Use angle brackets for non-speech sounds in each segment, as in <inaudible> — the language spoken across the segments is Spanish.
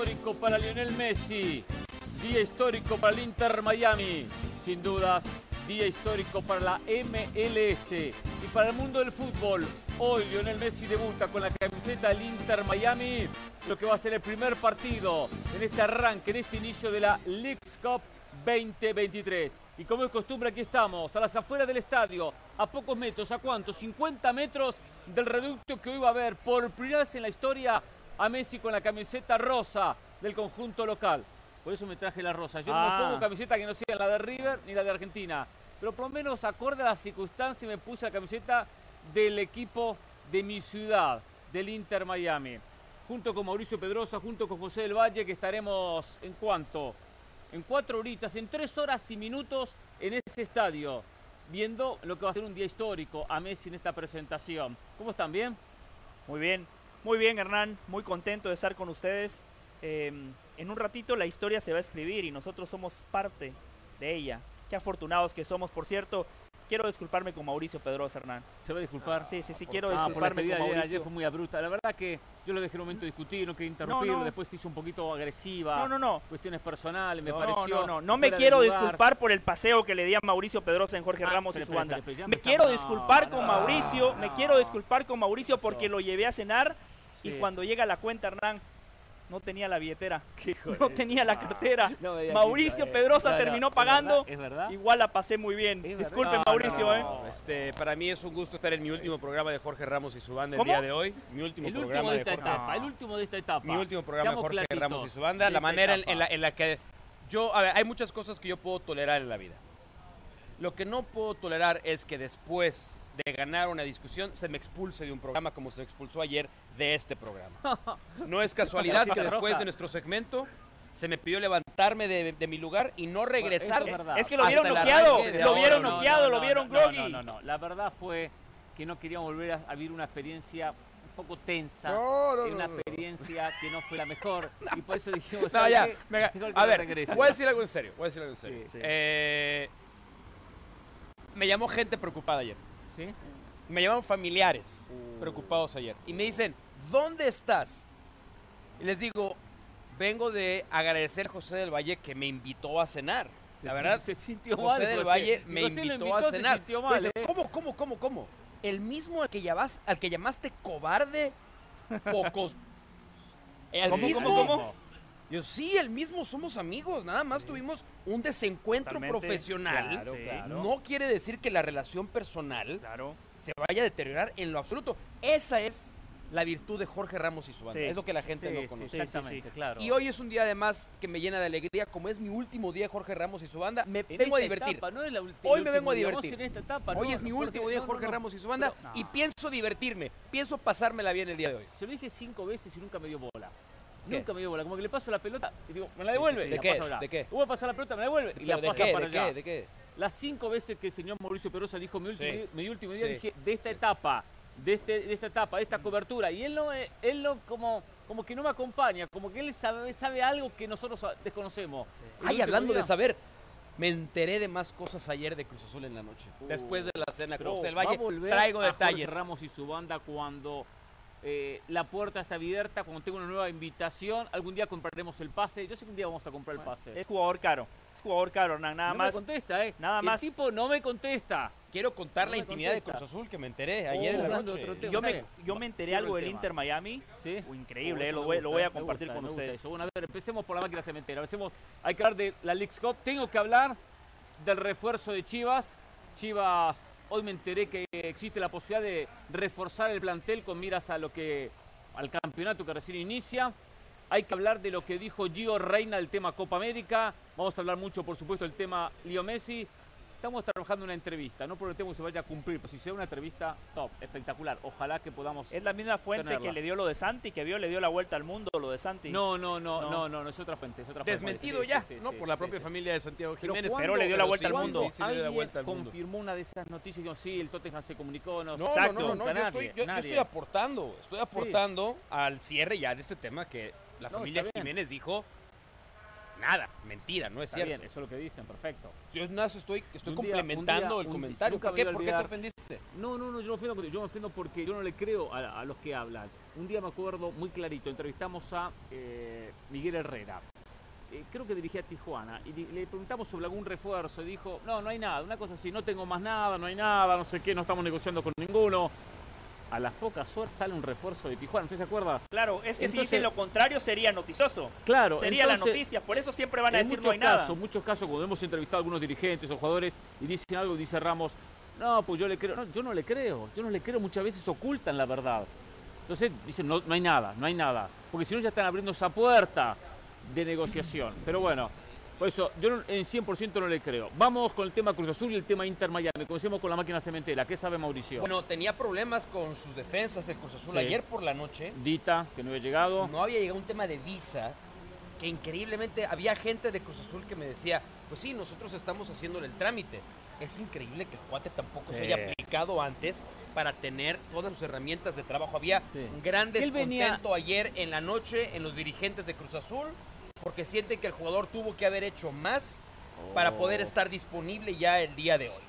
histórico para Lionel Messi, día histórico para el Inter Miami, sin dudas, día histórico para la MLS y para el mundo del fútbol. Hoy Lionel Messi debuta con la camiseta del Inter Miami, lo que va a ser el primer partido en este arranque, en este inicio de la Leagues Cup 2023. Y como es costumbre, aquí estamos, a las afueras del estadio, a pocos metros, ¿a cuánto? 50 metros del reducto que hoy va a ver por primera vez en la historia a Messi con la camiseta rosa del conjunto local. Por eso me traje la rosa. Yo no Ah. me pongo camiseta que no sea la de River ni la de Argentina. Pero por lo menos acorde a las circunstancias me puse la camiseta del equipo de mi ciudad, del Inter Miami. Junto con Mauricio Pedrosa, junto con José del Valle, que estaremos en cuanto, en cuatro horitas, en tres horas y minutos en ese estadio, viendo lo que va a ser un día histórico a Messi en esta presentación. ¿Cómo están? ¿Bien? Muy bien, muy bien Hernán, muy contento de estar con ustedes. Eh, en un ratito la historia se va a escribir y nosotros somos parte de ella. Qué afortunados que somos, por cierto. Quiero disculparme con Mauricio Pedrosa, Hernán. ¿Se va a disculpar? Sí, sí, sí, quiero Ah, por la disculparme con Mauricio. ayer fue muy abrupta. La verdad que yo lo dejé un momento discutir, no quería interrumpirlo, no. después se hizo un poquito agresiva. No, no, no. Cuestiones personales, me No, pareció. no, no, no me fuera de quiero disculpar por el paseo que le di a Mauricio Pedrosa en Jorge Ah, Ramos espera, y su banda. Me quiero No, disculpar con no, Mauricio, me no. quiero disculpar con Mauricio porque lo llevé a cenar y cuando llega la cuenta, Hernán, no tenía la billetera, no tenía la Ah, cartera. no Mauricio eh. Pedrosa No, terminó ¿es pagando. ¿Es verdad? Igual la pasé muy bien. Disculpe, No, Mauricio, no, ¿eh? Este, para mí es un gusto estar en mi último programa de Jorge Ramos y su banda el día de hoy. Mi último El último programa de de esta Jorge etapa, el último de esta etapa. Mi último programa Seamos de Jorge claritos, Ramos y su banda. La manera en, en la, en la que yo, a ver, hay muchas cosas que yo puedo tolerar en la vida. Lo que no puedo tolerar es que después de ganar una discusión se me expulse de un programa como se expulsó ayer de este programa. No es casualidad que después de nuestro segmento se me pidió levantarme de, de mi lugar y no regresar. Es que lo vieron noqueado, lo vieron No, no, noqueado, lo vieron groggy. No, no, no. La verdad fue que no queríamos volver a, vivir una experiencia un poco tensa. No, no, y una no, experiencia que no fue la mejor. <laughs> Y por eso dijimos, No, ¿sabes ya, me- a ver, regrese. voy a decir algo en serio, voy a decir algo en serio. Sí. Sí. Eh, me llamó gente preocupada ayer. ¿Sí? Me llamaron familiares preocupados ayer. Y me dicen, ¿dónde estás? Y les digo, vengo de agradecer a José del Valle que me invitó a cenar. La Se verdad, se sintió José mal. del José. Valle me invitó, a cenar. mal, ¿eh? ¿Cómo, cómo, cómo, cómo? ¿El mismo al que, llamas, al que llamaste cobarde? <laughs> Pocos. ¿El ¿Cómo, mismo? cómo, cómo? Yo, sí, el mismo, somos amigos. Nada más tuvimos un desencuentro Totalmente. profesional. Claro, Sí. claro. No quiere decir que la relación personal Claro. se vaya a deteriorar en lo absoluto. Esa es la virtud de Jorge Ramos y su banda. Sí. Es lo que la gente Sí, no sí, conoce. sí, sí. exactamente, claro. Y hoy es un día además que me llena de alegría, como es mi último día de Jorge Ramos y su banda, me En vengo a divertir. etapa, no es la ulti- Hoy me vengo a divertir. en esta etapa, Hoy no, es mi último día de Jorge no, no. Ramos y su banda Pero- y pienso divertirme, pienso pasármela bien el día de hoy. Se lo dije cinco veces y nunca me dio bola. ¿Qué? Nunca me dio bola. Como que le paso la pelota y digo, me la devuelve. sí. ¿De la qué? paso. ¿De qué? Voy a pasar la pelota, me la devuelve y la ¿Pero ¿De pasa qué? para ¿De allá. qué? ¿De qué? Las cinco veces que el señor Mauricio Perosa dijo mi último, mi último día, dije, de esta etapa, de, este, de esta etapa, de esta cobertura. Y él no, eh, él no como, como que no me acompaña, como que él sabe, sabe algo que nosotros desconocemos. Ay, hablando día- de saber, me enteré de más cosas ayer de Cruz Azul en la noche. Uh. Después de la cena José del va a Valle, volver traigo a detalles. Jorge Ramos y su banda cuando eh, la puerta está abierta, cuando tengo una nueva invitación. Algún día compraremos el pase. Yo sé que un día vamos a comprar el pase. Es jugador caro. Es jugador caro, Hernán. Nada no más. me contesta, ¿eh? nada El más- tipo no me contesta. Quiero contar No la intimidad de contesta. Cruz Azul que me enteré ayer en la noche. de otro. Yo me, yo me enteré algo el del. Inter Miami. Sí. Uh, increíble, Oh, eh, lo voy, lo voy a compartir gusta, con ustedes. eso. Bueno, a ver, empecemos por la máquina cementera. Empecemos, hay que hablar de la Leagues Cup. Tengo que hablar del refuerzo de Chivas. Chivas, hoy me enteré que existe la posibilidad de reforzar el plantel con miras a lo que al campeonato que recién inicia. Hay que hablar de lo que dijo Gio Reina del tema Copa América. Vamos a hablar mucho, por supuesto, del tema Leo Messi. Estamos trabajando en una entrevista. No prometemos que se vaya a cumplir, pero si sea una entrevista top, espectacular. Ojalá que podamos Es la misma fuente Tenerla. que le dio lo de Santi, que vio, le dio la vuelta al mundo lo de Santi. No, no, no, No. no, no, no, es otra fuente, es otra fuente. Desmentido Sí, ya, sí, sí, ¿no? sí, Por la propia sí. familia de Santiago Pero Jiménez. ¿cuándo- Pero le dio la vuelta al mundo. Sí, sí, le dio la Alguien vuelta al mundo. confirmó una de esas noticias y dijo, sí, el Tottenham se comunicó, no, No, Exacto. no, no, no, yo, nadie, estoy, yo- yo estoy aportando, estoy aportando al cierre ya de este tema que la No, familia. Jiménez dijo, Nada, mentira, no es Está cierto. bien, eso es lo que dicen, perfecto. Yo nada estoy, estoy Un día- complementando día- el comentario. ¿Por qué, voy a ¿Por qué te ofendiste? No, no, no, yo me ofendo, porque- yo me ofendo porque yo no le creo a, a los que hablan. Un día me acuerdo muy clarito, entrevistamos a eh, Miguel Herrera. Eh, creo que dirigía a Tijuana y le preguntamos sobre algún refuerzo y dijo, no, no hay nada, una cosa así, no tengo más nada, no hay nada, no sé qué, no estamos negociando con ninguno. A las pocas horas sale un refuerzo de Tijuana, ¿usted se acuerda? Claro, es que si dicen lo contrario sería noticioso. Claro, Sería la noticia, por eso siempre van a en decir no hay nada. casos, muchos casos, cuando hemos entrevistado a algunos dirigentes o jugadores y dicen algo, dice Ramos, no, pues yo le creo. No, yo no le creo, yo no le creo, muchas veces ocultan la verdad. Entonces dicen, no, no hay nada, no hay nada. Porque si no ya están abriendo esa puerta de negociación. Pero bueno, por eso yo no- en 100% no le creo. Vamos con el tema Cruz Azul y el tema Inter Miami. Comencemos con la máquina cementera. ¿Qué sabe Mauricio? Bueno, tenía problemas con sus defensas el Cruz Azul Sí. ayer por la noche. Dita, que no había llegado. No había llegado un tema de visa, que increíblemente había gente de Cruz Azul que me decía, pues sí, nosotros estamos haciéndole el trámite. Es increíble que el cuate tampoco se haya aplicado antes para tener todas sus herramientas de trabajo. Había Sí. un gran Él venía- descontento ayer en la noche en los dirigentes de Cruz Azul porque sienten que el jugador tuvo que haber hecho más para poder Oh. estar disponible ya el día de hoy.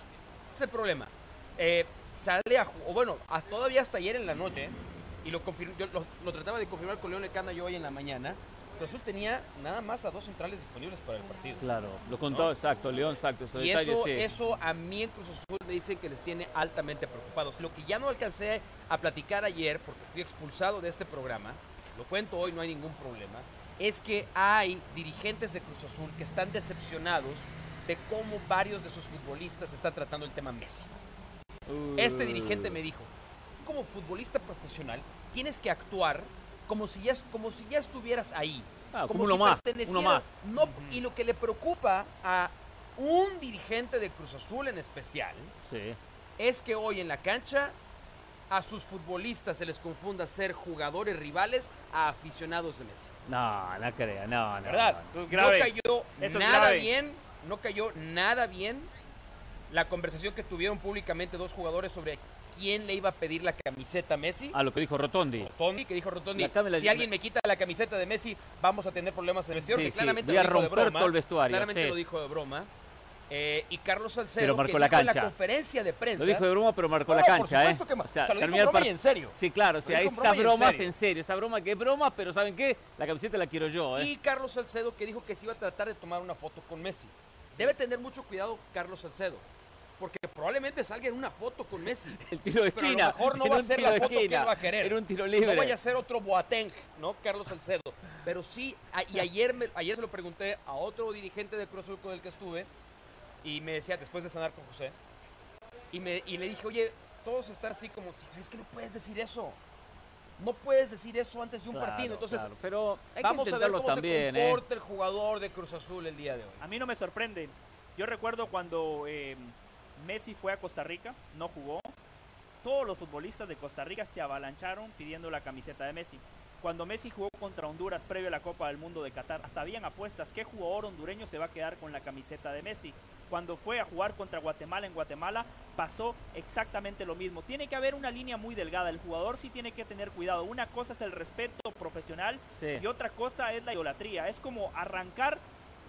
Ese es el problema. Eh, sale a o bueno, hasta- todavía hasta ayer en la noche, y lo, yo lo, lo trataba de confirmar con León Lecanda yo hoy en la mañana, Azul tenía nada más a dos centrales disponibles para el partido. Claro, lo contó, ¿No? exacto, León, exacto. Y detalles, eso, sí. eso a mí en Cruz Azul me dicen que les tiene altamente preocupados. Lo que ya no alcancé a platicar ayer, porque fui expulsado de este programa, lo cuento hoy, no hay ningún problema, es que hay dirigentes de Cruz Azul que están decepcionados de cómo varios de sus futbolistas están tratando el tema Messi. Este dirigente me dijo, como futbolista profesional, tienes que actuar como si ya, como si ya estuvieras ahí. Ah, como como uno si más, pertenecieras. uno más. No, y lo que le preocupa a un dirigente de Cruz Azul en especial Sí. es que hoy en la cancha a sus futbolistas se les confunda ser jugadores rivales a aficionados de Messi. No, no crea, no, no. ¿Verdad? no. Grave. No cayó Eso nada grave. bien, no cayó nada bien la conversación que tuvieron públicamente dos jugadores sobre quién le iba a pedir la camiseta a Messi. Ah, lo que dijo Rotondi. Rotondi, que dijo Rotondi, La si alguien me quita la camiseta de Messi, vamos a tener problemas en el vestidor, Sí, que sí, claramente voy a lo dijo de romper broma. todo el vestuario, Claramente sí. lo dijo de broma. Eh, y Carlos Salcedo, Pero marcó que la dijo en la cancha. conferencia de prensa. Lo dijo de broma, pero marcó No, la por cancha, supuesto ¿eh? que O sea, o sea, lo dijo broma par- y en serio. Sí, claro, o sea, dijo en esas broma y en bromas serio. en serio, esa broma que es broma, pero ¿saben qué? La camiseta la quiero yo, ¿eh? Y Carlos Salcedo que dijo que se iba a tratar de tomar una foto con Messi. Debe tener mucho cuidado Carlos Salcedo, porque probablemente salga en una foto con Messi. <laughs> El tiro de Pero a lo esquina. mejor no va a ser la foto que él esquina, va a querer. Era un tiro libre. No vaya a ser otro Boateng, ¿no? Carlos Salcedo. Pero sí, a- y ayer, me- ayer se lo pregunté a otro dirigente de Cruz Azul con el que estuve, y me decía, después de sanar con José, y, me, y le dije, oye, todos están así como, es que no puedes decir eso. No puedes decir eso antes de un Claro, partido. Entonces, claro, pero hay vamos que a ver cómo también, se ¿eh? comporta el jugador de Cruz Azul el día de hoy. A mí no me sorprende. Yo recuerdo cuando eh, Messi fue a Costa Rica, no jugó. Todos los futbolistas de Costa Rica se avalancharon pidiendo la camiseta de Messi. Cuando Messi jugó contra Honduras previo a la Copa del Mundo de Qatar, hasta habían apuestas qué jugador hondureño se va a quedar con la camiseta de Messi. Cuando fue a jugar contra Guatemala en Guatemala, pasó exactamente lo mismo. Tiene que haber una línea muy delgada. El jugador sí tiene que tener cuidado. Una cosa es el respeto profesional Sí. y otra cosa es la idolatría. Es como arrancar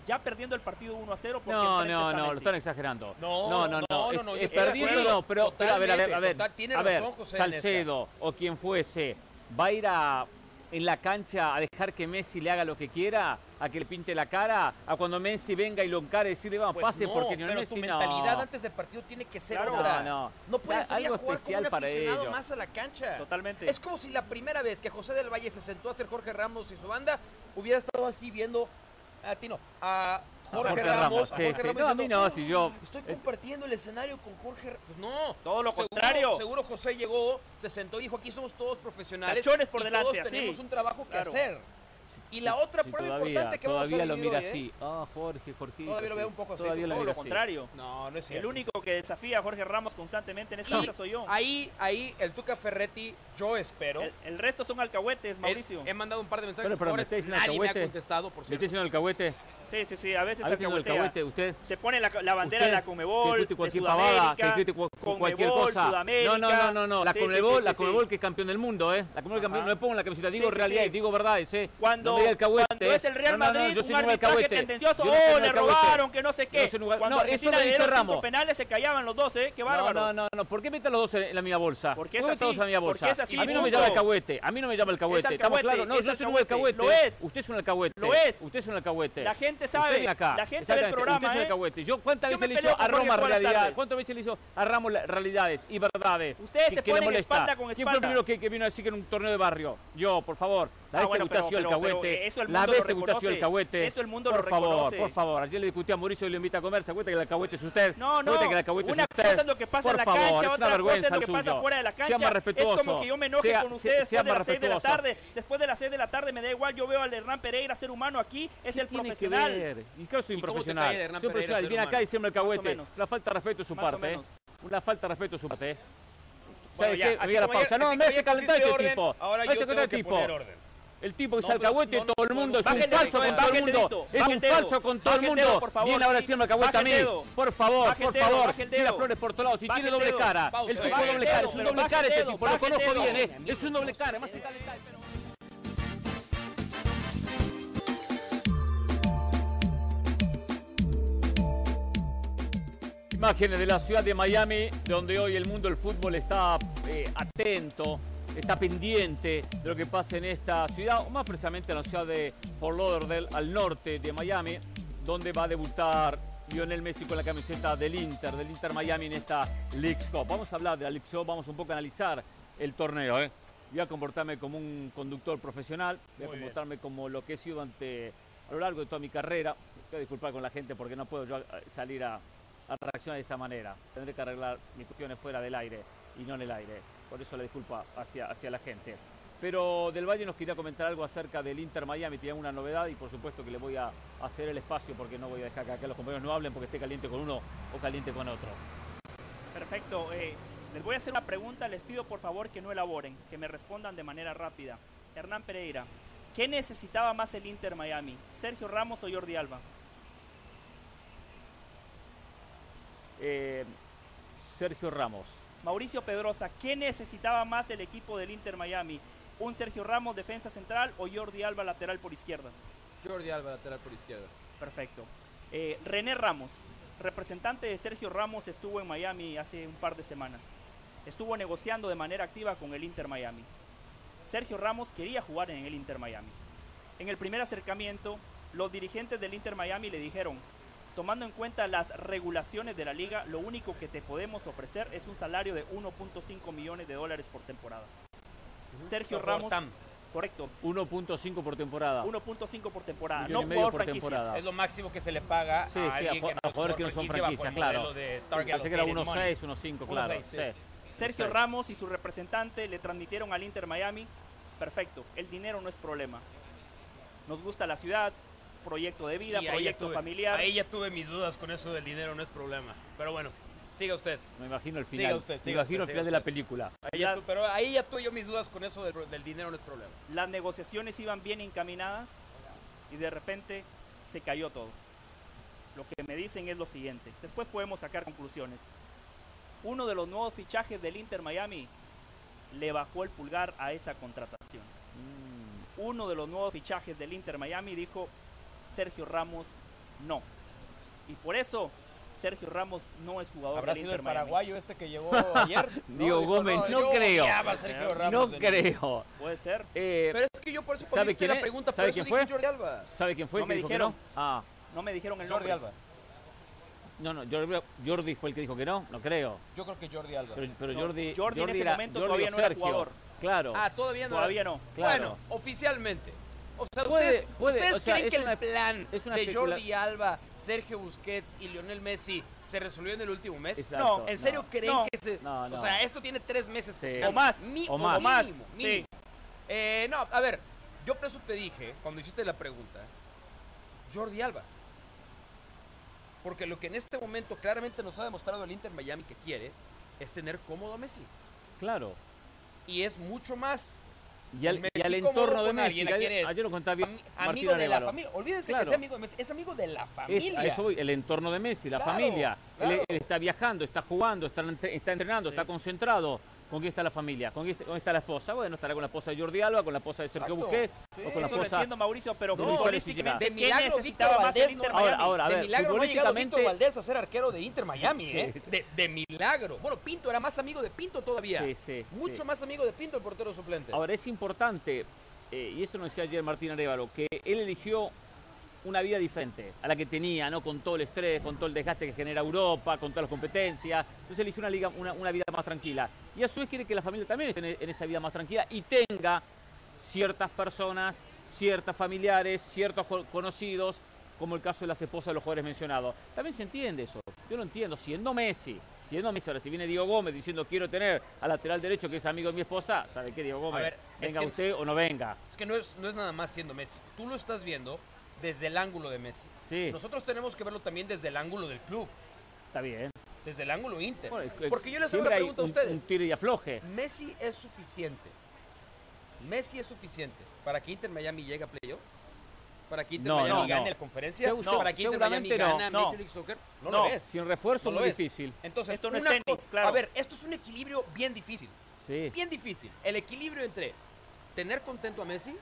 ya perdiendo el partido 1 a 0 porque No, no, a no, lo están exagerando. No, no, no. no, no, no, no, es- es perdiendo, acuerdo. no, pero, pero a ver, a ver, a ver. A ver. Salcedo o quien fuese, va a ir a en la cancha a dejar que Messi le haga lo que quiera, a que le pinte la cara, a cuando Messi venga y lo encare y decirle, vamos, Pues pase no, porque no pero Messi tu no. mentalidad antes del partido tiene que ser Claro. otra. No, no. No O sea, puedes salir algo a jugar especial como un para aficionado ello. más a la cancha. Totalmente. Es como si la primera vez que José del Valle se sentó a hacer Jorge Ramos y su banda hubiera estado así viendo a ti no, a Jorge, Jorge Ramos, Ramos, sí, Jorge sí. Ramos No, a mí no, si yo- estoy eh, compartiendo el escenario con Jorge Ra-". Pues no. Todo lo Seguro- contrario. Seguro José llegó, se sentó y dijo, aquí somos todos profesionales. Tachones por y delante, todos así. tenemos un trabajo que Claro. hacer. Y la otra Sí, prueba todavía, importante que vamos a todavía lo mira hoy, ¿eh? así. Ah, Jorge, Jorge. Todavía lo veo un poco así, Todavía lo Todo lo así. contrario. No, no es cierto. El único que desafía a Jorge Ramos constantemente en esta mesa soy yo. Ahí, ahí, el Tuca Ferretti, yo espero. El, el resto son alcahuetes, Mauricio. He, he mandado un par de mensajes. Pero, pero, ¿me jugadores, está diciendo nadie me ha alcahuete? contestado, por ¿Le está cierto. diciendo el alcahuete? Sí, sí, sí, a veces ¿Ha visto el alcahuetea. alcahuete usted? Se pone la, la bandera de la Comebol, discute de cualquier pavada, que discute cu- cu- cualquier cosa. Sudamérica. No, no, no, no, no. La Sí, Conmebol, sí, la sí. que es campeón del mundo, ¿eh? La Conmebol que campeón, no me pongo en la camiseta, digo realidad, digo verdades, ¿eh? Cuando, no alcahuete. cuando es el Real Madrid, yo un soy un arbitraje alcahuete. tendencioso, Yo no soy oh, le alcahuete. robaron, que no sé qué. Alcahuete. Cuando eso le dice Ramos. penales se callaban los dos, ¿eh? Qué No, bárbaros. no, no, no. ¿Por qué meten los dos en, la misma bolsa? Porque ¿Por es así, a mí no me llama alcahuete, a mí no me llama alcahuete. Es ¿Estamos alcahuete, claros? No, yo soy un alcahuete. alcahuete. Lo es. Usted es un alcahuete. Lo es. Usted es un alcahuete. La gente Usted sabe, acá. la gente el Exactamente, programa, ¿eh? Yo, ¿cuántas veces le he dicho a Roma realidad? ¿Cuántas veces le hizo a Ramos la- realidades y verdades? Ustedes que- se que ponen molesta? espalda con ¿Quién fue el espalda. primero que, que vino a decir que era un torneo de barrio? Yo, por favor. La Ah, vez bueno, que usted ha pero- alcahuete. eso el La mundo vez que usted ha sido reconoce. alcahuete. Eso el mundo por lo favor, por favor. Ayer le discutí a Mauricio y le invita a comer. ¿Se acuerda que el alcahuete es usted? No, no, ¿Se que el alcahuete una es usted? cosa es lo que pasa por en la favor, cancha, otra cosa es lo el que pasa fuera de la Sea cancha. más respetuoso. Es como que yo me enoje Sea- con sea- ustedes sea después de las 6 de la tarde. Después de las 6 de la tarde me da igual, yo veo al Hernán Pereira, ser humano aquí, es el que profesional. Ver? Y claro, soy un ¿Y cómo te profesional. Soy un profesional. Viene acá y siempre alcahuete. menos. La falta de respeto de su Más parte. ¿eh? Una falta de respeto de su parte. ¿eh? Bueno, ¿Sabe ya, qué? así Voy a la pausa. No, me hace calentar este orden, tipo. Ahora Me yo tengo calentar que este tipo. poner orden. El tipo es No, pues, alcahuete no, todo el mundo, es un el falso con todo el el mundo, es un el falso con todo el el mundo. Viene ahora haciendo alcahuete a el mí. Por favor, el por favor, el tira flores por todos lados. Si tiene el doble cara, el tipo baje es el doble cara, dedo, es un doble cara el este tipo, lo el conozco bien, ¿eh? Es un doble cara, que Imágenes de la ciudad de Miami, donde hoy el mundo del fútbol está eh, atento, está pendiente de lo que pasa en esta ciudad, o más precisamente en la ciudad de Fort Lauderdale, al norte de Miami, donde va a debutar Lionel Messi con la camiseta del Inter, del Inter Miami en esta Leagues Cup. Vamos a hablar de la Leagues Cup, vamos un poco a analizar el torneo. ¿eh? Voy a comportarme como un conductor profesional, voy a Muy bien. comportarme como lo que he sido ante, a lo largo de toda mi carrera. Voy a disculpar con la gente porque no puedo yo eh, salir a reaccionar de esa manera. Tendré que arreglar mis cuestiones fuera del aire y no en el aire. Por eso la disculpa hacia, hacia la gente. Pero Del Valle nos quería comentar algo acerca del Inter Miami. Tiene una novedad y por supuesto que le voy a hacer el espacio porque no voy a dejar que acá los compañeros no hablen porque esté caliente con uno o caliente con otro. Perfecto. eh, les voy a hacer una pregunta, les pido por favor que no elaboren, que me respondan de manera rápida. Hernán Pereira, ¿qué necesitaba más el Inter Miami? ¿Sergio Ramos o Jordi Alba? Eh, Sergio Ramos. Mauricio Pedrosa, ¿qué necesitaba más el equipo del Inter Miami? ¿Un Sergio Ramos defensa central o Jordi Alba lateral por izquierda? Jordi Alba, lateral por izquierda. Perfecto. Eh, René Ramos, representante de Sergio Ramos, estuvo en Miami hace un par de semanas. Estuvo negociando de manera activa con el Inter Miami. Sergio Ramos quería jugar en el Inter Miami. En el primer acercamiento, los dirigentes del Inter Miami le dijeron, tomando en cuenta las regulaciones de la liga, lo único que te podemos ofrecer es un salario de 1.5 millones de dólares por temporada. Sergio Por Ramos, TAM. correcto, 1.5 por temporada. 1.5 por temporada, no jugador por franquicia. temporada. Es lo máximo que se le paga Sí, a sí, a que no a jugadores que no son franquicia bajo franquicia, el claro. Pensé que era Allocated Money. 1.6, 1.5, claro. 1.6, sí. sí. Sergio. Ramos y su representante le transmitieron al Inter Miami, perfecto, el dinero no es problema. Nos gusta la ciudad, proyecto de vida, Y proyecto tuve- familiar. Ahí ya tuve mis dudas con eso del dinero, no es problema. Pero bueno, siga usted. Me imagino el Siga final. usted, me siga imagino usted, el final siga de la película. Ahí ya Las- tu- pero ahí ya tuve yo mis dudas con eso del, del dinero, no es problema. Las negociaciones iban bien encaminadas y de repente se cayó todo. Lo que me dicen es lo siguiente. Después podemos sacar conclusiones. Uno de los nuevos fichajes del Inter Miami le bajó el pulgar a esa contratación. Mm, Uno de los nuevos fichajes del Inter Miami dijo Sergio Ramos no. Y por eso Sergio Ramos no es jugador ¿Habrá del sido Inter el Miami. paraguayo este que llegó ayer? <laughs> Diego Gómez, no yo creo. Ramos no creo. Puede ser. Eh, Pero es que yo por eso ¿Sabe quién la pregunta, ¿Sabe quién fue? Jordi Alba. ¿Sabe quién fue No el que me dijeron. no? Ah, No me dijeron el Jordi nombre. Alba. no, no, Jordi, Jordi fue el que dijo que no, no creo. Yo creo que Jordi Alba. Pero, pero No, Jordi, Jordi en ese era- momento todavía no era jugador. Claro. Ah, todavía no. Todavía no. Claro. Bueno, oficialmente. O sea, Puede- ustedes, puede, ¿ustedes o sea, creen es que una- el plan es una de Jordi Alba, Sergio Busquets y Lionel Messi se resolvió en el último mes? Exacto, no, ¿En serio no. creen No. que se.? No, no. O sea, esto tiene tres meses. Sí. O más. Mi- O o más. más, Mínimo, sí. mínimo. Eh, no, a ver, yo por eso te dije, cuando hiciste la pregunta, Jordi Alba. Porque lo que en este momento claramente nos ha demostrado el Inter Miami que quiere es tener cómodo a Messi. Claro. Y es mucho más Y al, y entorno de Messi. alguien, que ¿a quién ayer, es? ayer lo contaba bien. Martín amigo de la familia. Olvídense Claro. que sea amigo de Messi, es amigo de la Es, familia. a eso voy, el entorno de Messi, la Claro, familia. Él, claro. él está viajando, está jugando, está entrenando, está concentrado. ¿Con quién está la familia? ¿Con quién, está- con quién está la esposa? Bueno, estará con la esposa de Jordi Alba, con la esposa de Sergio Exacto. Busquets Sí. o con la Eso lo esposa... entiendo, Mauricio, pero No, futbolísticamente, de ¿qué milagro necesitaba Víctor más el Valdés Inter no- Ahora, a de ver, milagro no ha futbolísticamente- Valdés a ser arquero de Inter Miami, Sí, ¿eh? sí. De, de milagro. Bueno, Pinto era más amigo de Pinto todavía. Sí, sí, Mucho sí. más amigo de Pinto el portero suplente. Ahora, es importante, eh, y eso nos decía ayer Martín Arevalo, que él eligió una vida diferente a la que tenía, ¿no? Con todo el estrés, con todo el desgaste que genera Europa, con todas las competencias. Entonces eligió una, liga, una, una vida más tranquila. Y a su vez quiere que la familia también esté en, esa vida más tranquila y tenga ciertas personas, ciertas familiares, ciertos co- conocidos, como el caso de las esposas de los jugadores mencionados. También se entiende eso. Yo lo entiendo. Siendo Messi, siendo Messi, ahora si viene Diego Gómez diciendo quiero tener al lateral derecho que es amigo de mi esposa, ¿sabe qué, Diego Gómez? ver, es venga que- usted o no venga. Es que no es, no es nada más siendo Messi. Tú lo estás viendo desde el ángulo de Messi. Sí, Nosotros tenemos que verlo también desde el ángulo del club, está bien. desde el ángulo Inter. Bueno, Porque yo les hago hay pregunta a un- ustedes. Un tiro y afloje. Messi es suficiente. Messi es suficiente para que Inter Miami llegue a playoff. Para que Inter No, Miami no, gane no. la conferencia. No, para que Inter Miami gane No. Major League Soccer. No, No. lo es. Sin refuerzo muy es. difícil. Entonces, Esto no es tenis, claro. A ver, esto es un equilibrio bien difícil. Sí. Bien difícil. El equilibrio entre tener contento a Messi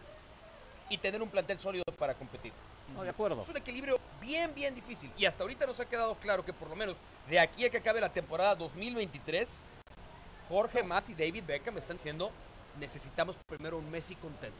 y tener un plantel sólido para competir. No, de acuerdo. Es un equilibrio bien, bien difícil. Y hasta ahorita nos ha quedado claro que por lo menos de aquí a que acabe la temporada 2023, Jorge Mas y David Beckham están diciendo, necesitamos primero un Messi contento.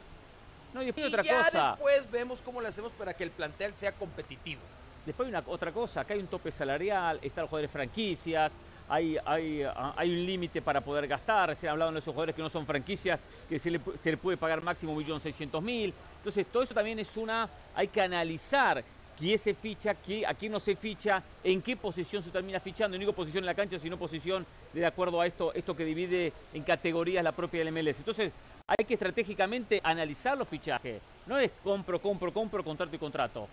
No, y después Y otra ya cosa. después vemos cómo le hacemos para que el plantel sea competitivo. Después hay una, otra cosa. Acá hay un tope salarial, están los jugadores franquicias, hay, hay, ah, hay un límite para poder gastar. Recién hablaban de esos jugadores que no son franquicias, que se le, se le puede pagar máximo 1.600.000. Entonces, todo eso también es una. Hay que analizar quién se ficha, qué- a quién no se ficha, en qué posición se termina fichando. No digo posición en la cancha, sino posición de acuerdo a esto, esto que divide en categorías la propia del MLS. Entonces, hay que estratégicamente analizar los fichajes. No es compro, compro, compro, contrato y contrato.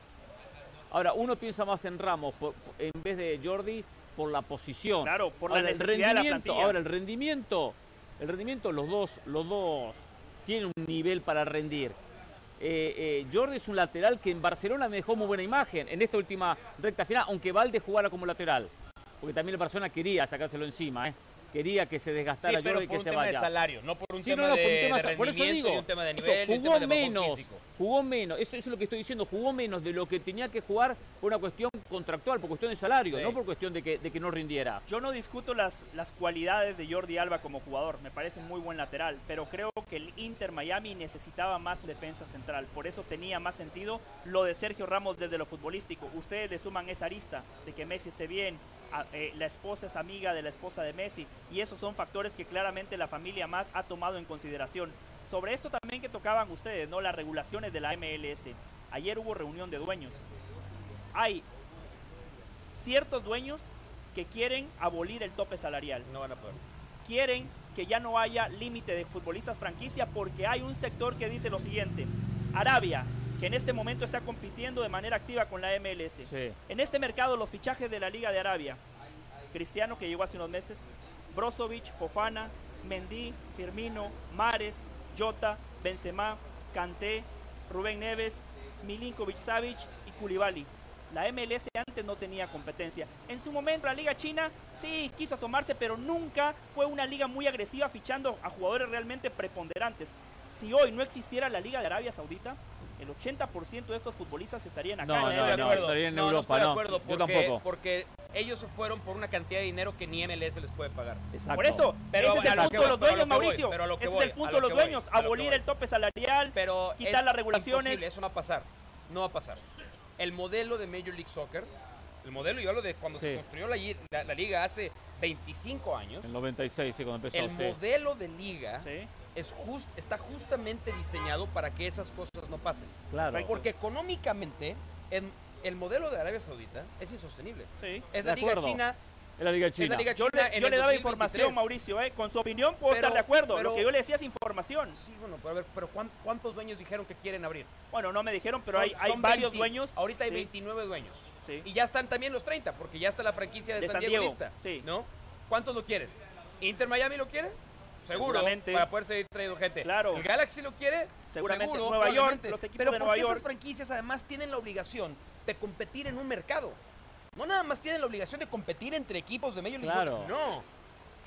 Ahora, uno piensa más en Ramos por- en vez de Jordi por la posición. Claro, por la el necesidad de la rendimiento, plantilla. ahora el rendimiento, el rendimiento los dos, los dos tienen un nivel para rendir. Eh, eh, Jordi es un lateral que en Barcelona me dejó muy buena imagen en esta última recta final, aunque Valde jugara como lateral, porque también el Barcelona quería sacárselo encima, ¿eh? quería que se Sí, desgastara pero Jordi y por que un se tema de vaya. salario, no por un Sí, tema no, no, de, por un tema- de por eso rendimiento digo, y un tema de eso, nivel y un jugó tema de menos, físico. Jugó menos, eso, eso es lo que estoy diciendo, jugó menos de lo que tenía que jugar por una cuestión contractual, por cuestión de salario, Sí. no por cuestión de que, de que no rindiera. Yo no discuto las, las cualidades de Jordi Alba como jugador, me parece un muy buen lateral, pero creo que el Inter Miami necesitaba más defensa central, por eso tenía más sentido lo de Sergio Ramos desde lo futbolístico. Ustedes le suman esa arista de que Messi esté bien, a- eh, la esposa es amiga de la esposa de Messi, y esos son factores que claramente la familia más ha tomado en consideración. Sobre esto también que tocaban ustedes, ¿no? Las regulaciones de la MLS. Ayer hubo reunión de dueños. Hay ciertos dueños que quieren abolir el tope salarial. No van a poder. Quieren que ya no haya límite de futbolistas franquicia porque hay un sector que dice lo siguiente. Arabia, que en este momento está compitiendo de manera activa con la MLS. Sí. En este mercado los fichajes de la Liga de Arabia. Cristiano que llegó hace unos meses, Brozovic, Fofana, Mendy, Firmino, Mares, Jota, Benzema, Kanté, Rubén Neves, Milinkovic Savic y Koulibaly. La MLS antes no tenía competencia. En su momento la Liga China sí quiso asomarse, pero nunca fue una liga muy agresiva fichando a jugadores realmente preponderantes. Si hoy no existiera la Liga de Arabia Saudita, el 80% de estos futbolistas estarían acá No, en no, no, MLS. acuerdo. estaría en No, no Europa, estoy de no. Yo tampoco. Porque ellos se fueron por una cantidad de dinero que ni MLS les puede pagar. Exacto. Por eso, Pero ese es el punto de los dueños, Mauricio. Ese es el punto de los dueños, abolir el tope salarial, Pero quitar las regulaciones. eso no va a pasar. No va a pasar. El modelo de Major League Soccer, el modelo, yo hablo de cuando se construyó la, la- la liga hace 25 años, En 96, sí, cuando empezó. el sí. modelo de liga Sí. es just- está justamente diseñado para que esas cosas no pasen. Claro. Porque económicamente, en- el modelo de Arabia Saudita es insostenible. Sí. Es De la liga acuerdo. china, Es la Liga China. la liga Yo china le, yo le daba 2023. información, Mauricio, ¿eh? con su opinión puedo Pero- estar de acuerdo. pero- Lo que yo le decía es información. Sí, bueno, pero a ver, pero ¿cuán- ¿cuántos dueños dijeron que quieren abrir? Bueno, no me dijeron, pero hay, Son- hay son varios 20, dueños. Ahorita hay Sí, 29 dueños. sí. Y ya están también los 30, porque ya está la franquicia de, De San, San Diego, Diego, lista. sí. ¿No? ¿Cuántos lo quieren? ¿Inter Miami lo quiere? seguro, Seguramente. para poder seguir trayendo gente. Claro. El Galaxy lo quiere, Seguramente seguro, Nueva York, los equipos Pero de ¿por Nueva York? esas franquicias además tienen la obligación de competir en un mercado? No nada más tienen la obligación de competir entre equipos de Major League Claro. Soccer, no.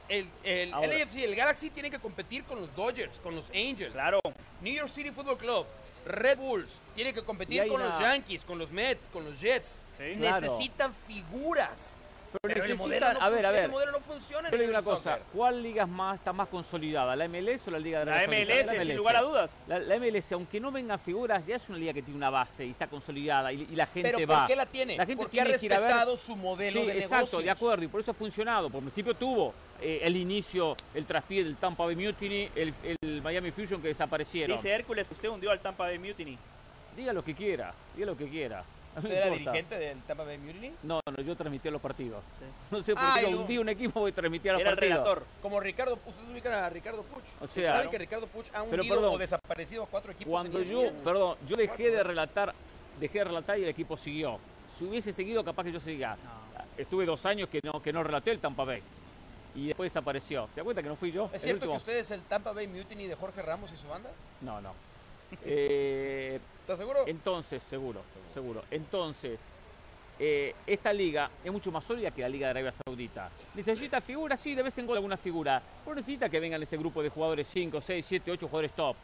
El, el Ahora- el Galaxy tiene que competir con los Dodgers, con los Angels. Claro. New York City Football Club, Red Bulls, tiene que competir con los Yankees, con los Mets, con los Jets. Sí. Claro. Necesitan figuras. Pero Pero necesitan- no a ver, a ver. ese modelo no funciona en Yo le digo una cosa, soccer. ¿cuál liga más, está más consolidada? ¿La MLS o la Liga de La Arabia Saudita? MLS, sin lugar a dudas. La, la MLS, aunque no vengan figuras, ya es una liga que tiene una base y está consolidada y, y la gente Pero va. ¿por qué la tiene? La gente ha tiene que ir a ver- respetado su modelo Sí, de exacto, negocios. de acuerdo, y por eso ha funcionado. Por principio tuvo eh, el inicio, el traspié del Tampa Bay Mutiny, el, el Miami Fusion que desaparecieron. Dice Hércules que usted hundió al Tampa Bay Mutiny. Diga lo que quiera, diga lo que quiera. No ¿Usted era dirigente del Tampa Bay Mutiny? No, no, yo transmití los partidos. Sí. <laughs> No sé por Ah, qué lo no- hundí un equipo voy a transmitir los Era partidos. relator. Como Ricardo, ustedes ubican a Ricardo Puch. O sea, ¿Saben ¿no? que Ricardo Puch ha Pero, hundido perdón, o desaparecido a cuatro equipos? Cuando yo, perdón, yo dejé de relatar, dejé de relatar y el equipo siguió. Si hubiese seguido, capaz que yo seguía. Estuve dos años que no, que no relaté el Tampa Bay. Y después desapareció. ¿Se da cuenta que no fui yo? ¿Es cierto que usted es el Tampa Bay Mutiny de Jorge Ramos y su banda? No, no. Eh, ¿Estás seguro? entonces, seguro, seguro. Entonces, eh, esta liga es mucho más sólida que la Liga de Arabia Saudita. ¿Necesita figuras? Sí, de vez en cuando alguna figura. Pero necesita que vengan ese grupo de jugadores 5, 6, 7, 8 jugadores top.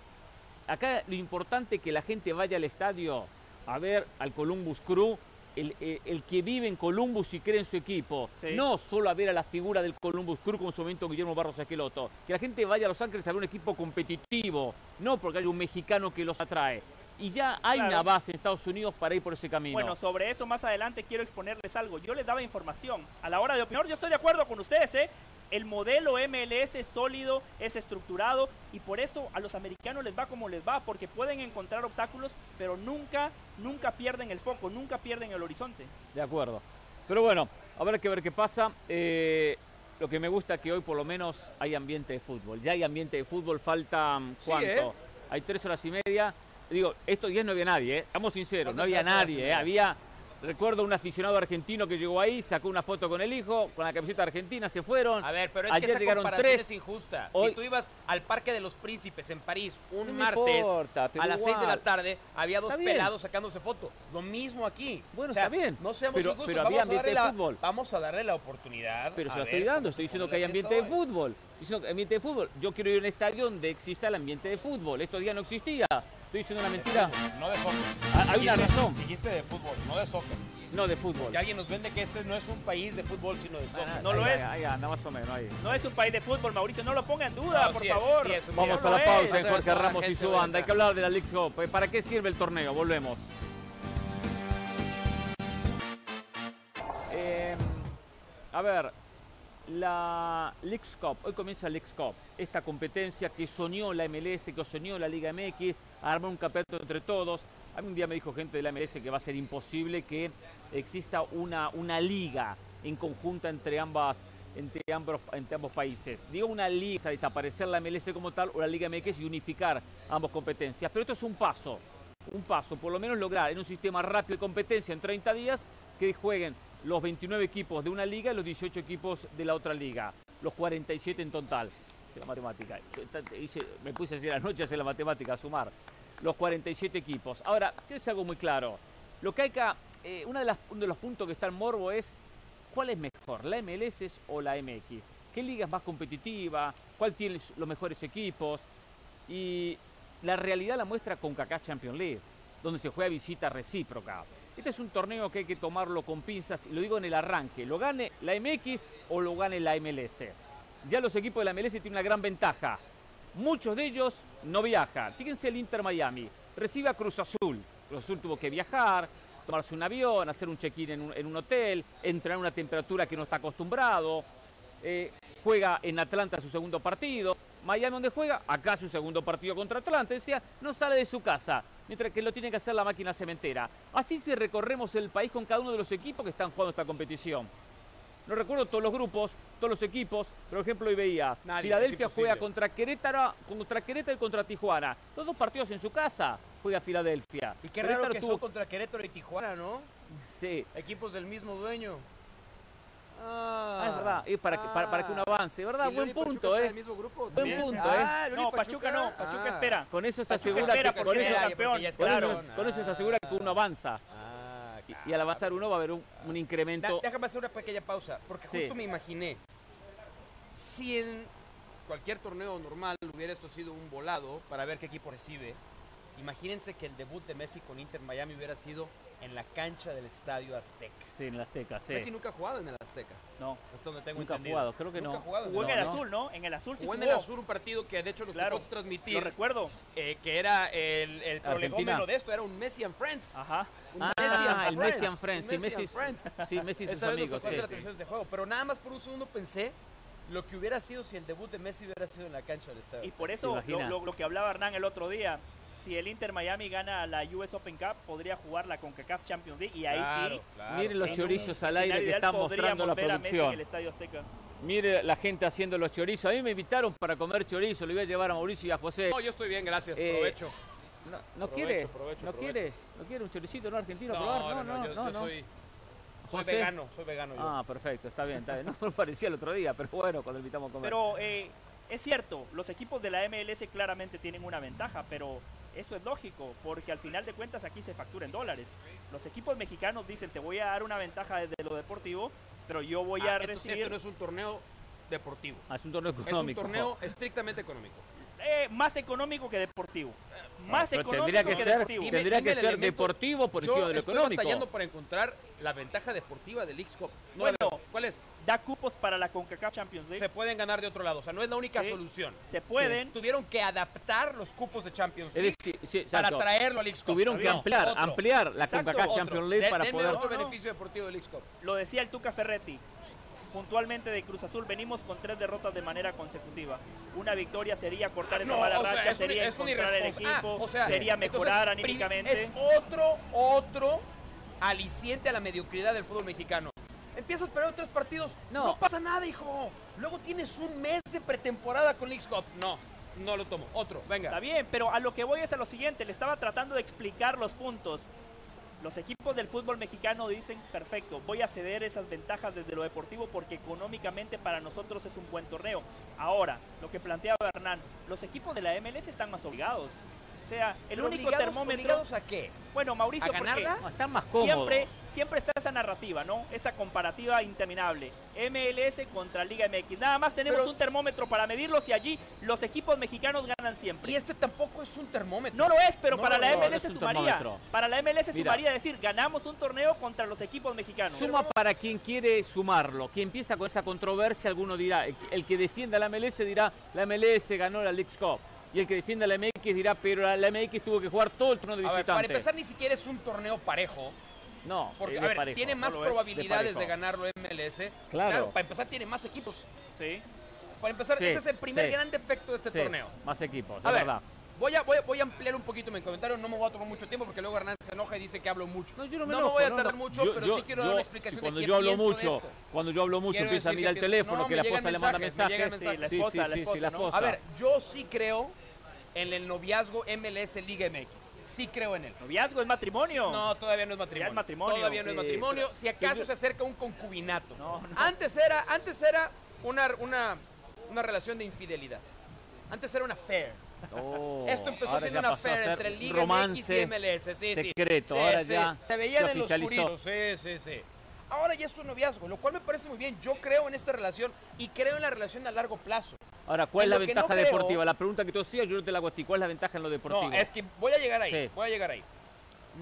Acá lo importante es que la gente vaya al estadio a ver al Columbus Crew, el, el- el que vive en Columbus y cree en su equipo. Sí. No solo a ver a la figura del Columbus Crew como en su momento Guillermo Barros Esqueloto. Que la gente vaya a Los Ángeles a ver un equipo competitivo, no porque hay un mexicano que los atrae. Y ya hay Claro. una base en Estados Unidos para ir por ese camino. Bueno, sobre eso más adelante quiero exponerles algo. Yo les daba información. A la hora de opinar, yo estoy de acuerdo con ustedes, ¿eh? El modelo MLS es sólido, es estructurado y por eso a los americanos les va como les va, porque pueden encontrar obstáculos, pero nunca, nunca pierden el foco, nunca pierden el horizonte. De acuerdo. Pero bueno, habrá que ver qué pasa. Eh, lo que me gusta es que hoy por lo menos hay ambiente de fútbol. Ya hay ambiente de fútbol, faltan Sí, cuánto? ¿eh? Hay tres horas y media. Digo, estos días no había nadie, ¿eh? Estamos sinceros, no había nadie, ¿eh? Había, recuerdo un aficionado argentino que llegó ahí, sacó una foto con el hijo, con la camiseta argentina, se fueron. A ver, pero es Ayer que esa llegaron comparación tres. es injusta. Hoy- Si tú ibas al Parque de los Príncipes en París un No martes importa, a las 6 de la tarde, había dos pelados sacándose foto. Lo mismo aquí. Bueno, O sea, está bien, No seamos pero- injustos. pero vamos había a darle de la- fútbol. Vamos a darle la oportunidad. Pero se lo estoy dando, estoy diciendo que hay ambiente de fútbol. Estoy diciendo que ambiente de fútbol. Yo quiero ir a un estadio donde exista el ambiente de fútbol. Estos días no existía. Estoy diciendo una mentira. No de soccer. Ah, Hay una Dijiste- razón. Dijiste de fútbol, no de soccer. No de fútbol. Si alguien nos vende que este no es un país de fútbol, sino de soccer. no Ahí, lo ahí, es. Ahí, anda, más o menos. Ahí. No es un país de fútbol, Mauricio, no lo ponga en duda, No, por sí es, favor. sí es un Vamos No a la pausa en Jorge Ramos y su banda. Hay que hablar de la League Cup. Eh, ¿Para qué sirve el torneo? Volvemos. Eh, a ver, la Leagues Cup, hoy comienza Leagues Cup, esta competencia que soñó la MLS, que soñó la Liga MX, armar un campeonato entre todos. A mí un día me dijo gente de la MLS que va a ser imposible que exista una, una liga en conjunta entre ambas entre ambos, entre ambos países. Digo una liga, desaparecer la MLS como tal o la Liga MX y unificar ambas competencias. Pero esto es un paso, un paso, por lo menos lograr en un sistema rápido de competencia en 30 días que jueguen los 29 equipos de una liga y los 18 equipos de la otra liga, los 47 en total. Hice la matemática, me puse así la noche a hacer la matemática, a sumar. Los 47 equipos. Ahora, decir algo muy claro. Lo que hay acá, eh, las, uno de los puntos que está en Morbo es ¿cuál es mejor, la MLS o la MX? ¿Qué liga es más competitiva? ¿Cuál tiene los mejores equipos? Y la realidad la muestra con Kaká Champions League, donde se juega visita recíproca. Este es un torneo que hay que tomarlo con pinzas, y lo digo en el arranque, lo gane la MX o lo gane la MLS. Ya los equipos de la MLS tienen una gran ventaja. Muchos de ellos no viajan. Fíjense el Inter Miami. Recibe a Cruz Azul. Cruz Azul tuvo que viajar, tomarse un avión, hacer un check-in en un, hotel, entrar a una temperatura que no está acostumbrado. Eh, juega en Atlanta su segundo partido. Miami donde juega, acá su segundo partido contra Atlanta. Decía, no sale de su casa, mientras que lo tiene que hacer la máquina cementera. Así si recorremos el país con cada uno de los equipos que están jugando esta competición. No recuerdo todos los grupos, todos los equipos. Por ejemplo, hoy veía Nadie, Filadelfia juega contra Querétaro, contra Querétaro y contra Tijuana. Los dos partidos en su casa juega Filadelfia. Y qué raro Querétaro que tuvo- son contra Querétaro y Tijuana, ¿no? Sí, Equipos del mismo dueño. Ah, es verdad. Es para, que, para, para que uno avance, ¿verdad? ¿Y Buen Pachuca punto, ¿eh? el mismo grupo? Buen punto, Ah, ¿eh? No, Pachuca no, Pachuca Ah. espera. Con eso se asegura espera que, con es eso, el campeón, ya es con claro. eso- con eso se asegura que uno avanza. Ah, Y, y al avanzar uno va a haber un, un Da- incremento. Déjame hacer una pequeña pausa, porque Sí. justo me imaginé, si en cualquier torneo normal hubiera esto sido un volado para ver qué equipo recibe, imagínense que el debut de Messi con Inter Miami hubiera sido en la cancha del Estadio Azteca. Sí, en el Azteca, sí. Messi nunca ha jugado en el Azteca, No. hasta donde tengo Nunca ha entendido. jugado, creo que Nunca no. ha jugado Jugó en el no. azul, ¿no? En el azul sí Jugó jugó. en el Azul un partido que de hecho nos Claro, tocó transmitir, Lo recuerdo. eh, que era el, el prolegómeno de esto, era un Messi and Friends. Ajá. Un Ah, Messi and el Messi and Friends, sí, Messi and Friends. Sí, Messi y <laughs> sus amigos, hacer sí. la de juego, pero nada más por un segundo pensé lo que hubiera sido si el debut de Messi hubiera sido en la cancha del estadio. Y por eso lo, lo- lo que hablaba Hernán el otro día, si el Inter Miami gana la US Open Cup, podría jugar la CONCACAF Champions League y ahí Claro, sí. claro. Miren los chorizos al aire que ideal está podríamos mostrando la ver a Messi en producción. el Estadio Azteca. Mire la gente haciendo los chorizos. A mí me invitaron para comer chorizo. Le voy a llevar a Mauricio y a José. No, yo estoy bien, gracias. Eh, Provecho. No, no Provecho, quiere, provecho, no provecho. quiere, no quiere un choricito no argentino No, probar. no, no, yo, yo no. soy, soy José. vegano, soy vegano yo. Ah, perfecto, está bien, está bien. No <laughs> me parecía el otro día, pero bueno, cuando invitamos a comer. Pero eh, es cierto, los equipos de la MLS claramente tienen una ventaja, pero eso es lógico, porque al final de cuentas aquí se factura en dólares. Los equipos mexicanos dicen, te voy a dar una ventaja desde lo deportivo, pero yo voy Ah, a recibir Esto no es un torneo deportivo. Ah, es un torneo Es un económico. torneo estrictamente económico. eh, más económico que deportivo. Más Pero económico tendría que que, ser, deportivo. Dime- tendría dime que el ser elemento. deportivo por encima de lo estoy económico. batallando para encontrar la ventaja deportiva del X-Cup. No Bueno. ¿Cuál es? Da cupos para la CONCACAF Champions League. Se pueden ganar de otro lado. O sea, no es la única Sí. solución. Se pueden. Tuvieron que adaptar los cupos de Champions League sí, para traerlo al X-Cup. Tuvieron que ampliar, otro. ampliar la Exacto, CONCACAF Otro. Champions League De- para poder... otro No, no. beneficio deportivo del X-Cup. Lo decía el Tuca Ferretti. Puntualmente de Cruz Azul venimos con tres derrotas de manera consecutiva. Una victoria sería cortar esa No, mala sea, racha, es un- sería un encontrar el equipo, Ah, o sea, sería mejorar anímicamente. Es otro, otro aliciente a la mediocridad del fútbol mexicano. Empiezas perder tres partidos, no. No. pasa nada, hijo. Luego tienes un mes de pretemporada con Leagues Cup. No, no lo tomo. Otro, venga. Está bien, pero a lo que voy es a lo siguiente, le estaba tratando de explicar los puntos. Los equipos del fútbol mexicano dicen, perfecto, voy a ceder esas ventajas desde lo deportivo porque económicamente para nosotros es un buen torneo. Ahora, lo que planteaba Hernán, los equipos de la MLS están más obligados. O sea, el único obligados- termómetro... ¿Obligados a qué? Bueno, Mauricio, ¿A ganarla? porque No, están más cómodos. siempre, siempre está esa narrativa, ¿no? Esa comparativa interminable. MLS contra Liga MX. Nada más tenemos Pero- un termómetro para medirlos y allí los equipos mexicanos ganan siempre. Y este tampoco es un termómetro. No lo es, pero No, para la no, no MLS es un sumaría. termómetro. Para la MLS Mira. sumaría decir, ganamos un torneo contra los equipos mexicanos. Suma para quien quiere sumarlo. Quien empieza con esa controversia, alguno dirá, el, el que defienda la MLS dirá, la MLS ganó la League Cup. Y el que defienda la MX dirá, pero la, MX tuvo que jugar todo el torneo de A ver, visitante. para empezar, ni siquiera es un torneo parejo. no, Porque, a de ver, parejo. tiene más no de probabilidades de, ganarlo MLS. Claro. Para empezar, tiene más equipos. Sí. Para empezar, Sí, ese es el primer sí. gran defecto de este Sí, torneo. Más equipos, A es ver, verdad. Voy a, voy, a, voy a ampliar un poquito mi comentario, no me voy a tomar mucho tiempo porque luego Hernán se enoja y dice que hablo mucho. No, yo no me, enojo, voy a tardar no. mucho, Yo- pero yo- sí quiero dar una explicación de cuando qué yo hablo de mucho, cuando yo hablo mucho empieza a mirar el teléfono, no, que la esposa le manda mensajes, Sí, la Sí, esposa, sí, la esposa. A ver, yo sí creo en el noviazgo MLS Liga MX. Sí creo en él. Noviazgo es matrimonio. No, todavía no es matrimonio. Ya es matrimonio. Todavía no es matrimonio. si acaso se acerca un concubinato. No, no. Antes era, antes era una, una, una relación de infidelidad. Antes era una affair. Oh, Esto empezó siendo una affair entre Liga MX y MLS. Sí, sí. secreto, Sí, ahora ya Se veían se en los oscuritos. Sí, sí, sí. Ahora ya es un noviazgo, lo cual me parece muy bien. Yo creo en esta relación y creo en la relación a largo plazo. Ahora, ¿cuál es la que no ventaja creo- deportiva? La pregunta que tú hacías, yo no te la hago a ti. ¿Cuál es la ventaja en lo deportivo? No, es que voy a llegar ahí. Sí. Voy a llegar ahí.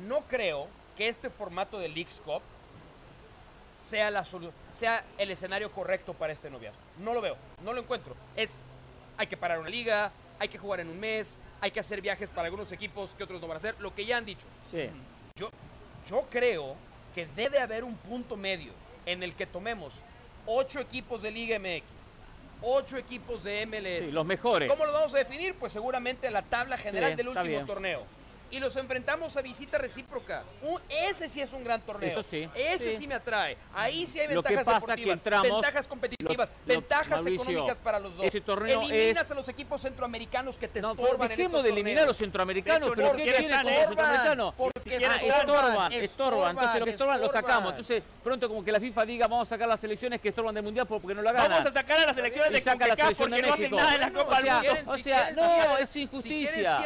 No creo que este formato de Leagues Cup sea, la sea el escenario correcto para este noviazgo. No lo veo, no lo encuentro. Es, hay que parar una liga, hay que jugar en un mes, hay que hacer viajes para algunos equipos que otros no van a hacer, lo que ya han dicho. Sí. Yo, yo creo que debe haber un punto medio en el que tomemos ocho equipos de Liga MX, ocho equipos de MLS. Sí, los mejores. ¿Cómo lo vamos a definir? Pues seguramente la tabla general Sí, del último torneo. Y los enfrentamos a visita recíproca. Un- ese sí es un gran torneo. Eso sí, Ese sí. sí. me atrae. Ahí sí hay Lo que ventajas que deportivas, entramos- ventajas competitivas, lo- lo- ventajas Mauricio, económicas para los dos. ese torneo Eliminas es- a los equipos centroamericanos que te No, estorban en dejemos estos de eliminar a los centroamericanos, hecho, pero no, ¿qué están- centroamericanos? Porque Ah, estorban, estorban, estorban. Entonces los que estorban los estorban. sacamos. Entonces pronto como que la FIFA diga vamos a sacar las selecciones que estorban del mundial porque no la ganan. Vamos a sacar a las elecciones Y de CONCACAF porque no hacen nada en la Copa o del Mundo. o sea, no, es injusticia.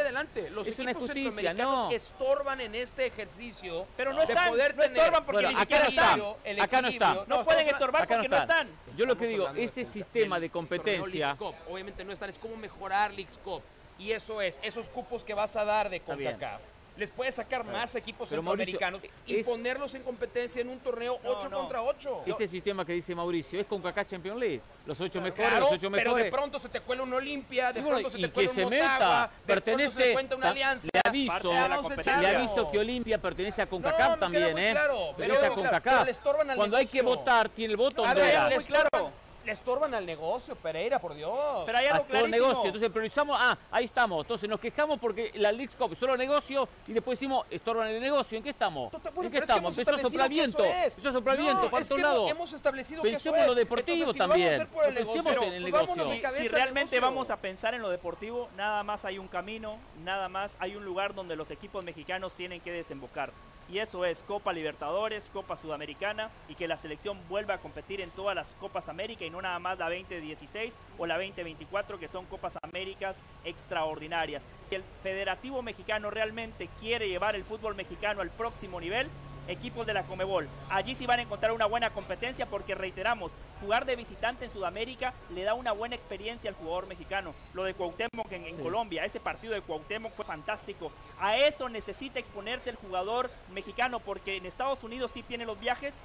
Es una injusticia, no. estorban en este ejercicio Pero no están, poder no estorban porque Bueno, ni siquiera están. el Acá no está. equilibrio. No pueden estorbar Acá porque no están. están. Yo lo que digo, ese sistema de competencia. Obviamente no están, es como mejorar Leagues Cup. Y eso es, esos cupos que vas a dar de. CONCACAF. Les puedes sacar más equipos Pero, Mauricio, centroamericanos y es- ponerlos en competencia en un torneo No, 8 no. contra 8. ese sistema que dice Mauricio es con Kaká Champions League. Los ocho mejores, Claro, los ocho pero mejores. de pronto se te cuela una Olimpia, de pronto se te que cuela se un meta, Motagua, de pronto se pertenece, una alianza. le aviso, le aviso que Olimpia pertenece a No, CONCACAF queda también, ¿eh? claro, pertenece pero- a CONCACAF. pero Cuando hay que votar, tiene el voto A ver, claro. Estorban, le estorban al negocio, Pereira, por Dios. Pero hay a algo todo negocio. Entonces priorizamos, ah, ahí estamos. Entonces nos quejamos porque la League Cup solo negocio y después decimos, estorban el negocio. ¿En qué estamos? Bueno, ¿En qué pero es que estamos? hemos Empezó a establecido soplar que viento. eso es. Empezó a soplar No, viento. ¿Para es que hemos- establecido que eso Pensemos en es. lo deportivo Entonces, si también. Vamos a hacer por el Pensemos negocio, en el pues negocio. Si, si realmente negocio. vamos a pensar en lo deportivo, nada más hay un camino, nada más hay un lugar donde los equipos mexicanos tienen que desembocar. Y eso es Copa Libertadores, Copa Sudamericana y que la selección vuelva a competir en todas las Copas América y no nada más la 2016 o la 2024 que son Copas Américas extraordinarias. Si el Federativo Mexicano realmente quiere llevar el fútbol mexicano al próximo nivel, equipos de la Comebol. Allí sí van a encontrar una buena competencia porque reiteramos, jugar de visitante en Sudamérica le da una buena experiencia al jugador mexicano. Lo de Cuauhtémoc en, en Sí. Colombia, ese partido de Cuauhtémoc fue fantástico. A eso necesita exponerse el jugador mexicano porque en Estados Unidos sí tiene los viajes,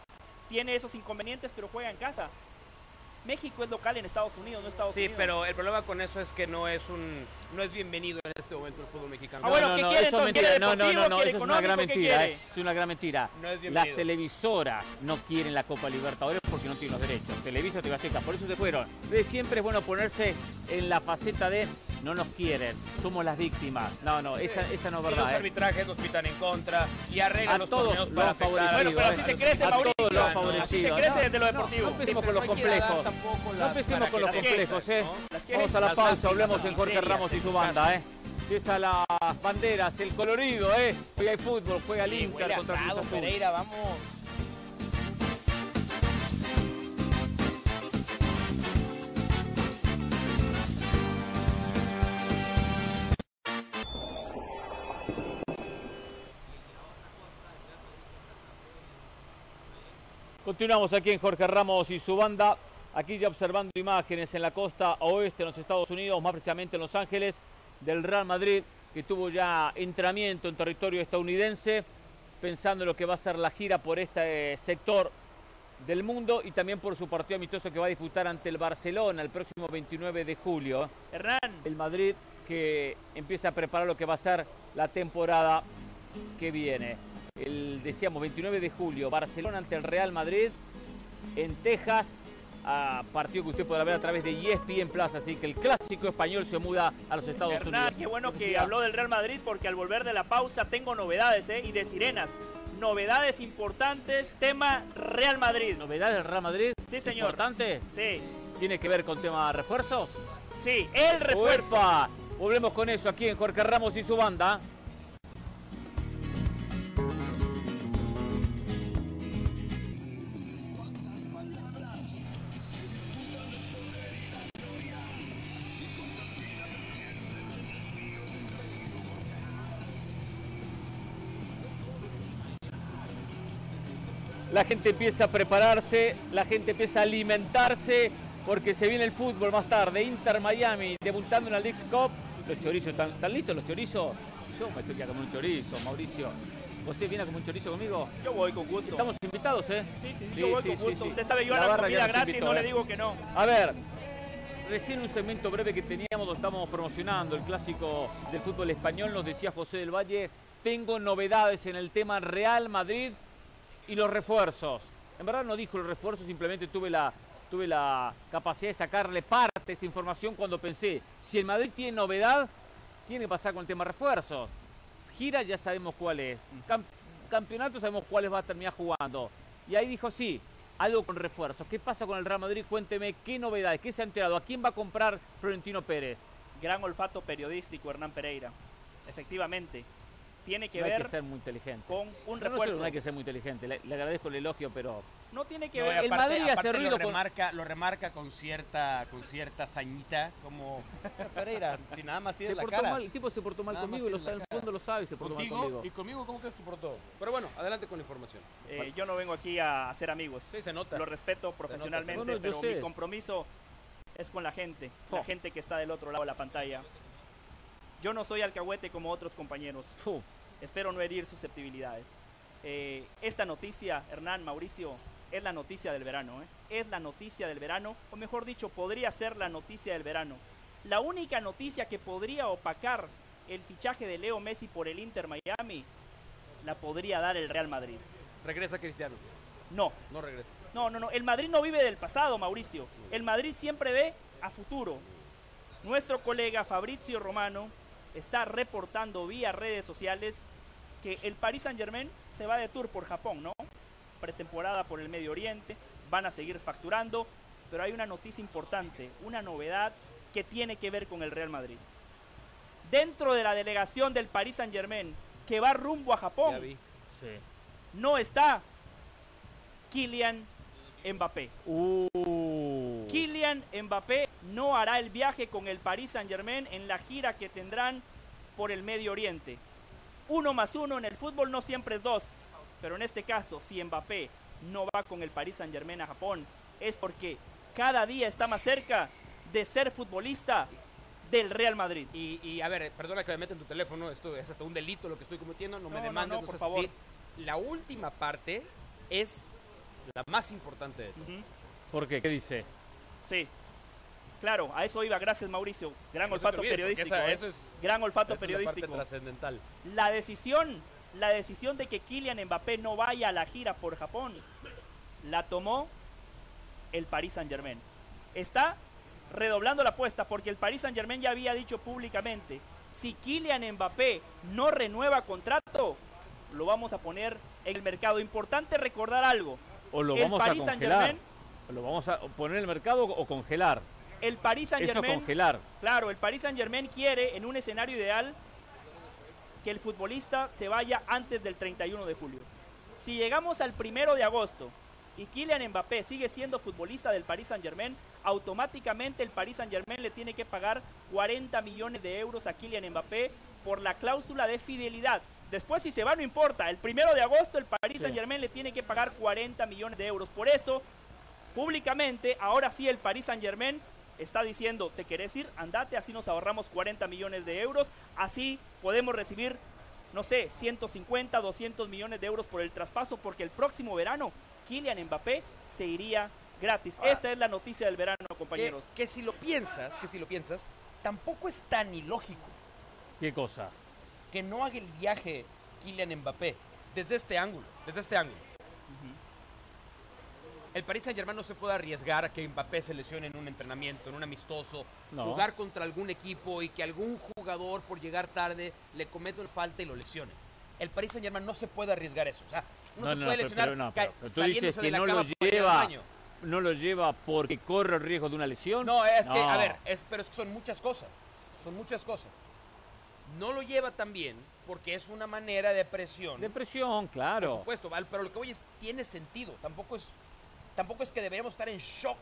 tiene esos inconvenientes, pero juega en casa. México es local en Estados Unidos, no Estados Sí, Unidos. pero el problema con eso es que no es un no es bienvenido en este momento el fútbol mexicano. Ah, bueno, no, ¿qué no, quiere No, no, no, no, ¿Quiere eso es una gran mentira. eh. Es una gran mentira. No es Las bienvenido. televisoras no quieren la Copa Libertadores porque no tienen los derechos. Televisa, TV Azteca, por eso se fueron. Entonces, siempre es bueno ponerse en la faceta de no nos quieren, somos las víctimas. No, no, esa, esa no es Y los verdad. eh. arbitrajes los pitan en contra y arreglan A los todos torneos lo para Bueno, pero así los se crece, Mauricio. Así se crece No, desde lo no, deportivo. No, empecemos Sí, con los pero no empecemos con los complejos, ¿eh? Vamos a la pausa, hablemos en Jorge Ramos y su banda, ¿eh? Empieza las banderas, el colorido, ¿eh? Hoy hay fútbol, juega el Inter contra asado, Cruz Azul. Pereira, vamos. Continuamos aquí en Jorge Ramos y su banda, aquí ya observando imágenes en la costa oeste de los Estados Unidos, más precisamente en Los Ángeles, del Real Madrid, que tuvo ya entrenamiento en territorio estadounidense, pensando en lo que va a ser la gira por este sector del mundo y también por su partido amistoso que va a disputar ante el Barcelona el próximo 29 de julio. Hernán, El Madrid que empieza a preparar lo que va a ser la temporada que viene. El, decíamos, 29 de julio, Barcelona ante el Real Madrid en Texas, a partido que usted podrá ver a través de ESPN Plaza, así que el clásico español se muda a los Estados Unidos. qué bueno que habló del Real Madrid porque al volver de la pausa tengo novedades, ¿eh? Y de sirenas. Novedades importantes, tema Real Madrid. ¿Novedades del Real Madrid? Sí, señor. ¿Importante? Sí, ¿Tiene que ver con tema refuerzos? sí, el refuerzo. ¡Uefa! Volvemos con eso aquí en Jorge Ramos y su banda. La gente empieza a prepararse, la gente empieza a alimentarse porque se viene el fútbol más tarde. Inter Miami debutando en la League Cup. Los chorizos, ¿están, están listos los chorizos? Yo me estoy quedando como un chorizo, Mauricio. ¿José viene como un chorizo conmigo? Yo voy con gusto. Estamos invitados, ¿eh? Sí, sí, sí, Sí, yo voy sí, con gusto. sí. Usted sabe, yo La a la comida gratis no ¿eh? le digo que no. A ver, recién un segmento breve que teníamos, lo estamos promocionando, el clásico del fútbol español, nos decía José del Valle, tengo novedades en el tema Real Madrid y los refuerzos. En verdad no dijo los refuerzos, simplemente tuve la, tuve la capacidad de sacarle parte de esa información cuando pensé, si el Madrid tiene novedad, tiene que pasar con el tema refuerzos. gira ya sabemos cuál es. Campeonato sabemos cuáles va a terminar jugando. Y ahí dijo, sí, algo con refuerzos. ¿Qué pasa con el Real Madrid? Cuénteme qué novedades, qué se ha enterado, a quién va a comprar Florentino Pérez. Gran olfato periodístico, Hernán Pereira. Efectivamente, tiene que no hay ver que ser muy inteligente. con un No, no, refuerzo. no hay que ser muy inteligente. Le, le agradezco el elogio, pero No tiene que No, ver. el Madrid hace aparte ruido lo con- remarca, lo remarca con cierta, con cierta sañita, como Pereira, si nada más se tienes la portó cara. mal, el tipo se portó mal Nada conmigo y lo sabe, en el fondo lo sabe y se portó mal conmigo. y conmigo, ¿cómo crees que se portó? Pero bueno, adelante con la información. eh, yo no vengo aquí a hacer amigos. Sí, se nota. Lo respeto profesionalmente, No, no, yo pero mi compromiso es con la gente, la gente que está del otro lado de la pantalla. Yo no soy alcahuete como otros compañeros. Espero no herir susceptibilidades. Eh, esta noticia, Hernán, Mauricio, es la noticia del verano. ¿eh? Es la noticia del verano, o mejor dicho, podría ser la noticia del verano. La única noticia que podría opacar el fichaje de Leo Messi por el Inter Miami la podría dar el Real Madrid. Regresa Cristiano. No, No regresa. no, no, no. El Madrid no vive del pasado, Mauricio. El Madrid siempre ve a futuro. Nuestro colega Fabrizio Romano está reportando vía redes sociales que el Paris Saint Germain se va de tour por Japón, ¿no? Pretemporada por el Medio Oriente, van a seguir facturando, pero hay una noticia importante, una novedad que tiene que ver con el Real Madrid. Dentro de la delegación del Paris Saint Germain que va rumbo a Japón, sí. no está Kylian Mbappé. Uh. Kylian Mbappé no hará el viaje con el Paris Saint Germain en la gira que tendrán por el Medio Oriente. Uno más uno en el fútbol no siempre es dos, pero en este caso, si Mbappé no va con el Paris Saint Germain a Japón, es porque cada día está más cerca de ser futbolista del Real Madrid. Y, y, a ver, perdona que me meta en tu teléfono, esto es hasta un delito lo que estoy cometiendo, no, No, me demandes, no, no por favor. así. La última parte es la más importante de todo. Ujú. ¿Por qué? ¿Qué dice? Sí. Claro, a eso iba, gracias Mauricio. Gran No olfato olvide, periodístico. esa- ¿eh? es, Gran olfato esa es la parte periodístico. trascendental. La decisión, la decisión de que Kylian Mbappé no vaya a la gira por Japón, la tomó el Paris Saint Germain. Está redoblando la apuesta porque el Paris Saint Germain ya había dicho públicamente, si Kylian Mbappé no renueva contrato, lo vamos a poner en el mercado. Importante recordar algo, ¿O lo el vamos a Paris congelar? Saint-Germain, ¿Lo vamos a poner en el mercado o congelar? El Paris Saint Eso Germain congelar. Claro, el Paris Saint Germain quiere, en un escenario ideal, que el futbolista se vaya antes del 31 de julio. Si llegamos al primero de agosto y Kylian Mbappé sigue siendo futbolista del Paris Saint Germain, automáticamente el Paris Saint Germain le tiene que pagar 40 millones de euros a Kylian Mbappé por la cláusula de fidelidad. Después si se va no importa, el primero de agosto el Paris. Saint Germain le tiene que pagar 40 millones de euros. Por eso, públicamente, ahora sí el Paris Saint Germain está diciendo, ¿te querés ir? Andate, así nos ahorramos 40 millones de euros, así podemos recibir, no sé, 150, 200 millones de euros por el traspaso, porque el próximo verano Kylian Mbappé se iría gratis. Ahora, Esta es la noticia del verano, Que, compañeros. que si lo piensas, que si lo piensas, tampoco es tan ilógico ¿Qué cosa? que no haga el viaje Kylian Mbappé desde este ángulo, desde este ángulo. El Paris Saint Germain no se puede arriesgar a que Mbappé se lesione en un entrenamiento, en un amistoso, No. jugar contra algún equipo y que algún jugador por llegar tarde le cometa una falta y lo lesione. El Paris Saint Germain no se puede arriesgar eso. O sea, uno No, se no, puede lesionar pero pero- pero tú dices que de la no lo lleva. baño. ¿No lo lleva porque corre el riesgo de una lesión? No, es que, a ver, es, pero es que son muchas cosas. Son muchas cosas. No lo lleva también porque es una manera de presión. Depresión, Por claro. supuesto, Val, pero lo que voy es, tiene sentido. Tampoco es, tampoco es que deberíamos estar en shock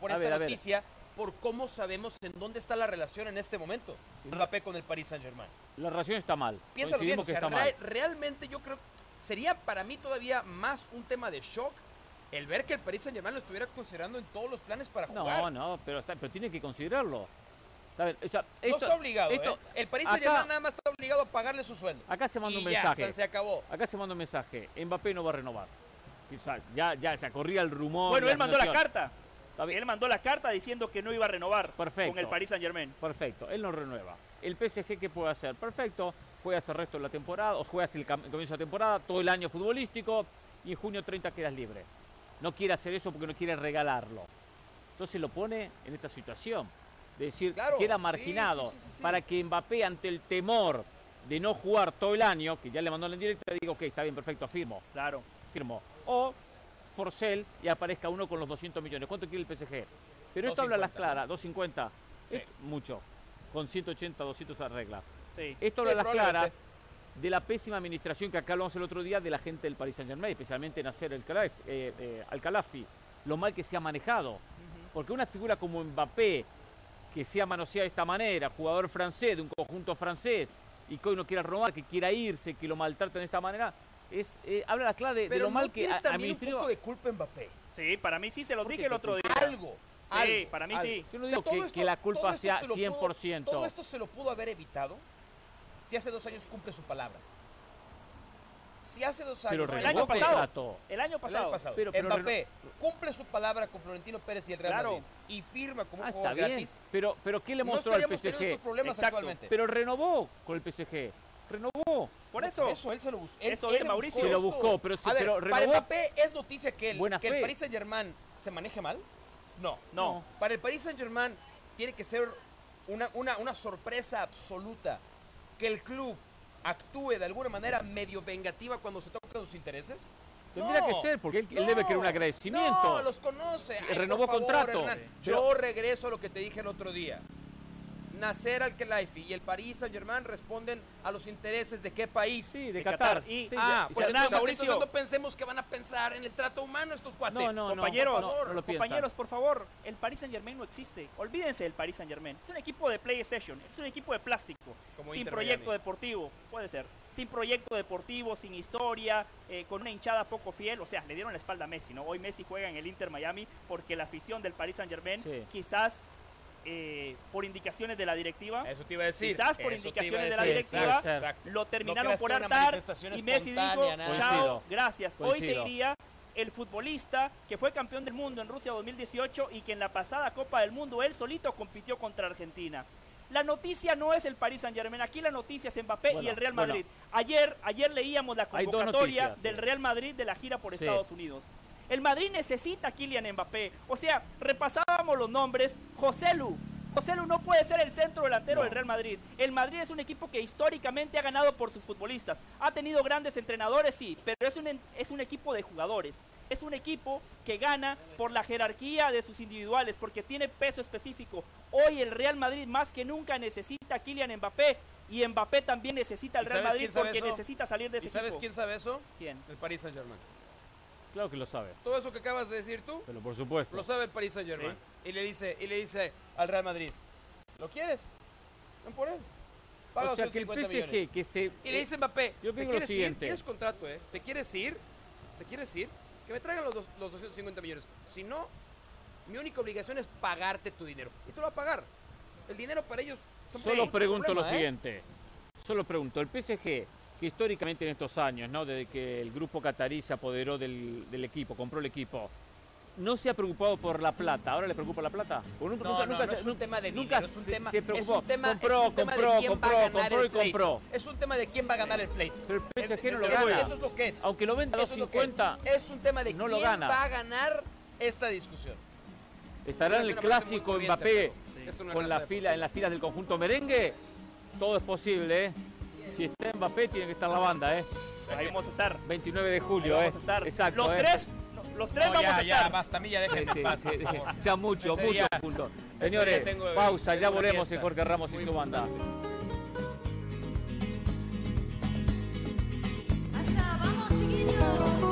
por A esta ver, noticia, por cómo sabemos en dónde está la relación en este momento. Mbappé con el Paris Saint Germain. La relación está mal. Piénsalo bien, o que está mal. realmente yo creo sería para mí todavía más un tema de shock el ver que el Paris Saint Germain lo estuviera considerando en todos los planes para jugar. No, no, pero, está, pero tiene que considerarlo. Está bien, o sea, No esto- está obligado, esto- ¿eh? El Paris acá- Saint Germain nada más está obligado a pagarle su sueldo. Acá se manda Y un ya, mensaje. Se acabó. Acá se manda un mensaje. Mbappé no va a renovar. Quizá, ya, ya se corría el rumor. Bueno, él mandó la carta. Él mandó la carta diciendo que no iba a renovar Perfecto. con el Paris Saint Germain. Perfecto, él no renueva. El PSG, ¿qué puede hacer? Perfecto, juegas el resto de la temporada, o juegas el, comienzo de la temporada, todo el año futbolístico, y en junio 30 quedas libre. No quiere hacer eso porque no quiere regalarlo. Entonces lo pone en esta situación, de decir, Claro, queda marginado, sí, sí, sí, sí. para que Mbappé, ante el temor de no jugar todo el año, que ya le mandó en directa, digo, ok, está bien, perfecto, firmo, Claro. firmo. O Forcel y aparezca uno con los 200 millones. ¿Cuánto quiere el PSG? Pero esto habla a las 250, claras, 250, Sí. es mucho. Con 180, 200 arregla. Sí. Esto Sí, habla a las claras de la pésima administración que acá hablamos el otro día de la gente del Paris Saint Germain, especialmente Nasser el Khelaifi, eh, eh, Al-Khelafi, lo mal que se ha manejado. Porque una figura como Mbappé, que sea manoseada de esta manera, jugador francés, de un conjunto francés, y que hoy no quiera robar, que quiera irse, que lo maltraten de esta manera, es, eh, habla la clara de, de Pero lo mal no que tiene a- también un poco de culpa Mbappé. Sí, para mí sí se lo ¿Por dije el otro día. Algo. Sí, algo, para mí algo. sí. Yo no O sea, digo todo que, esto- que la culpa sea se lo pudo- 100%. todo esto se lo pudo haber evitado si hace dos años cumple su palabra. Si hace dos años... pero el año pasado. El año El año pasado. pasado. Pero- pero Mbappé cumple su palabra con Florentino Pérez y el Real Claro. Madrid y firma como un Ah, jugador está bien. gratis. Pero, pero ¿qué le No mostró al estaríamos teniendo PSG? estos problemas Exacto. actualmente. Pero renovó con el PSG. Renovó. Por eso. Eso él se lo buscó. Eso él se Mauricio. Se lo buscó, pero sí, A ver, pero para renovó. Mbappé es noticia que el, Buena que el. Paris Saint Germain se maneje mal. No. No. Para el Paris Saint Germain tiene que ser una, una, una sorpresa absoluta que el club actúe de alguna manera medio vengativa cuando se tocan sus intereses. Tendría No, que ser, porque él, él debe querer un no, agradecimiento. No, los conoce. Ay, renovó favor, contrato. Hernán. Yo regreso a lo que te dije el otro día. Nasser Al-Khelaifi y el Paris Saint-Germain responden a los intereses de qué país. Sí, de, de Qatar. Qatar. Y- Sí, Ah, pues entonces, Mauricio. entonces no pensemos que van a pensar en el trato humano estos cuates. No, no, no, compañeros, por favor, no lo compañeros, por favor, el Paris Saint Germain no existe. Olvídense del Paris Saint Germain. Es un equipo de PlayStation, es un equipo de plástico, Como sin Inter proyecto Miami. deportivo, puede ser, sin proyecto deportivo, sin historia, eh, con una hinchada poco fiel. O sea, le dieron la espalda a Messi, ¿no? Hoy Messi juega en el Inter Miami porque la afición del Paris Saint Germain, Sí. quizás eh, por indicaciones de la directiva, Eso te iba a decir. Quizás por eso indicaciones de la directiva, exacto, exacto. lo terminaron por hartar y Messi dijo, nada. chao, Coincido. gracias. Hoy se iría el futbolista que fue campeón del mundo en Rusia 2018 y que en la pasada Copa del Mundo él solito compitió contra Argentina. La noticia no es el Paris Saint Germain, aquí la noticia es Mbappé y el Real bueno. Madrid. Ayer, ayer leíamos la convocatoria noticias, del. Real Madrid de la gira por Sí. Estados Unidos. El Madrid necesita a Kylian Mbappé. O sea, repasábamos los nombres. José Lu. José Lu no puede ser el centro delantero No. del Real Madrid. El Madrid es un equipo que históricamente ha ganado por sus futbolistas. Ha tenido grandes entrenadores, sí, pero es un, es un equipo de jugadores. Es un equipo que gana por la jerarquía de sus individuales, porque tiene peso específico. Hoy el Real Madrid más que nunca necesita a Kylian Mbappé. Y Mbappé también necesita al ¿Y Real Madrid porque eso? necesita salir de ese ¿Y sabes equipo. quién sabe eso? ¿Quién? El Paris Saint Germain. Claro que lo sabe, Todo eso que acabas de decir tú, pero por supuesto. lo sabe el Paris Saint Germain. Y le dice, y le dice al Real Madrid, ¿lo quieres? Ven por él. Paga o sea que el 250 PSG millones. que se... Y le dice Mbappé, yo ¿te lo quieres ir? siguiente. Tienes contrato, ¿eh? ¿Te quieres ir? ¿Te quieres ir? Que me traigan los, dos- los 250 millones. Si no, mi única obligación es pagarte tu dinero. Y tú lo vas a pagar. El dinero para ellos Solo pregunto problema, lo ¿eh? siguiente. Solo pregunto, el PSG, que históricamente en estos años, ¿no? Desde que el grupo catarí se apoderó del, del equipo, compró el equipo, ¿no se ha preocupado por la plata? ¿Ahora le preocupa la plata? Nunca- No, nunca- no, nunca no se- es un tema de nunca dinero, es un se- tema, se es preocupó. un tema, compró, es un tema compró, de quién compró, va a ganar compró el y compró. Es un tema de quién va a ganar el pleito. Pero el PSG no lo Eso, gana. eso es lo que es. Aunque lo venda a Eso es lo que es. 250, Es un tema de no lo quién gana. va a ganar esta discusión. estará en Es el clásico Mbappé es con la fila, en las filas del conjunto merengue. Todo es posible, ¿eh? Si está Mbappé, tiene que estar la banda, ¿eh? Ahí vamos a estar. 29 de Ahí julio, ¿eh? vamos a estar. Exacto, los ¿eh? tres, los tres No, vamos ya, a ya, estar. basta, ya Sí, déjenme sí, sí, sí. Ya mucho, Ese mucho día- punto. <laughs> Señores, tengo- pausa, ya tengo volvemos en. Jorge Ramos y Muy su banda. ¡Allá, vamos, chiquillos!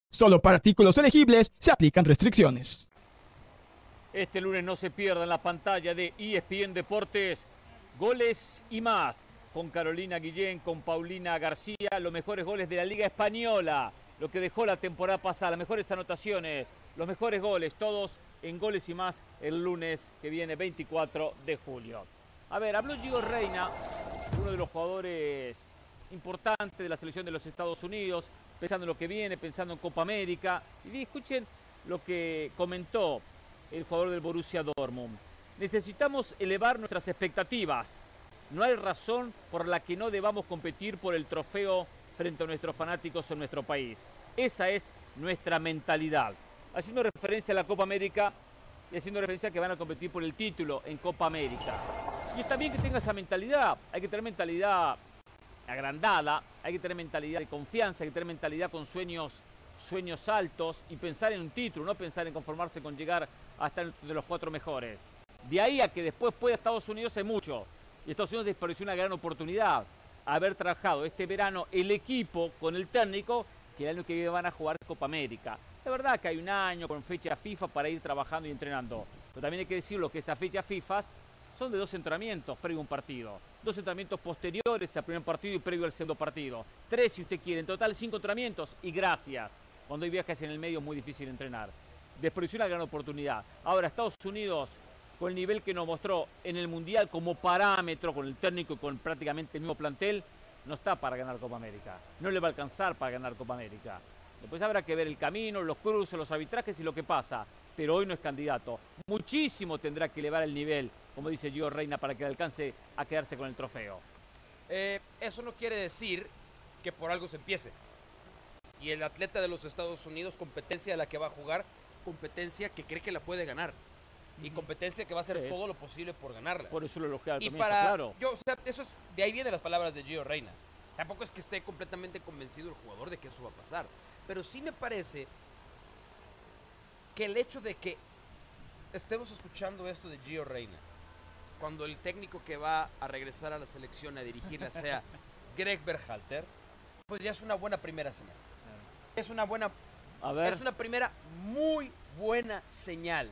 Solo para artículos elegibles se aplican restricciones. Este lunes no se pierda en la pantalla de ESPN Deportes goles y más con Carolina Guillén, con Paulina García, los mejores goles de la Liga Española, lo que dejó la temporada pasada, las mejores anotaciones, los mejores goles, todos en goles y más el lunes que viene 24 de julio. A ver, habló Gio Reina, uno de los jugadores importantes de la selección de los Estados Unidos, pensando en lo que viene, pensando en Copa América. Y escuchen lo que comentó el jugador del Borussia Dortmund. Necesitamos elevar nuestras expectativas. No hay razón por la que no debamos competir por el trofeo frente a nuestros fanáticos en nuestro país. Esa es nuestra mentalidad. Haciendo referencia a la Copa América y haciendo referencia a que van a competir por el título en Copa América. Y está bien que tenga esa mentalidad. Hay que tener mentalidad agrandada, hay que tener mentalidad de confianza, hay que tener mentalidad con sueños, sueños altos y pensar en un título, no pensar en conformarse con llegar hasta los cuatro mejores. De ahí a que después pueda Estados Unidos es mucho. Y Estados Unidos desperdició una gran oportunidad haber trabajado este verano el equipo con el técnico que el año que viene van a jugar Copa América. Es verdad que hay un año con fecha FIFA para ir trabajando y entrenando. Pero también hay que decirlo que esas fechas FIFA son de dos entrenamientos previo a un partido. Dos entrenamientos posteriores al primer partido y previo al segundo partido. Tres si usted quiere. En total cinco entrenamientos y gracias. Cuando hay viajes en el medio es muy difícil entrenar. Desperdició una gran oportunidad. Ahora Estados Unidos con el nivel que nos mostró en el Mundial como parámetro, con el técnico y con prácticamente el mismo plantel, no está para ganar Copa América. No le va a alcanzar para ganar Copa América. Después habrá que ver el camino, los cruces, los arbitrajes y lo que pasa. Pero hoy no es candidato. Muchísimo tendrá que elevar el nivel, como dice Gio Reina, para que alcance a quedarse con el trofeo. Eh, eso no quiere decir que por algo se empiece. Y el atleta de los Estados Unidos, competencia a la que va a jugar, competencia que cree que la puede ganar. Y competencia que va a hacer Sí. todo lo posible por ganarla. Por eso lo elogiaba y comienzo, para claro. yo, o sea, eso es, de ahí vienen las palabras de Gio Reina. Tampoco es que esté completamente convencido el jugador de que eso va a pasar, pero sí me parece que el hecho de que estemos escuchando esto de Gio Reina, cuando el técnico que va a regresar a la selección a dirigirla <laughs> sea Greg Berhalter, pues ya es una buena primera señal. Es una buena A ver, es una primera muy buena señal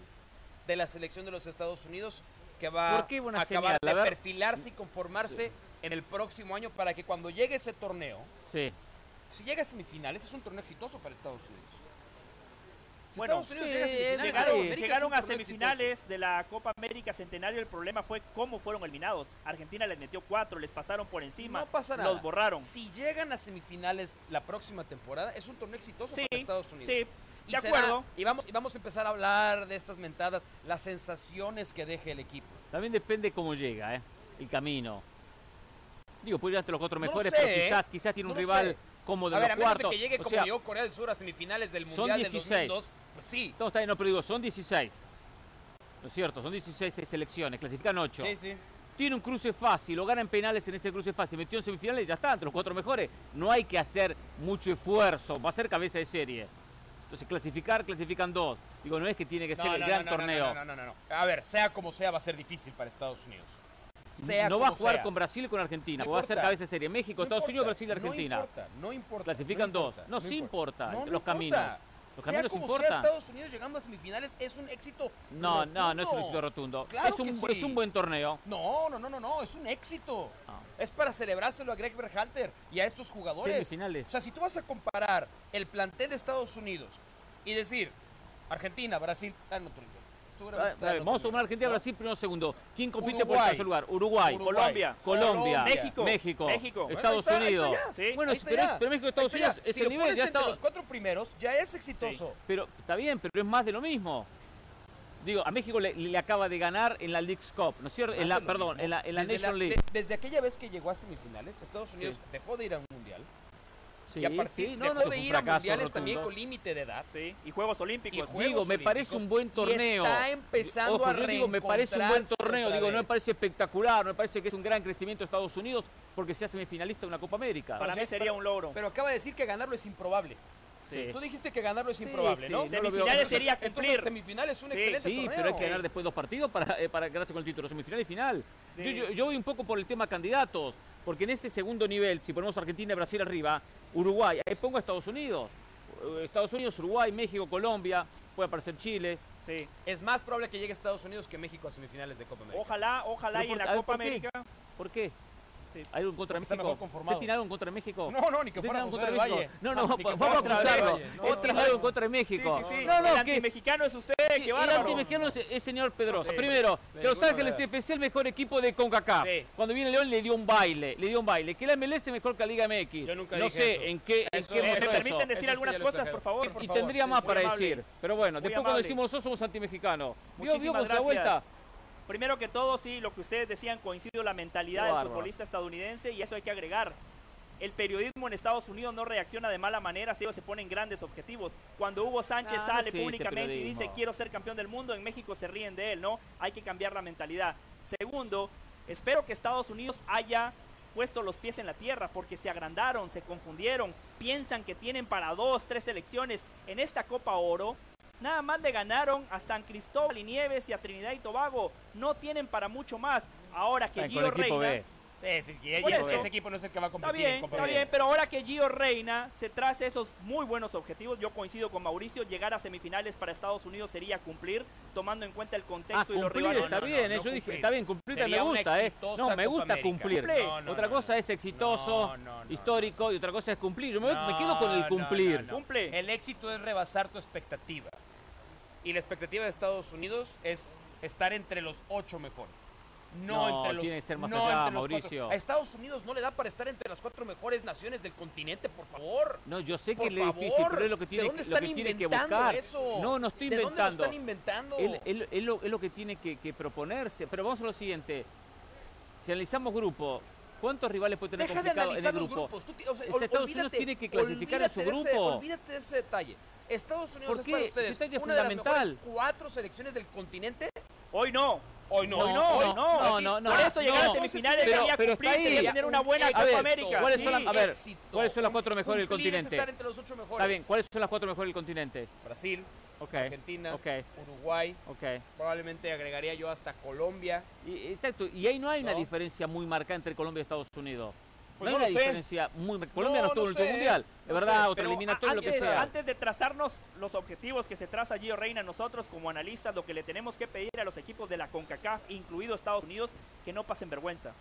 de la selección de los Estados Unidos que va ¿Por qué buena a acabar señal? De perfilarse y conformarse en el próximo año para que cuando llegue ese torneo, sí. si llega a semifinales, es un torneo exitoso para Estados Unidos. Bueno, Estados Unidos sí, llega a semifinales, llegaron- a semifinales de la Copa América Centenario. El problema fue cómo fueron eliminados. Argentina les metió cuatro, les pasaron por encima, No pasa nada. los borraron. Si llegan a semifinales la próxima temporada, es un torneo exitoso Sí, para Estados Unidos. sí, Y de será- acuerdo. y, vamos, y vamos a empezar a hablar de estas mentadas, las sensaciones que deje el equipo. También depende cómo llega, ¿eh? El camino. Digo, puede llegar entre los cuatro No mejores, sé, pero ¿eh? quizás, quizás tiene No un rival sé. cómodo A en ver, los a menos de cuartos. que llegue O como sea, llegó Corea del Sur a semifinales del son Mundial del 16. 2002, pues sí. Todo está bien, no, pero digo, son 16. ¿No es cierto? Son 16 selecciones, clasifican 8. Sí, sí. Tiene un cruce fácil, lo gana en penales en ese cruce fácil, metió en semifinales y ya está, entre los cuatro mejores. No hay que hacer mucho esfuerzo, va a ser cabeza de serie. Entonces, clasificar, clasifican dos. Digo, no es que tiene que ser No, el gran no, torneo. No, no, no, no, no. A ver, sea como sea, va a ser difícil para Estados Unidos. Sea no va a jugar sea. con Brasil y con Argentina, va a ser cabeza de serie. México, Estados Unidos, Brasil y Argentina. No importa, no importa. Clasifican dos. No, sí importa, los caminos. Los Sea como sea, Estados Unidos llegando a semifinales es un éxito. No, no, no es un rotundo. éxito rotundo. Claro es, un, que bu- es sí. un buen torneo. No, no, no, no, no, es un éxito. Ah. Es para celebrárselo a Greg Berhalter y a estos jugadores. Semifinales. O sea, si tú vas a comparar el plantel de Estados Unidos y decir Argentina, Brasil, ah, en otro vamos a sumar nivel, Argentina, ¿no? Brasil, primero, segundo. ¿Quién compite por el tercer lugar? Uruguay. Colombia. Colombia, México. México, Estados Unidos. Bueno, pero, México y Estados. Unidos es el nivel, ya está. los cuatro primeros, ya es exitoso. Pero está bien, pero es más de lo mismo. Digo, a México le, le acaba de ganar en la League's Cup, ¿no es cierto? En la, perdón, mismo. en la, en la Nation la- League. de- desde aquella vez que llegó a semifinales, Estados Unidos Sí. dejó de ir a un mundial. Sí, y a partir sí, no, dejó no, fue de ir a mundiales también con límite de edad. Sí, y Juegos Olímpicos. Y Juegos Digo, me parece un buen y torneo. está empezando Ojo, a yo digo, me parece un buen torneo. Digo, no me parece espectacular, no me parece que es un gran crecimiento de Estados Unidos porque sea semifinalista de una Copa América. Para mí sería un logro. Pero acaba de decir que ganarlo es improbable. Sí. Tú dijiste que ganarlo es Sí, improbable, sí, ¿no? Semifinales sería Entonces, cumplir. semifinales es un Sí, excelente Sí, torneo. pero hay que ganar después dos partidos para, eh, para ganarse con el título semifinal y final. Sí. Yo, yo- yo voy un poco por el tema candidatos, Porque en ese segundo nivel, si ponemos Argentina y Brasil arriba, Uruguay, ahí pongo a Estados Unidos. Eh, Estados Unidos, Uruguay, México, Colombia, puede aparecer Chile. Sí. Es más probable que llegue a Estados Unidos que México a semifinales de Copa América. Ojalá, ojalá y en la Copa. América. ¿Por qué? Sí. ¿Hay algo en contra de México? ¿Usted tiene algo en contra de México? No, no, ni que ¿Usted fuera contra de. México? No, No, que vamos a acusarlo. No. algo en contra de México. Sí, sí, sí. No, el no, que antimexicano es usted, Sí, qué el bárbaro. antimexicano es, es señor Pedrosa. Primero, que Los Ángeles. FC el mejor equipo de CONCACAF. Cuando viene León le dio un baile, le dio un baile. Que la MLS es mejor que la Liga MX. Yo nunca no dije sé eso. en qué, en Eso- qué ¿Me permiten decir algunas cosas, por favor? Y tendría más para decir. Pero bueno, después cuando decimos nosotros somos antimexicanos. ¿Vio, da vuelta? Primero que todo, sí, lo que ustedes decían coincido la mentalidad Qué del bárbaro. futbolista estadounidense y eso hay que agregar. El periodismo en Estados Unidos no reacciona de mala manera si ellos se ponen grandes objetivos. Cuando Hugo Sánchez Ah, sale existe públicamente y dice quiero ser campeón del mundo, en México se ríen de él, ¿no? Hay que cambiar la mentalidad. Segundo, espero que Estados Unidos haya puesto los pies en la tierra porque se agrandaron, se confundieron, piensan que tienen para dos, tres selecciones en esta Copa Oro. Nada más le ganaron a San Cristóbal y Nieves y a Trinidad y Tobago. No tienen para mucho más. Ahora que Ay, Gio Reina... B. Sí, sí, y- y Por ese, eso. ese equipo no es el que va a Está competir en bien, está bien, pero ahora que Gio Reina se trace esos muy buenos objetivos, yo coincido con Mauricio, llegar a semifinales para Estados Unidos sería cumplir, tomando en cuenta el Ah, contexto y los cumplir rivales. está no, bien, no, eh, no yo dije, cumplir. está bien, cumplir me gusta, eh. No, me gusta América. cumplir. Cumple. No, no, otra no. cosa es exitoso, No, no, no, histórico, y otra cosa es cumplir. Yo me, No, me quedo con el no, cumplir. no, no. Cumple. El éxito es rebasar tu expectativa. Y la expectativa de Estados Unidos es estar entre los ocho mejores. No, No, entre los tiene que ser más no allá, cuatro. Mauricio. A Estados Unidos no le da para estar entre las cuatro mejores naciones del continente, por favor. No, yo sé que Por es difícil, favor, pero es lo que tiene, ¿de dónde que- lo están que, tiene que inventando buscar. eso? No, no estoy ¿De dónde lo inventando. están inventando? Lo, es lo que tiene que, que proponerse. Pero vamos a lo siguiente. Si analizamos grupo, ¿cuántos rivales puede tener Deja de complicado en el grupo? grupos. Tú o sea, Estados Unidos tiene que clasificar en su olvídate de ese- grupo. olvídate de ese detalle. Estados Unidos ¿Por es para qué? ustedes Si una de las fundamental. mejores cuatro selecciones del continente. Hoy no. Hoy no. Hoy no, hoy no. no, no, no, Por eso llegar a semifinales Pero- sería pero cumplir, sería tener una buena A Copa ver, América. ¿cuáles sí. son las- a ver, Éxito. ¿cuáles son las cuatro mejores del Cumplir es continente? estar entre los ocho mejores. Está bien, ¿cuáles son las cuatro mejores del continente? Brasil, Ok. Argentina, Ok, Uruguay, ok. probablemente agregaría yo hasta Colombia. Y- exacto, y ahí no hay una diferencia muy marcada entre Colombia y Estados Unidos. Pues no hay no una sé. diferencia muy Colombia no, No, estuvo en el último mundial, de verdad, otra eliminatoria, lo que sea. antes de trazarnos los objetivos que se traza Gio Reina, nosotros como analistas lo que le tenemos que pedir a los equipos de la CONCACAF, incluido Estados Unidos, que no pasen vergüenza.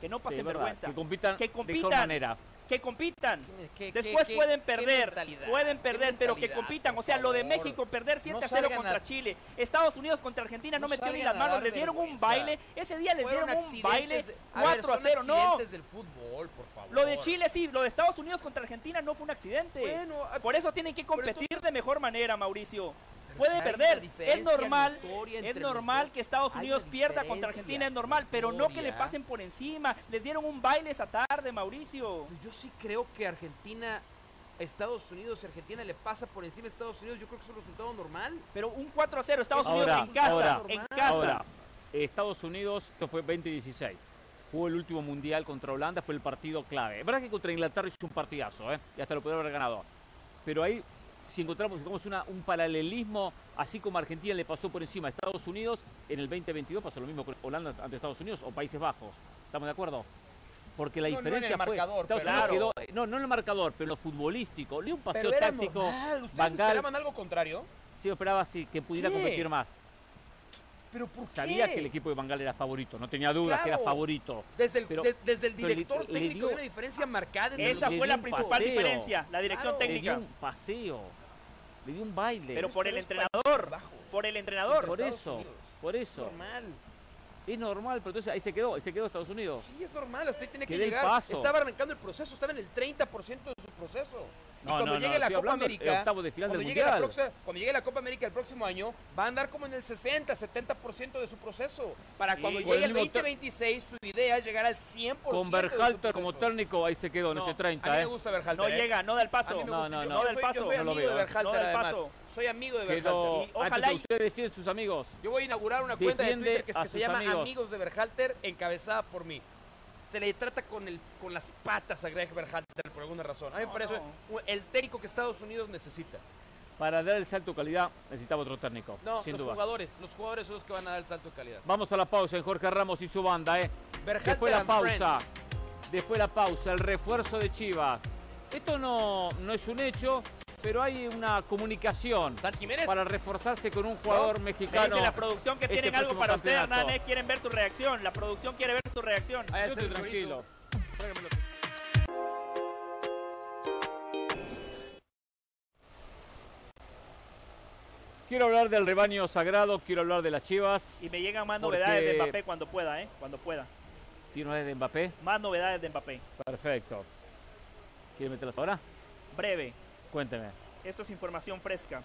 Que no Sí, pasen verdad, vergüenza. que compitan, Que de mejor compitan. manera. Que compitan. ¿Qué- qué- Después qué- pueden perder, pueden ¿Qué perder, pero que compitan. O sea, lo de? México, perder 7 No a 0 salgan contra a- Chile. Estados Unidos contra Argentina no, No metieron ni las a manos, les dieron un baile. Ese día les Fueron dieron un baile de- 4 ver, a son 0. No, accidentes del fútbol, por favor. lo de Chile sí, lo de Estados Unidos contra Argentina no fue un accidente. Bueno, ah, Por eso tienen que competir entonces- de mejor manera, Mauricio. Puede perder. Es normal, es normal que Estados Unidos pierda contra Argentina, es normal, pero no que le pasen por encima. Les dieron un baile esa tarde, Mauricio. Pues yo sí creo que Argentina, Estados Unidos y Argentina le pasa por encima a Estados Unidos. Yo creo que es un resultado normal. Pero un 4 a 0, Estados Ahora, Unidos en casa, ahora, en casa. Ahora, Estados Unidos, esto fue 2016. Jugó el último mundial contra Holanda, fue el partido clave. Es verdad que contra Inglaterra hizo un partidazo, ¿eh? y hasta lo podría haber ganado. Pero ahí, si encontramos digamos, una- un paralelismo, así como Argentina le pasó por encima a Estados Unidos, en el 2022 pasó lo mismo con Holanda ante Estados Unidos o Países Bajos. ¿Estamos de acuerdo? Porque la No, no en el diferencia fue. marcador, Estados pero Unidos claro. quedó- no, no en el marcador, pero en lo futbolístico. Le dio un paseo táctico. normal. ¿Ustedes esperaban algo contrario? Sí, yo esperaba sí, que pudiera ¿Qué? competir más. ¿Pero por qué? Sabía que el equipo de Bangal era favorito, no tenía dudas que era favorito. Desde el, Pero- de- desde el director le técnico dio- hay una diferencia marcada entre Esa fue la principal paseo. diferencia, la dirección Claro. Le dio técnica. un paseo, le dio un baile. Pero por el entrenador, por el entrenador. por eso, Unidos. por eso. Normal. Es normal, pero entonces ahí se quedó, ahí se quedó Estados Unidos. Sí, es normal, hasta ahí tiene que Que llegar. paso. Estaba arrancando el proceso, estaba en el 30% de su proceso. Y cuando no, no, llegue la Copa América, octavo de final cuando, del llegue la Mundial. próxima- cuando llegue la Copa América el próximo año, va a andar como en el 60, 70% de su proceso. Para Sí. cuando Con llegue el el mismo ter- 2026, su idea es llegar al 100% Con Berhalter como técnico, ahí se quedó en No, ese A 30, mí me ¿eh? gusta Berhalter. No ¿eh? llega, no da el A paso. No, no, Yo- no. yo No del soy- paso. Yo soy No lo amigo veo, de ¿eh? Berhalter, No del además. paso. Soy amigo de Quedó, Berhalter. Y ojalá usted defiende sus amigos. Yo voy a inaugurar una cuenta de Twitter que, es a que se llama amigos. Amigos de Berhalter, encabezada por mí. Se le trata con, el, con las patas a Greg Berhalter por alguna razón. A mí me No, parece no. el técnico que Estados Unidos necesita. Para dar el salto de calidad necesitaba otro técnico, No, sin los duda. jugadores. Los jugadores son los que van a dar el salto de calidad. Vamos a la pausa en Jorge Ramos y su banda, ¿eh? Berhalter Después de la pausa, Friends. Después la pausa, el refuerzo de Chivas. Esto no, no es un hecho, pero hay una comunicación San Jiménez. para reforzarse con un jugador Me mexicano. dice la producción que este tienen algo para usted, campeonato. Hernán. eh, Quieren ver su reacción. La producción quiere ver su reacción. Estoy tranquilo. Quiero hablar del rebaño sagrado, quiero hablar de las chivas. Y me llegan más novedades de Mbappé cuando pueda, ¿eh? Cuando pueda. ¿Tiene una de Mbappé? Más novedades de Mbappé. Perfecto. ¿Quiere meterlas ahora? Breve. Cuénteme. Esto es información fresca.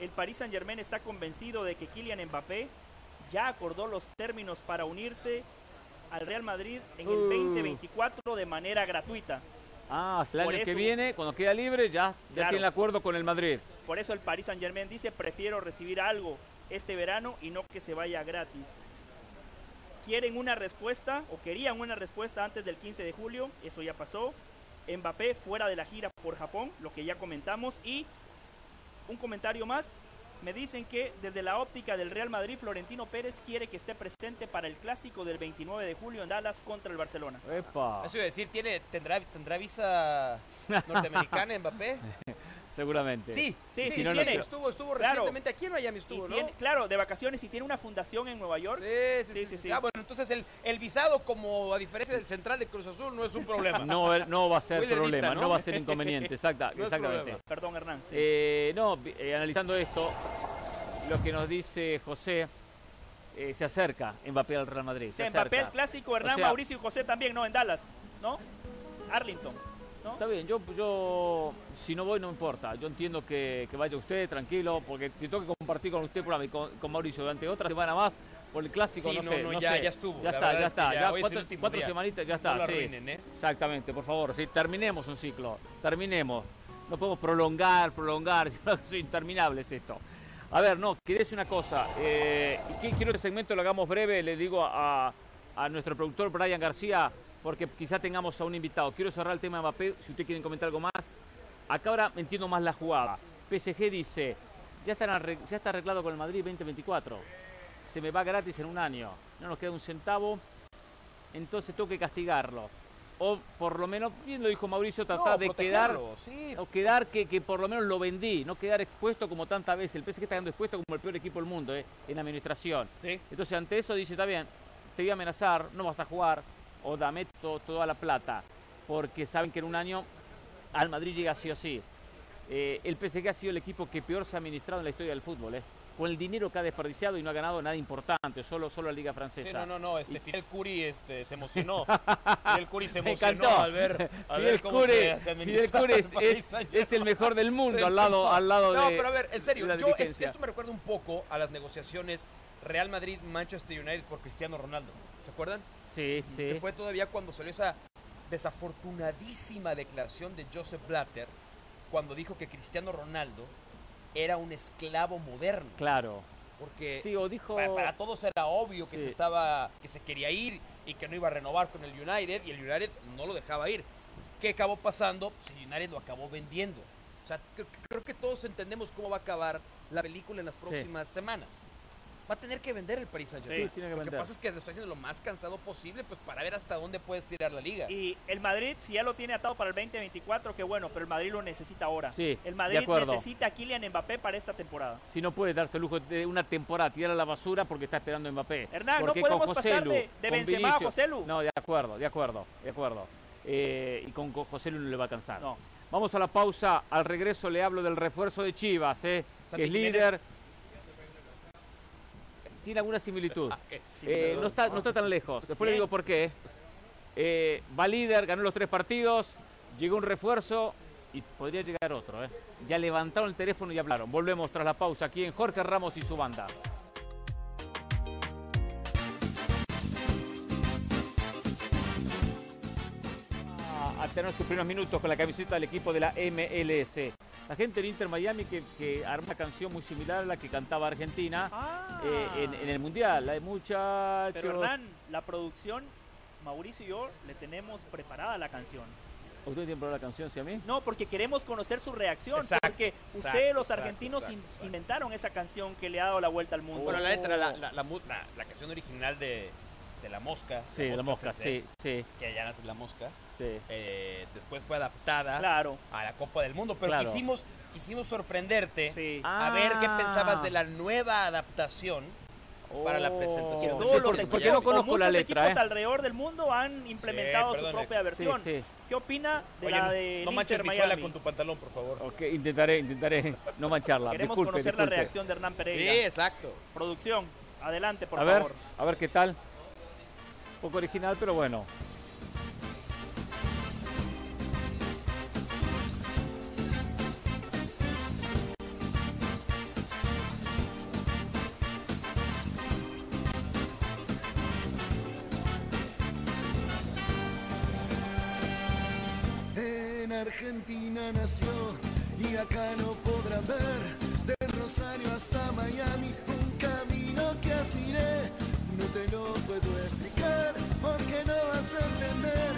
El Paris Saint Germain está convencido de que Kylian Mbappé ya acordó los términos para unirse al Real Madrid en el Uh. 2024 de manera gratuita. Ah, el año que viene, cuando queda libre, ya, ya Claro. tiene el acuerdo con el Madrid. Por eso el Paris Saint Germain dice prefiero recibir algo este verano y no que se vaya gratis. Quieren una respuesta o querían una respuesta antes del 15 de julio, eso ya pasó. Mbappé fuera de la gira por Japón, lo que ya comentamos. Y un comentario más, me dicen que desde la óptica del Real Madrid, Florentino Pérez quiere que esté presente para el clásico del 29 de julio en Dallas contra el Barcelona. Epa. Eso iba a decir, ¿tiene, tendrá, ¿tendrá visa <laughs> norteamericana Mbappé? <laughs> Seguramente. Sí, Sí, sí, no, no, tiene. Estuvo, estuvo Claro. recientemente aquí en Miami, estuvo, ¿no? claro, de vacaciones y tiene una fundación en Nueva York. Sí, sí, Sí, sí, sí, sí. sí. Ah, bueno, entonces el, el visado, como a diferencia del central de Cruz Azul, no es un problema. <laughs> No, no va a ser Muy problema, no ¿no? va a ser inconveniente, exacta, <laughs> No exactamente. Perdón, Hernán. sí. Eh, no, eh, analizando esto, lo que nos dice José, eh, se acerca Mbappé al Real Madrid. Se sea, Mbappé acerca. el clásico, Hernán, O sea- Mauricio y José también, ¿no? En Dallas, ¿no? Arlington, ¿no? Está bien, yo, yo si no voy no importa. Yo entiendo que, que vaya usted tranquilo, porque si tengo que compartir con usted programa y con, con Mauricio durante otra semana más por el clásico, Sí, no, no, sé. no, ya- sé. ya estuvo. Ya está, ya es que está. ya Ya hoy es el cuatro, semanitas, ya está. sí. arruinen, ¿eh? Exactamente, por favor, sí, terminemos un ciclo. Terminemos. No podemos prolongar, prolongar. <laughs> Es interminable es esto. A ver, no, quería decir una cosa. Eh, quiero que este segmento lo hagamos breve. Le digo a, a nuestro productor Brian García, porque quizá tengamos a un invitado. Quiero cerrar el tema de Mbappé, si usted quiere comentar algo más. Acá ahora entiendo más la jugada. PSG dice, ya, están arreg- ya está arreglado con el Madrid 2024. Se me va gratis en un año. No nos queda un centavo. Entonces tengo que castigarlo. O por lo menos, bien lo dijo Mauricio, tratar No, de quedar sí. o quedar que, que por lo menos lo vendí, no quedar expuesto como tantas veces. El PSG está quedando expuesto como el peor equipo del mundo eh, en administración. Sí. Entonces ante eso dice, está bien, te voy a amenazar, no vas a jugar o dame to- toda la plata. Porque saben que en un año al Madrid llega sí o sí. Eh, el PSG ha sido el equipo que peor se ha administrado en la historia del fútbol. eh. Con el dinero que ha desperdiciado y no ha ganado nada importante, solo, solo la Liga Francesa. Sí, no, no, no, este Y- Fidel Curi este, se emocionó. <laughs> Fidel Curi se emocionó encantó. al ver, al Fidel ver cómo Curi, se, se Fidel Curi el es, es- es el mejor del mundo al lado, <laughs> al lado No, de. pero a ver, en serio, yo, esto me recuerda un poco a las negociaciones Real Madrid-Manchester United por Cristiano Ronaldo. ¿Se acuerdan? Sí, sí. Que fue todavía cuando salió esa desafortunadísima declaración de Joseph Blatter cuando dijo que Cristiano Ronaldo era un esclavo moderno. Claro. Porque Sí, o dijo. para, para todos era obvio que Sí. se estaba que se quería ir y que no iba a renovar con el United y el United no lo dejaba ir. ¿Qué acabó pasando? Pues el United lo acabó vendiendo. O sea, creo, creo que todos entendemos cómo va a acabar la película en las próximas semanas. Va a tener que vender el Paris Saint-Germain. Sí, tiene que Lo que vender. pasa es que lo está haciendo lo más cansado posible pues para ver hasta dónde puedes tirar la liga. Y el Madrid, si ya lo tiene atado para el 2024, qué bueno, pero el Madrid lo necesita ahora. Sí, el Madrid necesita a Kylian Mbappé para esta temporada. Si no puede darse el lujo de una temporada, tirar a la basura porque está esperando a Mbappé. Hernán, no Porque podemos con pasar Joselu, de- de Benzema a Vinicius- Joselu. No, de acuerdo, de acuerdo, de acuerdo. Eh, y con con Joselu no le va a alcanzar. No. Vamos a la pausa. Al regreso le hablo del refuerzo de Chivas, eh, que es Jiménez. Tiene alguna similitud. <laughs> Ah. Eh, no, está, no está tan lejos. Después le digo por qué. Eh, va líder, ganó los tres partidos, llegó un refuerzo y podría llegar otro. eh. Ya levantaron el teléfono y hablaron. Volvemos tras la pausa aquí en Jorge Ramos y su banda. A tener sus primeros minutos con la camiseta del equipo de la MLS. La gente del Inter Miami que, que armó una canción muy similar a la que cantaba Argentina Ah. eh, en, en el Mundial. La de muchachos. Pero Hernán, la producción, Mauricio y yo le tenemos preparada la canción. ¿Usted tiene la canción, sí a mí? No, porque queremos conocer su reacción. Exacto, porque exacto, ustedes, los argentinos, exacto, in- exacto. inventaron esa canción que le ha dado la vuelta al mundo. Bueno, la letra, la, la, la la- la canción original de, de la mosca. Sí, la mosca, CC, sí, sí, Que ya nace la mosca. sí. Eh, después fue adaptada Claro, a la Copa del Mundo, pero Claro. quisimos, quisimos sorprenderte sí. Ah. a ver qué pensabas de la nueva adaptación. para la Oh. presentación. Sí, todos los porque, equipos, porque no conozco la muchos letra, equipos ¿eh? alrededor del mundo han implementado su propia Sí, versión. sí. ¿Qué opina de Oye, la de no manches Miami? con tu pantalón, por favor. Ok, intentaré, intentaré <laughs> no mancharla. Queremos disculpe, conocer la reacción de Hernán Sí, Pereira. exacto. Producción, adelante, por a ver, favor. a ver qué tal. Poco original, pero bueno. En Argentina nació y acá no podrán ver de Rosario hasta Miami un camino que aspiré. No te lo puedo explicar porque no vas a entender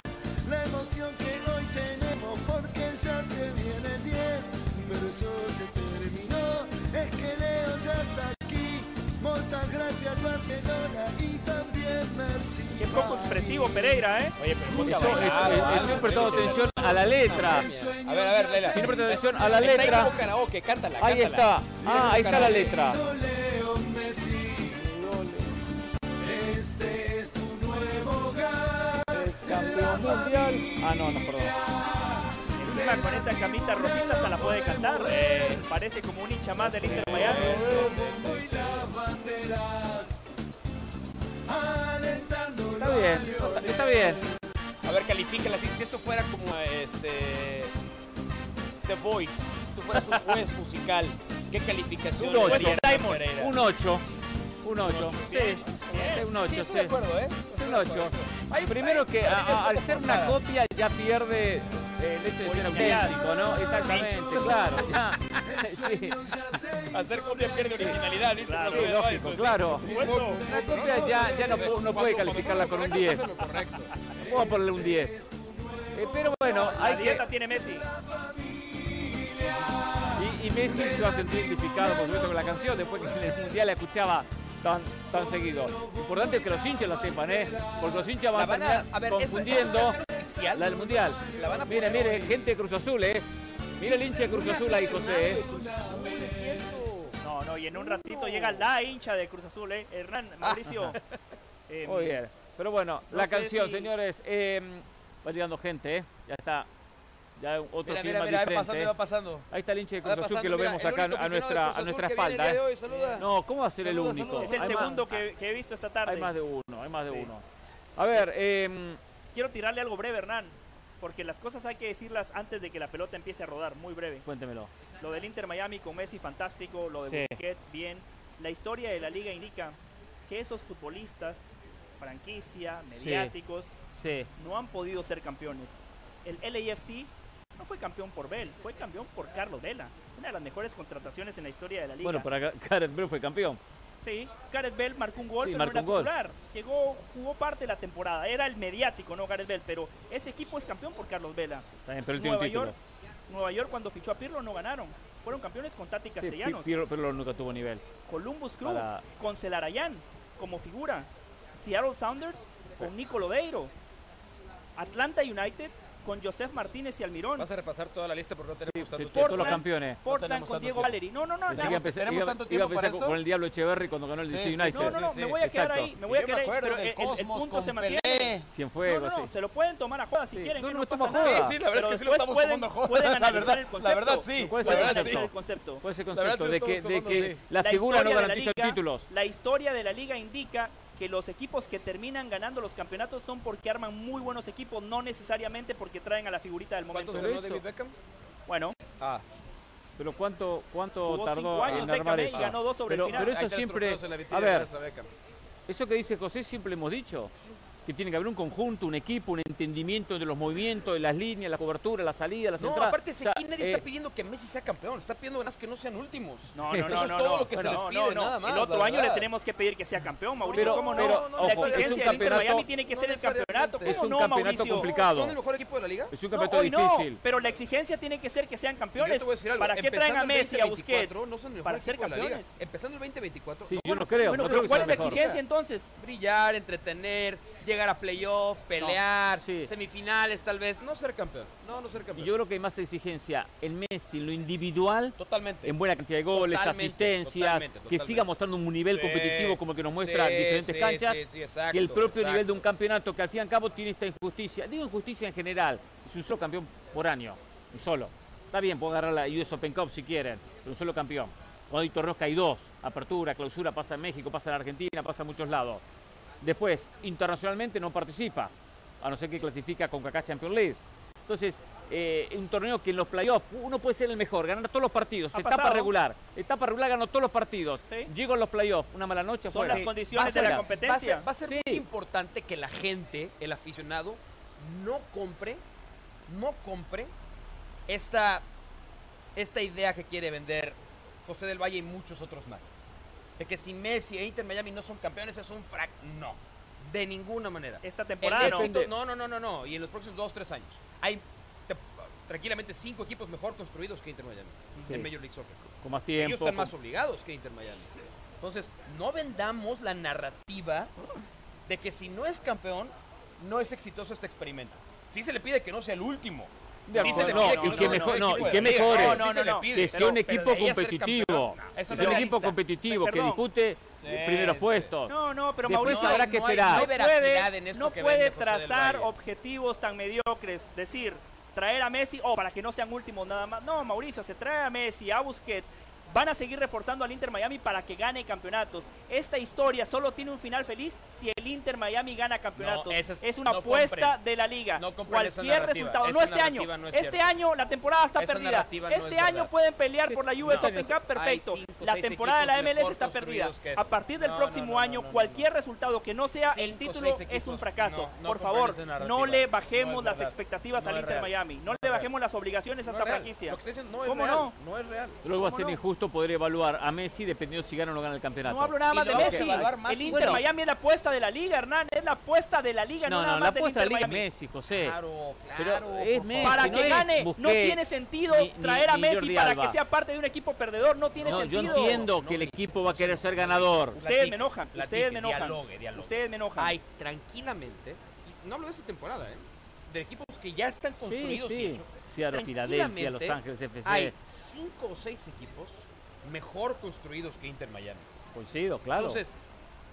la emoción que hoy tenemos porque ya se viene el 10. Pero eso se terminó, es que Leo ya está aquí. Muchas gracias Barcelona y también merci. Qué poco expresivo Pereira, ¿eh? Oye, pero ponte a Eso, algo, estoy prestando atención a la letra. A ver, a ver, Lela. Si no prestas atención a la letra, ahí está. Ah, ahí está la letra. Mundial. Ah, no, no, perdón. Encima con esa camisa rosita hasta la puede cantar. Eh, parece como un hincha más del Inter Miami. Está bien, está bien. A ver, califícala. Si esto fuera como este. The Voice, si tú fueras <laughs> un juez musical, ¿qué calificación Un le ocho. darías a Simon, Pereira? Un 8. Un 8. Sí, un 8, Sí, sí. estoy de acuerdo, ¿eh? Un 8. Primero que a- a- al ser una copia ya pierde eh, el hecho de ser auténtico, ¿no? Exactamente, claro. <laughs> ya. Sí, Hacer copia pierde originalidad, ¿viste? Claro, sí, lógico, claro. La copia ya, ya no, pu- no puede calificarla con un 10. Correcto. Vamos a ponerle un 10. Eh, pero bueno, La hay que... dieta tiene Messi. Y, y Messi se va a sentir identificado, por supuesto, con la canción, después que en el Mundial la escuchaba tan, tan seguido. Importante que los hinchas lo sepan, ¿eh? Porque los hinchas van a La van a- terminar a ver, confundiendo la del Mundial. La van a Mire, mire, gente de Cruz Azul, ¿eh? Mire el hincha de Cruz Azul ahí, José, ¿eh? No, no, y en un ratito llega la hincha de Cruz Azul, ¿eh? Hernán, Mauricio. eh, <laughs> Muy bien. Pero bueno, no la canción, si- señores, eh, va llegando gente, ¿eh? Ya está. Ya otro Mira, clima mira, mira, va diferente. pasando, ¿eh? va pasando. Ahí está el hincha de Cruz Azul que lo mira, vemos el acá a nuestra, a nuestra el espalda, ¿eh? hoy, saluda. No, ¿cómo va a ser el Saluda, único? saluda. es el Hay más- segundo que, que he visto esta tarde. Hay más de uno, hay más de Sí. uno. A ver, em, Quiero tirarle algo breve, Hernán. Porque las cosas hay que decirlas antes de que la pelota empiece a rodar. Muy breve. cuéntemelo. Lo del Inter Miami con Messi, fantástico. Lo de Sí. Busquets, bien. La historia de la liga indica que esos futbolistas, franquicia, mediáticos, Sí. no han podido ser campeones. El LAFC no fue campeón por Bell, fue campeón por Carlos Vela. Una de las mejores contrataciones en la historia de la liga. Bueno, para Gareth Bale fue campeón. Sí, Gareth Bell marcó un gol, Sí, pero no era titular. Llegó, jugó parte de la temporada. Era el mediático, no Gareth Bell, pero ese equipo es campeón por Carlos Vela. También, pero Nueva título. York, Nueva York cuando fichó a Pirlo no ganaron. Fueron campeones con Tati Sí, Castellanos. Pirlo, Pirlo nunca tuvo nivel. Columbus Crew Para- con Celarayán como figura. Seattle Sounders con Nico Lodeiro. Atlanta United con Joseph Martínez y Almirón. Vas a repasar toda la lista porque no tenemos Sí, tanto sí, tiempo. todos los Portland, campeones. Portland tenemos con tanto Diego. Valeri. No, no, no. ¿tenemos iba, tanto iba a tiempo empezar para con, esto? con el Diablo Echeverry cuando ganó el DC Sí, sí, United. No, no, no, sí, me voy a quedar exacto. ahí, me voy a quedar ahí, pero el, el- el Cosmos punto se mantiene. Pelé. Cienfuegos, no, no, sí. se lo pueden tomar a joda si Sí. quieren, No, ¿eh? no, no, pasa nada. Sí, sí, la verdad es que sí lo estamos pueden, tomando joda. pueden <laughs> La analizar verdad- el la concepto. verdad sí. ¿Cuál es La el verdad concepto? sí. concepto. ¿Cuál es el concepto sí lo de que, estamos de que la figura no garantiza títulos? La historia de la liga indica que los equipos que terminan ganando los campeonatos son porque arman muy buenos equipos, no necesariamente porque traen a la figurita del momento. ¿Cuántos ganó. David Beckham? Bueno, Ah, Pero ¿cuánto, cuánto tardó cinco años en armar ¿eh? eso? y ganó dos sobre Pero- el final. pero eso siempre- a ver. Eso que dice José siempre hemos dicho. Que tiene que haber un conjunto, un equipo, un entendimiento de los movimientos, de las líneas, la cobertura, la salida, las No, entradas. aparte O sea, Skinner eh, está pidiendo que Messi sea campeón, está pidiendo ganas que no sean últimos. No, no, <laughs> Eso no, es no, todo no. lo que se les no, pide, no. nada más. El otro año le tenemos que pedir que sea campeón, Mauricio. Pero- ¿Cómo no? pero, la ojo, exigencia del Inter Miami tiene que no ser el campeonato. necesariamente. Es ¿Cómo un no, campeonato Mauricio? complicado. ¿Son el mejor equipo de la liga? es un No, campeonato no, difícil. pero la exigencia tiene que ser que sean Yo campeones. te voy a decir algo, ¿Para qué traen a Messi a Busquets? 2024, no son el mejor para ser campeones. Empezando el 2024. Sí, no yo no creo, Bueno, no ¿cuál es la exigencia entonces? Brillar, entretener, llegar a playoff, pelear, Sí. semifinales tal vez, no ser campeón. No, no ser Y campeón. yo creo que hay más exigencia en Messi, en lo individual, Totalmente. en buena cantidad de goles, totalmente, que siga mostrando un nivel Sí, competitivo como el que nos muestra sí, diferentes canchas, exacto, que el propio exacto. nivel de un campeonato que al fin y al cabo tiene esta injusticia. Digo injusticia en general, es un solo campeón por año, un solo. Está bien, puedo agarrar la US Open Cup si quieren, pero un solo campeón. Cuando hay que hay dos, apertura, clausura, pasa en México, pasa en Argentina, pasa en muchos lados. Después, internacionalmente no participa, a no ser que clasifica con Kaká Champions League. Entonces, eh, un torneo que en los playoffs uno puede ser el mejor, ganar todos los partidos, Ha etapa pasado. regular, etapa regular ganó todos los partidos. Sí. Llego a los playoffs, una mala noche Son fuera. las condiciones de la Va a ser, competencia. va a ser Sí. muy importante que la gente, el aficionado, no compre, no compre esta, esta idea que quiere vender José del Valle y muchos otros más. De que si Messi e Inter Miami no son campeones es un frac. No, de ninguna manera. Esta temporada no. éxito- no, no, no, no, no. Y en los próximos dos, tres años. Hay te- tranquilamente cinco equipos mejor construidos que Inter Miami Sí. en Major League Soccer. Con más Ellos tiempo. están con- más obligados que Inter Miami. Entonces, no vendamos la narrativa de que si no es campeón, no es exitoso este experimento. Sí se le pide que no sea el último. De Sí se le no, pide y que mejor- mejor no, y de que pide, que sea un equipo competitivo. Que sea un equipo competitivo, que dispute Sí, primeros sí. puestos. No, no, pero Después Mauricio habrá que esperar. no hay no veracidad puede, en esto no que puede trazar objetivos tan mediocres. Decir, traer a Messi, o para que no sean últimos nada más. No, Mauricio, se trae a Messi, a Busquets. Van a seguir reforzando al Inter Miami para que gane campeonatos. Esta historia solo tiene un final feliz si el Inter Miami gana campeonatos. No, es- es una no apuesta de la liga. No Cualquier resultado, no este año. narrativa no es este año la temporada está Esa perdida. este es año verdad. pueden pelear por la US No. Open Cup, perfecto. Cinco, la temporada de la MLS está perdida. A partir del próximo no, no, año, no, no, cualquier resultado que no sea el título es un fracaso. No, no Por favor, no le bajemos las verdad. expectativas No al Inter. Miami. No le bajemos las obligaciones a esta franquicia. ¿Cómo no? No es real. Luego va a Injusto poder evaluar a Messi dependiendo si gana o no gana el campeonato. No hablo nada más de Messi. más El Inter bueno. Miami es la apuesta de la liga, Hernán. Es la apuesta de la liga, no, No, nada no, la más del apuesta de la liga es Miami. Messi, José. Claro, Pero claro. es Messi. Para no que es gane, no tiene sentido ni- ni- traer a Messi para Alba. que sea parte de un equipo perdedor. No tiene No, yo sentido. entiendo No, que el equipo va a querer ser ganador. Ustedes me enojan, ustedes me enojan. Ustedes me enojan. Hay tranquilamente, y no hablo de esta temporada, ¿eh? de equipos que ya están Sí, construidos y hechos. Seattle, Filadelfia, Los Tranquilamente, Ángeles FC. Hay cinco o seis equipos mejor construidos que Inter Miami. Coincido, claro. Entonces,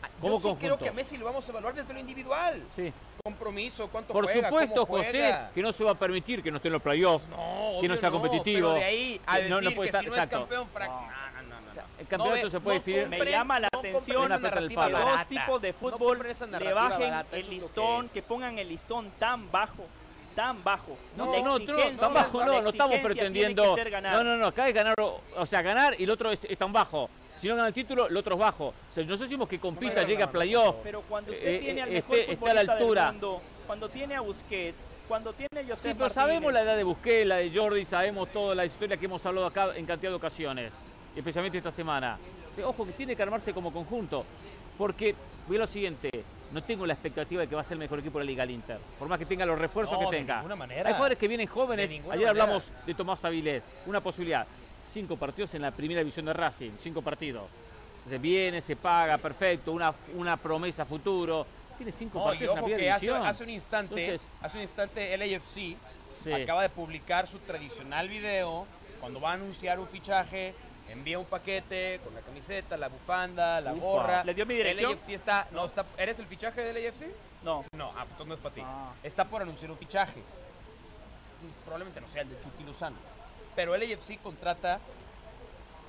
a- Como yo sí creo que a Messi lo vamos a evaluar desde lo individual. sí. Compromiso, cuánto Por juega, supuesto, cómo José, juega. que no se va a permitir que no esté en los playoffs. No, que no sea competitivo, Pero de ahí a decir no- no puede que estar- si no exacto. es campeón, frac- no, no, no, no, O sea, no. el campeonato se puede definir- Me llama la atención Una narrativa dos tipos de No fútbol le bajen barata, el lo que listón, es. que pongan el listón tan bajo, tan bajo. No, La no, no, tan bajo no, no estamos pretendiendo. No, no, no, acá es ganar, o sea, ganar y el otro es, es tan bajo. Si no gana el título, el otro es bajo. O sea, nosotros decimos que compita, hagas llegue a playoff. Pero cuando usted Eh, tiene al eh, mejor esté- a la futbolista altura. del mundo, cuando tiene a Busquets, cuando tiene a Josep Sí, pero Martínez, sabemos la edad de Busquets, la de Jordi, sabemos toda la historia que hemos hablado acá en cantidad de ocasiones, especialmente esta semana. Ojo, que tiene que armarse como conjunto, porque, voy a lo siguiente, no tengo la expectativa de que va a ser el mejor equipo de la Liga el Inter, por más que tenga los refuerzos No, que de tenga. ninguna manera. Hay jugadores que vienen jóvenes, De ayer manera. hablamos de Tomás Avilés, una posibilidad, cinco partidos en la primera división de Racing, cinco partidos. Se viene, se paga, perfecto, una, una promesa futuro. Tiene cinco No, partidos en la primera hace, división. hace un instante, Entonces- hace un instante el AFC Sí. acaba de publicar su tradicional video cuando va a anunciar un fichaje, envía un paquete con la camiseta, la bufanda, la Upa. gorra. ¿Les dio mi dirección? El AFC está, no, está, ¿eres el fichaje del AFC? No. No, ah, entonces no es para ti. Ah. Está por anunciar un fichaje. Probablemente no sea el de Chucky Lozano. Pero el AFC contrata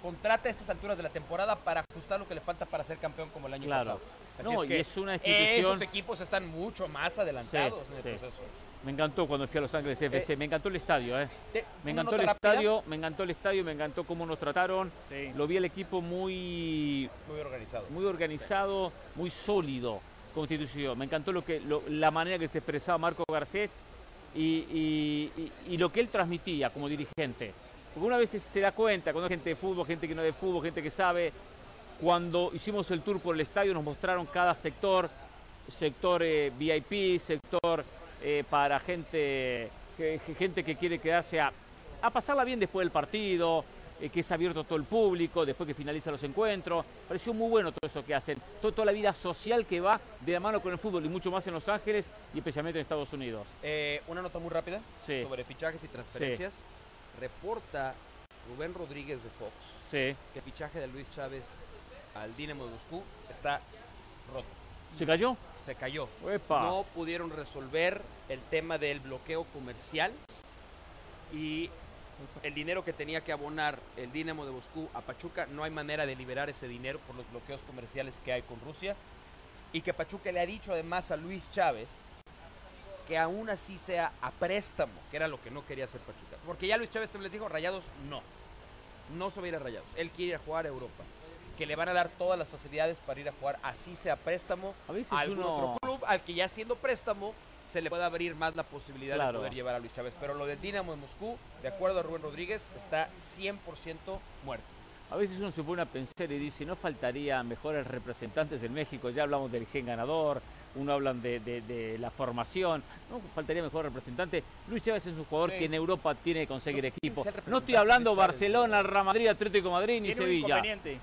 contrata a estas alturas de la temporada para ajustar lo que le falta para ser campeón como el año Claro. pasado. Así No, es y que es una institución- Esos equipos están mucho más adelantados en el sí. proceso. Me encantó cuando fui a Los Ángeles FC, me encantó el estadio, ¿eh? Te- Me encantó el rápida, estadio, me encantó el estadio, me encantó cómo nos trataron. Sí. Lo vi el equipo muy, Muy organizado. muy organizado, muy sólido. Constitución. Me encantó lo que, lo- la manera que se expresaba Marco Garcés y, y- y- y lo que él transmitía como dirigente. Porque una vez se da cuenta, cuando hay gente de fútbol, gente que no es de fútbol, gente que sabe, cuando hicimos el tour por el estadio nos mostraron cada sector, sector eh, VIP, sector eh, para gente que, gente que quiere quedarse a, a pasarla bien después del partido, eh, que es abierto a todo el público, después que finalizan los encuentros. Pareció muy bueno todo eso que hacen, to- toda la vida social que va de la mano con el fútbol y mucho más en Los Ángeles y especialmente en Estados Unidos. Eh, una nota muy rápida Sí. sobre fichajes y transferencias. Reporta Rubén Rodríguez de Fox Sí. que el fichaje de Luis Chávez al Dinamo de Moscú está roto. ¿Se cayó? Se cayó. No pudieron resolver el tema del bloqueo comercial y el dinero que tenía que abonar el Dinamo de Moscú a Pachuca, no hay manera de liberar ese dinero por los bloqueos comerciales que hay con Rusia. Y que Pachuca le ha dicho además a Luis Chávez que aún así sea a préstamo, que era lo que no quería hacer Pachuca. Porque ya Luis Chávez les dijo, Rayados, no. No se va a ir a Rayados. Él quiere ir a jugar a Europa. Que le van a dar todas las facilidades para ir a jugar, así sea préstamo, A veces a algún uno- otro club al que ya siendo préstamo se le puede abrir más la posibilidad Claro. de poder llevar a Luis Chávez. Pero lo del Dinamo de Moscú, de acuerdo a Rubén Rodríguez, está 100% muerto. A veces uno se pone a pensar y dice, ¿no faltaría mejores representantes en México? Ya hablamos del gen ganador, uno hablan de, de- de la formación, ¿no faltaría mejor representante? Luis Chávez es un jugador Sí. que en Europa tiene que conseguir No equipo. No estoy hablando Barcelona, Real Madrid, Atlético de Madrid ni Sevilla.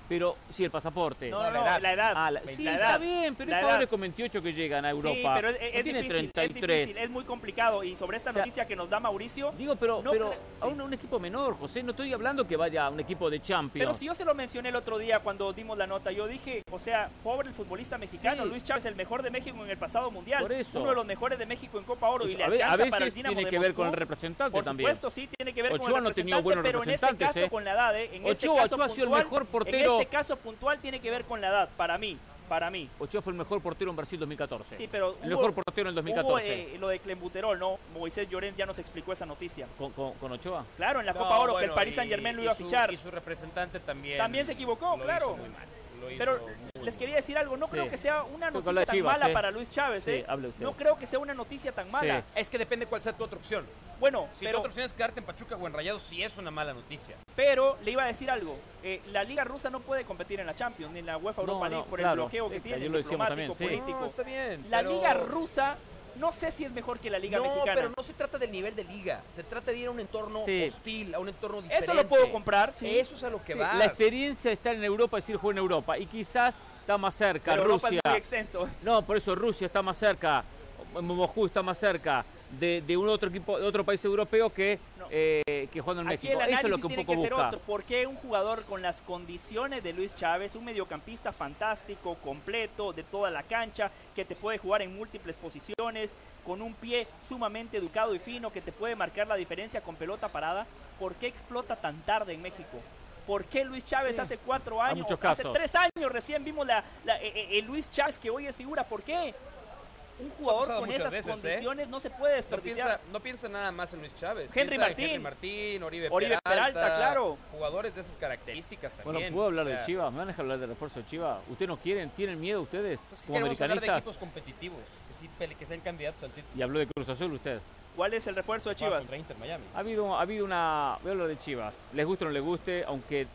Pero sí, el pasaporte. No, No, no, la no, edad. la edad. Ah, la- la sí, edad. está bien, pero hay jugadores con 28 que llegan a Europa. Sí, pero es, No es tiene difícil, es 33. difícil, es muy complicado. Y sobre esta O sea, noticia que nos da Mauricio, Digo, pero, No pero a sí. un, un equipo menor, José. No estoy hablando que vaya a un equipo de Champions. pero si yo se lo mencioné el otro día cuando dimos la nota, yo dije, o sea, pobre el futbolista mexicano, Sí. Luis Chávez, el mejor de México en el pasado mundial, Por eso. uno de los mejores de México en Copa Oro y le a, ve- a alcanza para el veces Dinamo tiene de que ver con el representante Por también. supuesto, sí, tiene que ver con Ochoa el no tenía representante, buenos pero en este caso ¿eh? con la edad, ¿eh? En este Ochoa- caso Ochoa ha sido el puntual- mejor portero. En este caso puntual tiene que ver con la edad, para mí, para mí. Ochoa fue el mejor portero en Brasil 2014. Sí, pero el hubo- mejor portero en el 2014. Hubo, eh, lo de Clembuterol, ¿no? Moisés Llorens ya nos explicó esa noticia. con, con- con Ochoa. Claro, en la No, Copa Oro, que el bueno, Paris y- Saint Germain lo iba a su- fichar. Y su representante también. También se equivocó, lo claro. hizo muy mal, lo hizo Pero muy les quería decir algo, no Sí. creo que sea una noticia tan Chivas, mala para Luis Chávez, Sí, ¿eh? hable usted. No creo que sea una noticia tan mala. Es que depende cuál sea tu otra opción. Bueno, Si tu pero, otra opción es quedarte en Pachuca o en Rayados, sí es una mala noticia. pero le iba a decir algo. eh, la Liga Rusa no puede competir en la Champions ni en la UEFA Europa no, League por claro. el bloqueo que Sí, tiene, lo diplomático, también, sí. político. No, está bien. La pero- Liga Rusa no sé si es mejor que la Liga no, Mexicana. pero no se trata del nivel de liga. Se trata de ir a un entorno Sí. hostil, a un entorno diferente. Eso lo puedo comprar, sí. Eso es a lo que Sí, va. la experiencia de estar en Europa es ir jugar en Europa. Y quizás está más cerca pero Europa Rusia. es muy extenso. No, por eso Rusia está más cerca, Moscú está más cerca de, de un otro equipo, de otro país europeo que, No. eh, que jugando en Aquí México. el Eso es lo que un tiene poco que busca. otro. ¿Por qué un jugador con las condiciones de Luis Chávez, un mediocampista fantástico, completo, de toda la cancha, que te puede jugar en múltiples posiciones, con un pie sumamente educado y fino, que te puede marcar la diferencia con pelota parada, ¿por qué explota tan tarde en México? ¿Por qué Luis Chávez Sí. hace cuatro años, hace tres años recién vimos la, la- eh, eh, el Luis Chávez que hoy es figura? ¿Por qué? Un jugador con esas veces, ¿eh? condiciones no se puede No desperdiciar. piensa, no piensa nada más en Luis Chávez. Henry Piensa Martín. Henry Martín, Oribe, Oribe Peralta, claro. Jugadores de esas características también. Bueno, ¿puedo hablar o sea, de Chivas? ¿Me van a dejar hablar de refuerzo de Chivas? ¿Ustedes no quieren? ¿Tienen miedo ustedes entonces, ¿qué como queremos hablar de americanistas? equipos competitivos, que, sí, pele- que sean candidatos al título. Y habló de Cruz Azul usted. ¿Cuál es el refuerzo de Chivas? Contra Inter Miami. Ha habido, ha habido una... Voy a hablar de Chivas. Les guste o no les guste, aunque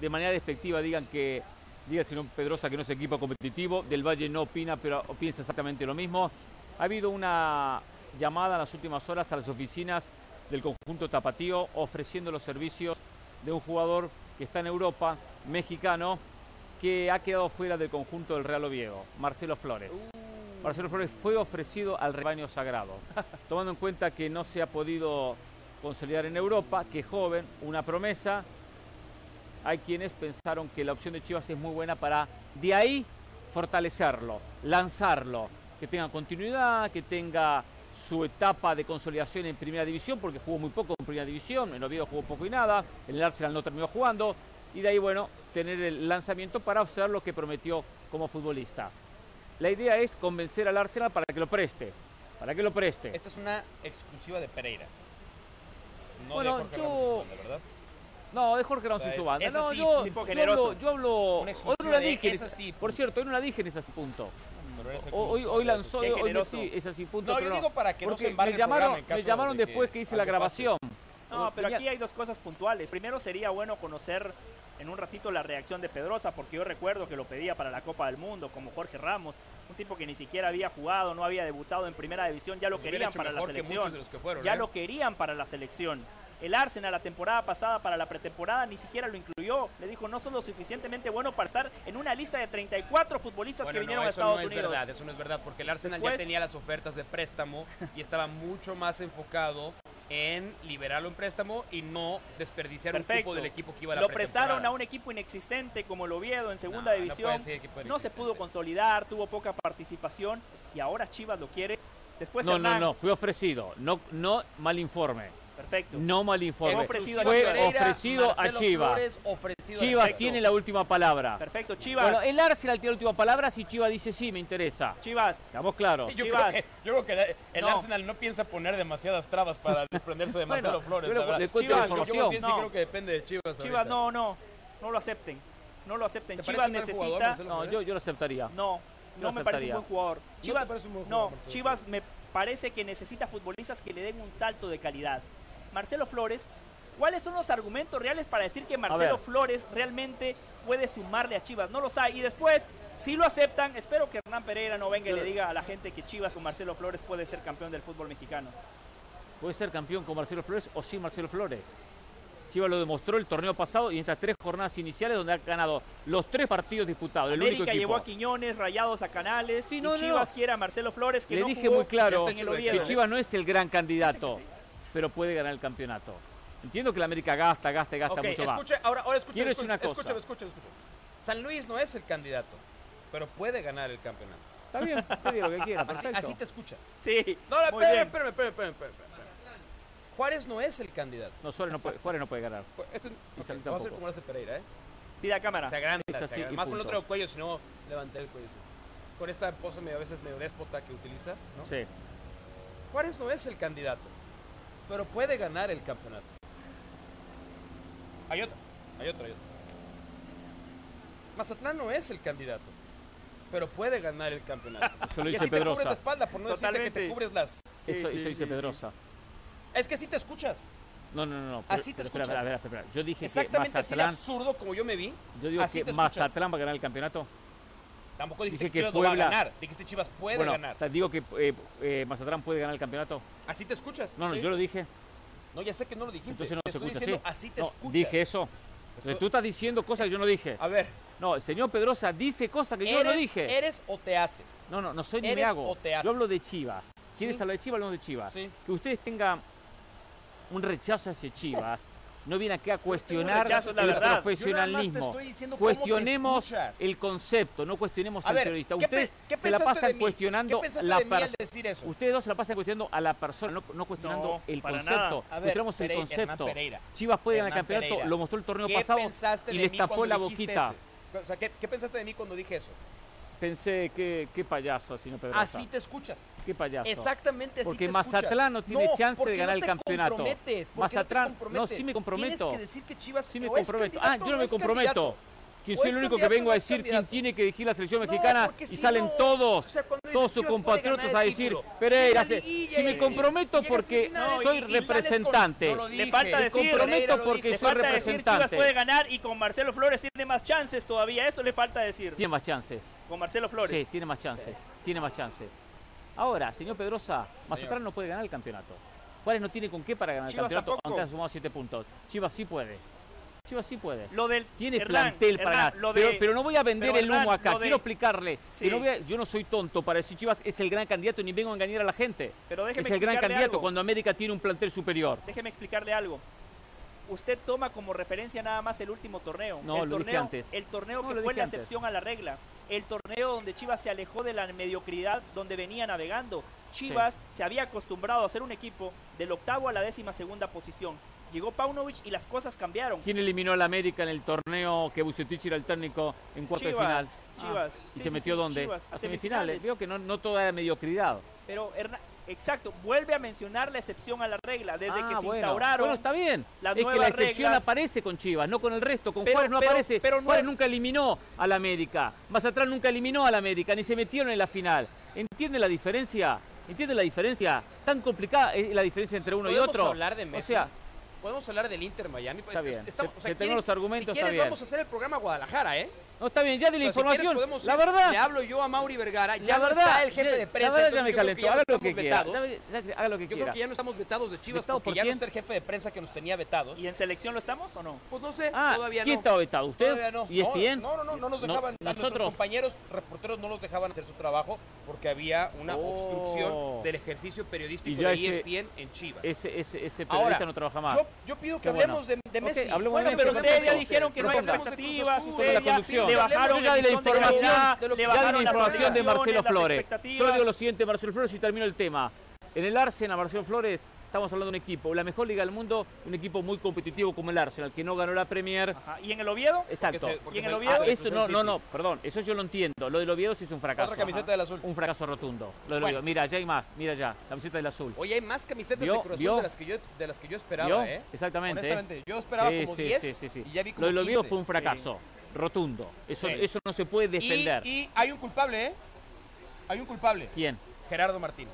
de manera despectiva digan que... Diga si no Pedrosa que no es equipo competitivo. Del Valle no opina, pero piensa exactamente lo mismo. Ha habido una llamada en las últimas horas a las oficinas del conjunto Tapatío ofreciendo los servicios de un jugador que está en Europa, mexicano, que ha quedado fuera del conjunto del Real Oviedo, Marcelo Flores. Marcelo Flores fue ofrecido al rebaño sagrado, <laughs> tomando en cuenta que no se ha podido consolidar en Europa, que es joven, una promesa. Hay quienes pensaron que la opción de Chivas es muy buena para de ahí fortalecerlo, lanzarlo, que tenga continuidad, que tenga su etapa de consolidación en primera división, porque jugó muy poco en primera división, en Oviedo jugó poco y nada, en el Arsenal no terminó jugando, y de ahí, bueno, tener el lanzamiento para hacer lo que prometió como futbolista. La idea es convencer al Arsenal para que lo preste, para que lo preste. Esta es una exclusiva de Pereira. No Bueno, de yo- Izubanda, ¿verdad? No, de Jorge Ramos O sea, y su es- banda. es No, así, yo, tipo yo generoso. hablo, yo hablo- hoy no la dije, en es ese- así, por punto. cierto, hoy no la dije en ese punto. Hoy, hoy lanzó, hoy generoso. sí, es así, punto. No, pero yo digo para que no se me llamaron, me llamaron de después que hice la grabación. No, pero aquí hay dos cosas puntuales. Primero sería bueno conocer en un ratito la reacción de Pedrosa, porque yo recuerdo que lo pedía para la Copa del Mundo, como Jorge Ramos, un tipo que ni siquiera había jugado, no había debutado en primera división, ya lo querían para la que selección. muchos de los que fueron, Ya ¿eh? lo querían para la selección. El Arsenal la temporada pasada para la pretemporada ni siquiera lo incluyó. Le dijo no son lo suficientemente bueno para estar en una lista de 34 futbolistas Bueno, que vinieron no, a eso Estados no es Unidos. verdad, eso no es verdad, porque el Arsenal Después- ya tenía las ofertas de préstamo y estaba mucho más enfocado en liberarlo en préstamo y no desperdiciar un Perfecto. cupo del equipo que iba a la Lo prestaron a un equipo inexistente como el Oviedo en segunda No, no división. puede ser equipo No, se pudo consolidar, tuvo poca participación y ahora Chivas lo quiere. Después No, no, Hernán, no, fue ofrecido. No, no mal informe. Perfecto. No mal informe. Fue ofrecido a Fue Chivas. Pereira, ofrecido a Marcelo Chivas. Flores, ofrecido Chivas Perfecto. tiene la última palabra. Perfecto, Chivas. Bueno, el Arsenal tiene la última palabra si Chivas dice sí, me interesa. Chivas. Estamos claros. Yo Chivas. creo que, yo creo que el No. Arsenal no piensa poner demasiadas trabas para desprenderse de Bueno, Marcelo Flores. yo le- sí No. creo que depende de Chivas. Chivas, ahorita. no, no. No lo acepten. No lo acepten. ¿Te parece Chivas necesita. jugador? No, yo, yo lo aceptaría. No, no me parece un buen jugador. Chivas, parece un buen no, jugador, Chivas me parece que necesita futbolistas que le den un salto de calidad. Marcelo Flores, ¿cuáles son los argumentos reales para decir que Marcelo. Flores realmente puede sumarle a Chivas? No los hay. Y después, si lo aceptan, espero que Hernán Pereira no venga y le diga a la gente que Chivas con Marcelo Flores puede ser campeón del fútbol mexicano. Puede ser campeón con Marcelo Flores o sin Marcelo Flores. Chivas lo demostró el torneo pasado y en estas tres jornadas iniciales donde ha ganado los tres partidos disputados. El único equipo. llevó a Quiñones, Rayados a Canales. Sí, no, Chivas no. quiere a Marcelo Flores que Le no dije jugó muy claro que Chivas no es el gran candidato. Pero puede ganar el campeonato. Entiendo que la América gasta, gasta y gasta mucho más. escuche, ahora, ahora escuche, Quiero decir escuche, una cosa. San Luis no es el candidato, pero puede ganar el campeonato. Está bien, <laughs> usted diga lo que quiera, Así, así te escuchas. Sí, No, no, espérame, espérame, espérame, espérame, espérame, espérame. Juárez no es el candidato. No, Suárez no puede, Juárez no puede ganar. Este- Vamos a tampoco. como lo hace Pereira, ¿eh? Pida a cámara. Se agranda, Es se así agranda. y Más con otro cuello, si no levanté el cuello. Con esta pose medio, a veces medio déspota que utiliza, ¿no? Sí. Juárez no es el candidato, pero puede ganar el campeonato. Hay otro, hay otro, hay otro. Mazatlán no es el candidato, pero puede ganar el campeonato. <laughs> Eso lo y dice así te cubres la Pedrosa. espalda, por no decirte que te cubres las... Sí, Eso, sí, eso sí, dice sí. Pedrosa. Es que sí te escuchas. No, no, no. no. pero- Así te pero espera, escuchas. a ver, espera, espera. Yo dije Exactamente que así de Mazatlán. absurdo como yo me vi. Yo digo así que. Mazatlán va a ganar el campeonato. Tampoco dijiste que, que Chivas lo va a Puebla- ganar. Dijiste Chivas puede bueno, ganar. o sea, digo que eh, eh, Mazatlán puede ganar el campeonato. Así te escuchas. No, no, ¿sí? yo lo dije. No, ya sé que no lo dijiste. Entonces no Te se estoy escucha diciendo, así. así te No, escuchas. dije eso. Estoy- Tú estás diciendo cosas que yo no dije. A ver, No, el señor Pedrosa dice cosas que yo no ¿eres, dije. ¿eres o te haces? No, no, no soy ni me ¿Eres hago. o te haces? Yo hablo de Chivas. ¿Quieres Sí. hablar de Chivas? Hablamos de Chivas. Sí. Que ustedes tengan un rechazo hacia Chivas. No viene aquí a cuestionar rechazo, el verdad. Profesionalismo. Cuestionemos el concepto, no cuestionemos A al ver, periodista. ¿qué Ustedes qué se la pasan cuestionando ¿Qué pensaste la persona. Ustedes dos se la pasan cuestionando a la persona, no, no cuestionando No, el concepto. Cuestionamos el concepto. Chivas puede ganar el campeonato, Pereira. lo mostró el torneo ¿Qué pasado y les tapó la boquita. O sea, ¿qué, qué pensaste de mí cuando dije eso? Pensé que qué payaso, señor Pedrosa. Así te escuchas. Qué payaso. Exactamente así Porque te Mazatlán no tiene chance de ganar no el te campeonato. comprometes, Mazatlán- no, te comprometes. no, sí me comprometo. Tienes que decir que Chivas Sí me comprometo. Ah, yo no me comprometo. candidato. Que soy el único que vengo a decir quién tiene que dirigir la selección No, mexicana y salen no, todos, o sea, todos sus compatriotas a decir, Pereira, se- liguilla si me comprometo y llegas a porque No, soy y sales con- representante. Le falta Me decir- comprometo Pereira lo porque dijo. Le soy falta decir Chivas puede ganar y con Marcelo Flores tiene más chances todavía. Eso le falta decir. Tiene más chances. Con Marcelo Flores. Sí, tiene más chances. Tiene más chances. Ahora, señor Pedrosa, Mazatlán no puede ganar el campeonato. Juárez no tiene con qué para ganar el campeonato, tampoco. aunque ha sumado 7 puntos. Chivas sí puede. Chivas sí puede. Lo del Tiene Hernán, plantel para Hernán, ganar. lo de- pero, pero no voy a vender el humo Hernán, acá. de- Quiero explicarle. Sí. que no voy a- yo no soy tonto para decir Chivas es el gran candidato ni vengo a engañar a la gente. Pero déjeme es el gran candidato algo. cuando América tiene un plantel superior. Déjeme explicarle algo. Usted toma como referencia nada más el último torneo. No, el lo dije torneo, antes. El torneo No, que fue dije la antes. excepción a la regla. El torneo donde Chivas se alejó de la mediocridad donde venía navegando. Chivas se había acostumbrado a ser un equipo del octavo a la décima segunda posición. Llegó Paunovic y las cosas cambiaron. ¿Quién eliminó al América en el torneo que Bucetich era el técnico en cuarto de final? Chivas, Chivas. ¿Y Sí, se sí, metió sí, dónde? Chivas, a a semifinales. semifinales. Veo que no, no toda era mediocridad. Pero Herna- Exacto, vuelve a mencionar la excepción a la regla desde Ah, que se bueno. instauraron. Bueno, está bien. las es que la excepción reglas. aparece con Chivas, no con el resto. Con Pero- Juárez no pero- aparece. pero no- Juárez nunca eliminó al América. Mazatlán nunca eliminó al América, ni se metieron en la final. ¿Entiende la diferencia? ¿Entiende la diferencia? Tan complicada es la diferencia entre uno y ¿Podemos otro. hablar de O Messi? sea, Podemos hablar del Inter Miami. Está bien. Estamos, Se- o sea, se tengo los argumentos, Si está quieres, bien. vamos a hacer el programa Guadalajara, ¿eh? No está bien, ya de la O sea, si quieres, información. podemos la verdad. Le hablo yo a Mauri Vergara. Ya la no verdad, está el jefe de prensa. La verdad ya me yo creo calentó. Haga lo que quiera. vetados. Ya- ya- Haga lo que Yo creo que ya no estamos vetados de Chivas ¿Vetados porque por ya no quién? está el jefe de prensa que nos tenía vetados. ¿Y en selección lo estamos o no? Pues no sé, Ah, todavía ¿quién no. estaba vetado? ¿Usted? Todavía no. ¿Y ESPN? No, no, no, no nos No, dejaban. a nuestros nosotros. compañeros reporteros no los dejaban hacer su trabajo porque había una Oh. obstrucción del ejercicio periodístico Y ya de ese- ESPN en Chivas. Ese, ese, ese Ahora, periodista no trabaja más. Yo, yo pido que Qué bueno. hablemos de, Messi. hablemos de Bueno, Messi, pero ustedes ya dijeron que no hay expectativas, ustedes de la ya conducción. Le bajaron ya de la información, calidad, de le bajaron la información de Marcelo Flores. Solo digo lo siguiente, Marcelo Flores, y termino el tema. En el Arsenal, Marcelo Flores, estamos hablando de un equipo, la mejor liga del mundo, un equipo muy competitivo como el Arsenal, que no ganó la Premier. Ajá, ¿Y en el Oviedo? Exacto. Porque se- porque ¿Y en el Oviedo? Esto no, no, no, perdón, eso yo lo entiendo. Lo del Oviedo sí es un fracaso. Otra camiseta del azul. Un fracaso rotundo. Lo del Bueno. Oviedo. Mira, ya hay más, mira ya, camiseta del azul. Oye, hay más camisetas ¿Vio? de Cruz de las que yo, de las que yo esperaba, ¿Vio? ¿eh? Exactamente. Honestamente, yo esperaba Sí, como sí, 10 sí, sí, sí. y ya vi como Lo del Oviedo 15. fue un fracaso. Rotundo. Eso, Sí. eso no se puede defender. y hay un culpable, ¿eh? Hay un culpable. ¿Quién? Gerardo Martín.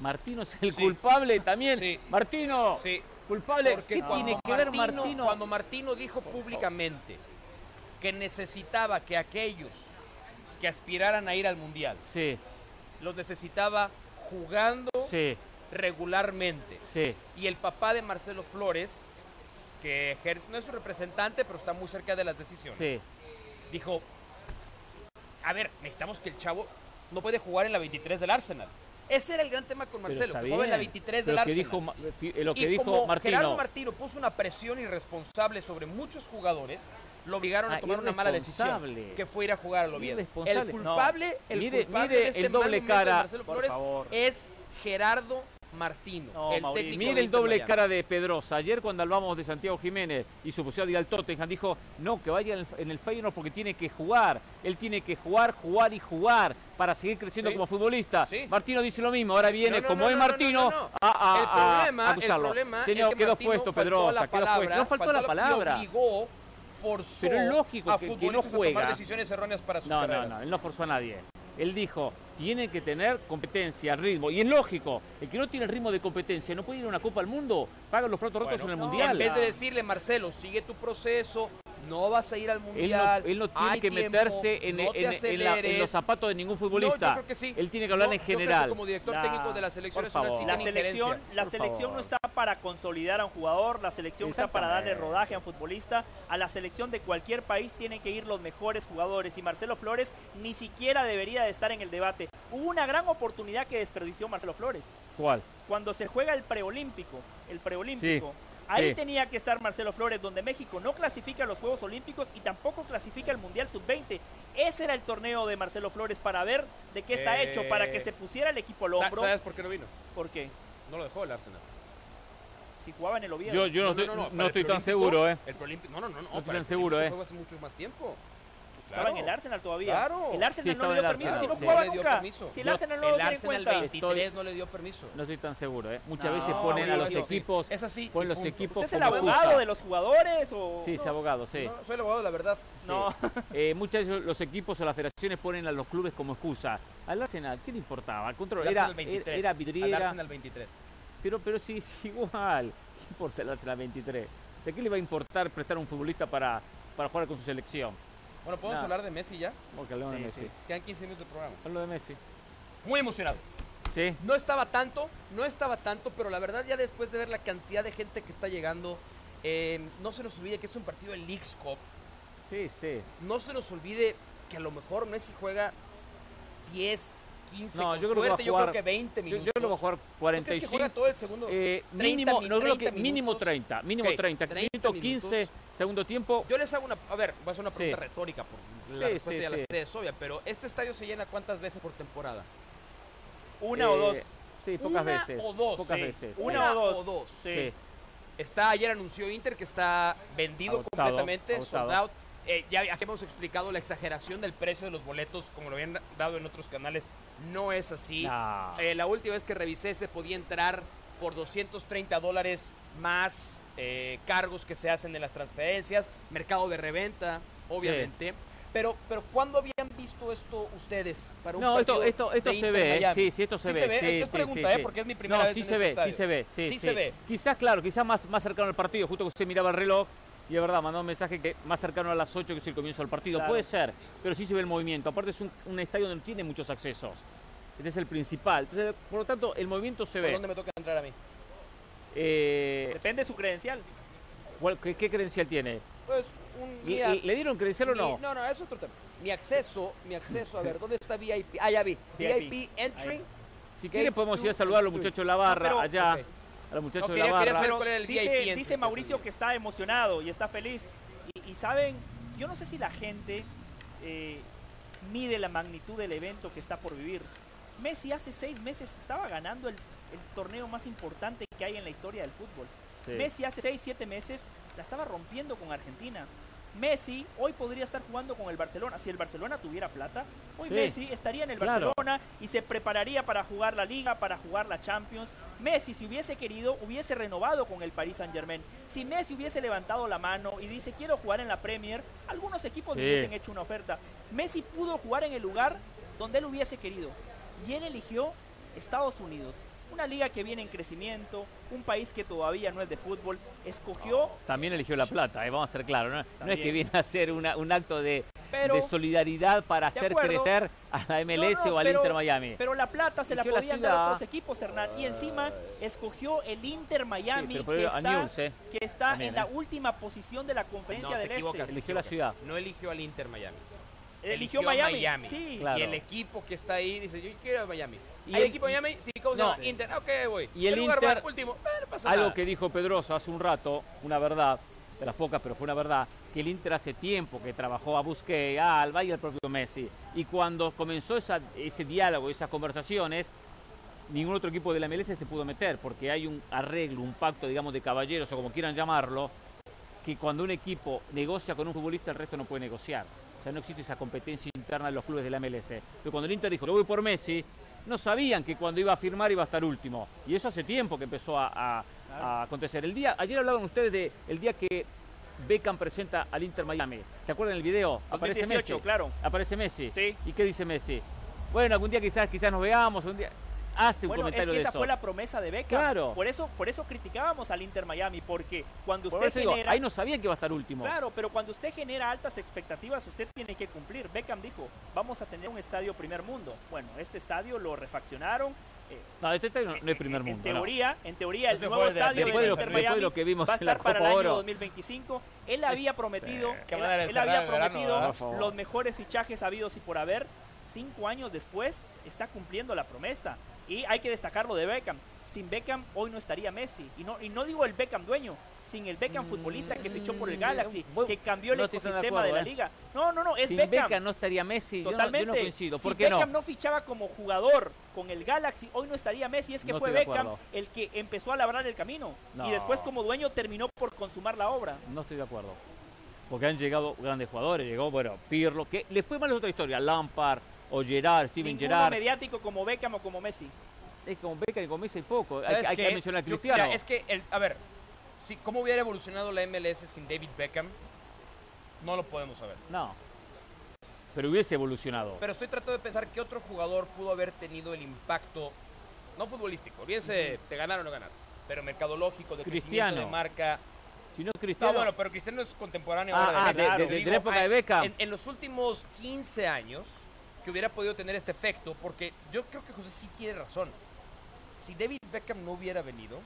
Martino es el Sí. culpable también. Sí. Martino, Sí. culpable. Porque ¿Qué tiene que ver Martino- Martino? Cuando Martino dijo públicamente que necesitaba que aquellos que aspiraran a ir al Mundial Sí, los necesitaba jugando regularmente. sí. Y el papá de Marcelo Flores, que ejerce, no es su representante, pero está muy cerca de las decisiones, Sí, dijo, a ver, necesitamos que el chavo no puede jugar en la 23 del Arsenal. Ese era el gran tema con Marcelo, que jugaba en la bien. 23 Pero del Arsenal. dijo, lo que y dijo como Martino. Gerardo Martino puso una presión irresponsable sobre muchos jugadores, lo obligaron a Ah, tomar una mala decisión, que fue ir a jugar al Oviedo. El culpable, el Mire- culpable mire de este el doble mal momento de cara, Marcelo Flores favor. es Gerardo Martino, No, el técnico Mire el doble cara de Pedrosa. Ayer cuando hablamos de Santiago Jiménez y su posibilidad de ir al Tottenham, dijo, no, que vaya en el, en el Feyenoord porque tiene que jugar. Él tiene que jugar, jugar y jugar para seguir creciendo Sí. como futbolista. Sí. Martino dice lo mismo. Ahora viene, No, no, como no, es no, no, Martino, no, no. A, a- el problema, a el problema Señor, es que quedó puesto faltó Pedrosa, la quedó palabra, puesto. No faltó la lo- palabra. Obligó, forzó Pero es lógico a que- que no futbolistas a juega. tomar decisiones erróneas para sus No, no, carreras. no, él no forzó a nadie. Él dijo, tiene que tener competencia, ritmo. Y es lógico, el que no tiene el ritmo de competencia no puede ir a una Copa al Mundo, paga los platos rotos Bueno, en el no, Mundial. En vez de decirle, Marcelo, sigue tu proceso, no vas a ir al Él no, mundial. él no tiene hay que tiempo, meterse en, no te en- en la- en los aceleres". zapatos de ningún No, futbolista. yo creo que sí. Él tiene que hablar No, en yo creo que general. como director La- técnico de la selección es una La selección, injerencia. la por selección favor. no está para consolidar a un jugador, la selección está para darle rodaje a un futbolista. A la selección de cualquier país tienen que ir los mejores jugadores y Marcelo Flores ni siquiera debería de estar en el debate. Hubo una gran oportunidad que desperdició Marcelo Flores. ¿Cuál? Cuando se juega el preolímpico, el preolímpico, Sí, ahí sí. tenía que estar Marcelo Flores, donde México no clasifica a los Juegos Olímpicos y tampoco clasifica al Mundial Sub-20. Ese era el torneo de Marcelo Flores para ver de qué está Eh, hecho, para que se pusiera el equipo al hombro. ¿Sabes por qué no vino? ¿Por qué? No lo dejó el Arsenal. Si jugaba en el Oviedo. Yo, yo no, estoy, para no el estoy tan seguro, ¿eh? El no, no, no, no. estoy tan seguro, ¿eh? hace mucho más tiempo. Estaba en Claro. el Arsenal todavía. Claro. El Arsenal no le dio el permiso, si no Arsenal, sí. jugaba No le dio nunca. permiso. Si el Arsenal no lo el tiene en Arsenal cuenta. 23 no le dio permiso. No estoy tan seguro, ¿eh? Muchas No, veces ponen a los equipos, Es así. ponen los punto. equipos ¿Usted es el abogado excusa. de los jugadores o...? Sí, es abogado, sí. No, soy el abogado de la verdad. Sí. No. <laughs> Eh, muchas veces los equipos o las federaciones ponen a los clubes como excusa. Al Arsenal, ¿qué le importaba? Al control, Al era, Arsenal 23. era Al vidriera. Arsenal 23. Pero, pero sí, es igual. ¿Qué importa el Arsenal 23? O sea, ¿qué le va a importar prestar a un futbolista para, para jugar con su selección? Bueno, ¿podemos hablar de Messi ya? Porque hablamos de Sí, Messi. sí. Quedan 15 minutos de programa. Hablo de Messi. Muy emocionado. Sí. No estaba tanto, no estaba tanto, pero la verdad ya después de ver la cantidad de gente que está llegando, eh, no se nos olvide que es un partido de Leagues Cup. Sí, sí. No se nos olvide que a lo mejor Messi juega 10, 15, No, yo creo que va a suerte, yo jugar- creo que 20 Yo, minutos. yo creo que va a jugar ¿Tú crees que 45. juega todo el segundo? Eh, 30 mínimo, mi- no creo que 30 mínimo minutos? 30, mínimo Ok, 30, 30 minuto 15, minutos. segundo tiempo. Yo les hago una, a ver, va a ser una Sí. pregunta retórica, porque la Sí, respuesta sí, ya la sí. sé, es obvia, pero ¿este estadio se llena cuántas veces por temporada? Una o Eh, dos. Sí, pocas Una veces. o dos, Pocas sí. veces. Una, o dos. o dos. Sí. Sí. Está, ayer anunció Inter que está vendido Agotado, completamente, agotado. sold out. eh, ya aquí hemos explicado la exageración del precio de los boletos, como lo habían dado en otros canales. No es así. No. Eh, la última vez que revisé se podía entrar por 230 dólares más eh, cargos que se hacen en las transferencias, mercado de reventa, obviamente. Pero, pero ¿cuándo habían visto esto ustedes para un No, esto, esto, esto se ve, ¿eh? Sí, sí, esto se Sí ve. se ve, sí, es es sí, pregunta, ¿eh? Porque es mi primera no, vez sí en se ve, estadio. sí se ve, sí. se ve. Quizás, claro, quizás más, más cercano al partido, justo que usted miraba el reloj, y es verdad, mandó un mensaje que más cercano a las 8 que es el comienzo del partido. Claro. Puede ser, pero sí se ve el movimiento. Aparte es un, un estadio donde no tiene muchos accesos. Este es el principal. Entonces, por lo tanto, el movimiento se ¿Por ve. dónde me toca entrar a mí? Eh, Depende de su credencial. ¿cuál- qué, qué credencial tiene? Pues un... ¿Le, mira, le dieron credencial o mi- no? No, no, es otro tema. Mi acceso, mi acceso, a ver, ¿dónde está VIP? Ah, ya vi. <laughs> VIP. VIP, entry. Si quiere podemos ir a saludar a los muchachos de la barra, allá. A los muchachos No, de la barra. saber cuál era el dice, VIP dice Mauricio que está emocionado y está feliz. Y, y saben, yo no sé si la gente eh, mide la magnitud del evento que está por vivir. Messi hace seis meses estaba ganando el, el torneo más importante que hay en la historia del fútbol. Sí. Messi hace 6, 7 meses la estaba rompiendo con Argentina. Messi hoy podría estar jugando con el Barcelona. Si el Barcelona tuviera plata, hoy Sí. Messi estaría en el Claro. Barcelona y se prepararía para jugar la Liga, para jugar la Champions. Messi, si hubiese querido, hubiese renovado con el Paris Saint Germain. Si Messi hubiese levantado la mano y dice quiero jugar en la Premier, algunos equipos le hubiesen hecho una oferta. Messi pudo jugar en el lugar donde él hubiese querido. Y él eligió Estados Unidos. Una liga que viene en crecimiento, un país que todavía no es de fútbol, escogió, También eligió la plata, eh, vamos a ser claros. ¿no? No es que viene a ser una- un acto de, pero, de solidaridad para De hacer acuerdo. crecer a la MLS No, no, o al pero- Inter Miami. pero la plata se la Eligió la podían dar ciudad. otros equipos, Hernán. Y encima escogió el Inter Miami, Sí, pero que, por a está, News, eh. que está También, en la eh. última posición de la conferencia No, del Este. te Eligió la ciudad. No eligió al Inter Miami. Eligió, eligió Miami. Miami. Sí. Claro. Y el equipo que está ahí dice, yo quiero a Miami. Y ¿Hay el- equipo de Miami? Sí, ¿cómo se No. llama? Inter. Ok, voy. Y el ¿Qué lugar Inter- va? Último. Eh, no pasa Algo nada. que dijo Pedroso hace un rato, una verdad, de las pocas, pero fue una verdad, que el Inter hace tiempo que trabajó a Busquets, a Alba y al propio Messi. Y cuando comenzó esa- ese diálogo, esas conversaciones, ningún otro equipo de la MLS se pudo meter, porque hay un arreglo, un pacto, digamos, de caballeros, o como quieran llamarlo, que cuando un equipo negocia con un futbolista, el resto no puede negociar. O sea, no existe esa competencia interna en los clubes de la MLS. Pero cuando el Inter dijo, yo voy por Messi, no sabían que cuando iba a firmar iba a estar último. Y eso hace tiempo que empezó a, a- a acontecer. El día, ayer hablaban ustedes de el día que Beckham presenta al Inter Miami. ¿Se acuerdan del video? Aparece 2018, Messi. claro. Aparece Messi. Sí. ¿Y qué dice Messi? Bueno, algún día quizás, quizás nos veamos, un día. Hace un Bueno, es que de esa eso. fue la promesa de Beckham. Claro. Por eso, por eso criticábamos al Inter Miami, porque cuando Por usted digo, genera... ahí no sabían que iba a estar último. Claro, pero cuando usted genera altas expectativas, usted tiene que cumplir. Beckham dijo, vamos a tener un estadio primer mundo. Bueno, este estadio lo refaccionaron. eh, No, este estadio no, no es primer en mundo. no. teoría, en teoría, el nuevo de- estadio de lo- Inter de Miami lo que vimos va a en la estar para el año Oro. 2025. Él había prometido, él, de había verano, prometido los mejores fichajes habidos y por haber. Cinco años después está cumpliendo la promesa. Y hay que destacar lo de Beckham. Sin Beckham hoy no estaría Messi. Y no, y no digo el Beckham dueño, sin el Beckham Mm, futbolista que fichó por el sí. Galaxy, que cambió el no de ecosistema de, la liga. No, no, no, es Sin Beckham. Beckham no estaría Messi. Yo no- Totalmente. Yo no, coincido. ¿Por si qué? Beckham no? fichaba como jugador con el Galaxy, hoy no estaría Messi. Es que fue Beckham el que empezó a labrar el camino. No. Y después como dueño terminó por consumar la obra. No estoy de acuerdo. Porque han llegado grandes jugadores. Llegó, bueno, Pirlo, que le fue mal es otra historia. Lampard o Gerard, Steven Ninguno Gerrard. mediático como Beckham o como Messi. Es como Beckham y como Messi poco. Hay, ¿Sabes hay que mencionar a Yo- Cristiano. es que, el- a ver, si, ¿cómo hubiera evolucionado la MLS sin David Beckham? No lo podemos saber. No. Pero hubiese evolucionado. Pero estoy tratando de pensar qué otro jugador pudo haber tenido el impacto, no futbolístico, olvídense de ganar o no ganar, pero mercadológico, de Cristiano. crecimiento de marca. si no, No, Cristiano. bueno, pero Cristiano es contemporáneo Ah, ahora ah, de- pero de- de la época ah, de Beckham. En, en los últimos 15 años, que hubiera podido tener este efecto, porque yo creo que José sí tiene razón. Si David Beckham no hubiera venido,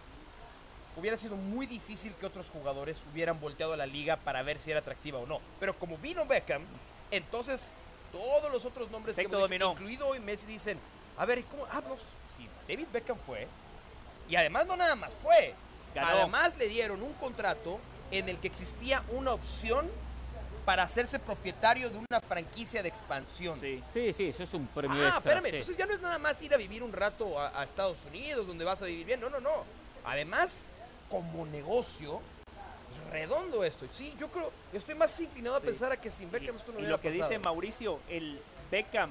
hubiera sido muy difícil que otros jugadores hubieran volteado a la liga para ver si era atractiva o no. Pero como vino Beckham, entonces todos los otros nombres Efecto hemos dicho, dominó. incluido hoy Messi, dicen, a ver, ¿cómo? Ah, no, si David Beckham fue, y además no nada más fue, Ganó. además le dieron un contrato en el que existía una opción para hacerse propietario de una franquicia de expansión. Sí. Sí, sí, eso es un premio Ah, extra, espérame, sí. entonces ya no es nada más ir a vivir un rato a, a Estados Unidos donde vas a vivir bien, no, no, no. Además, como negocio, es redondo esto. Sí, yo creo, estoy más inclinado a Sí. pensar a que sin Beckham esto no y hubiera lo que pasado. dice Mauricio, el Beckham,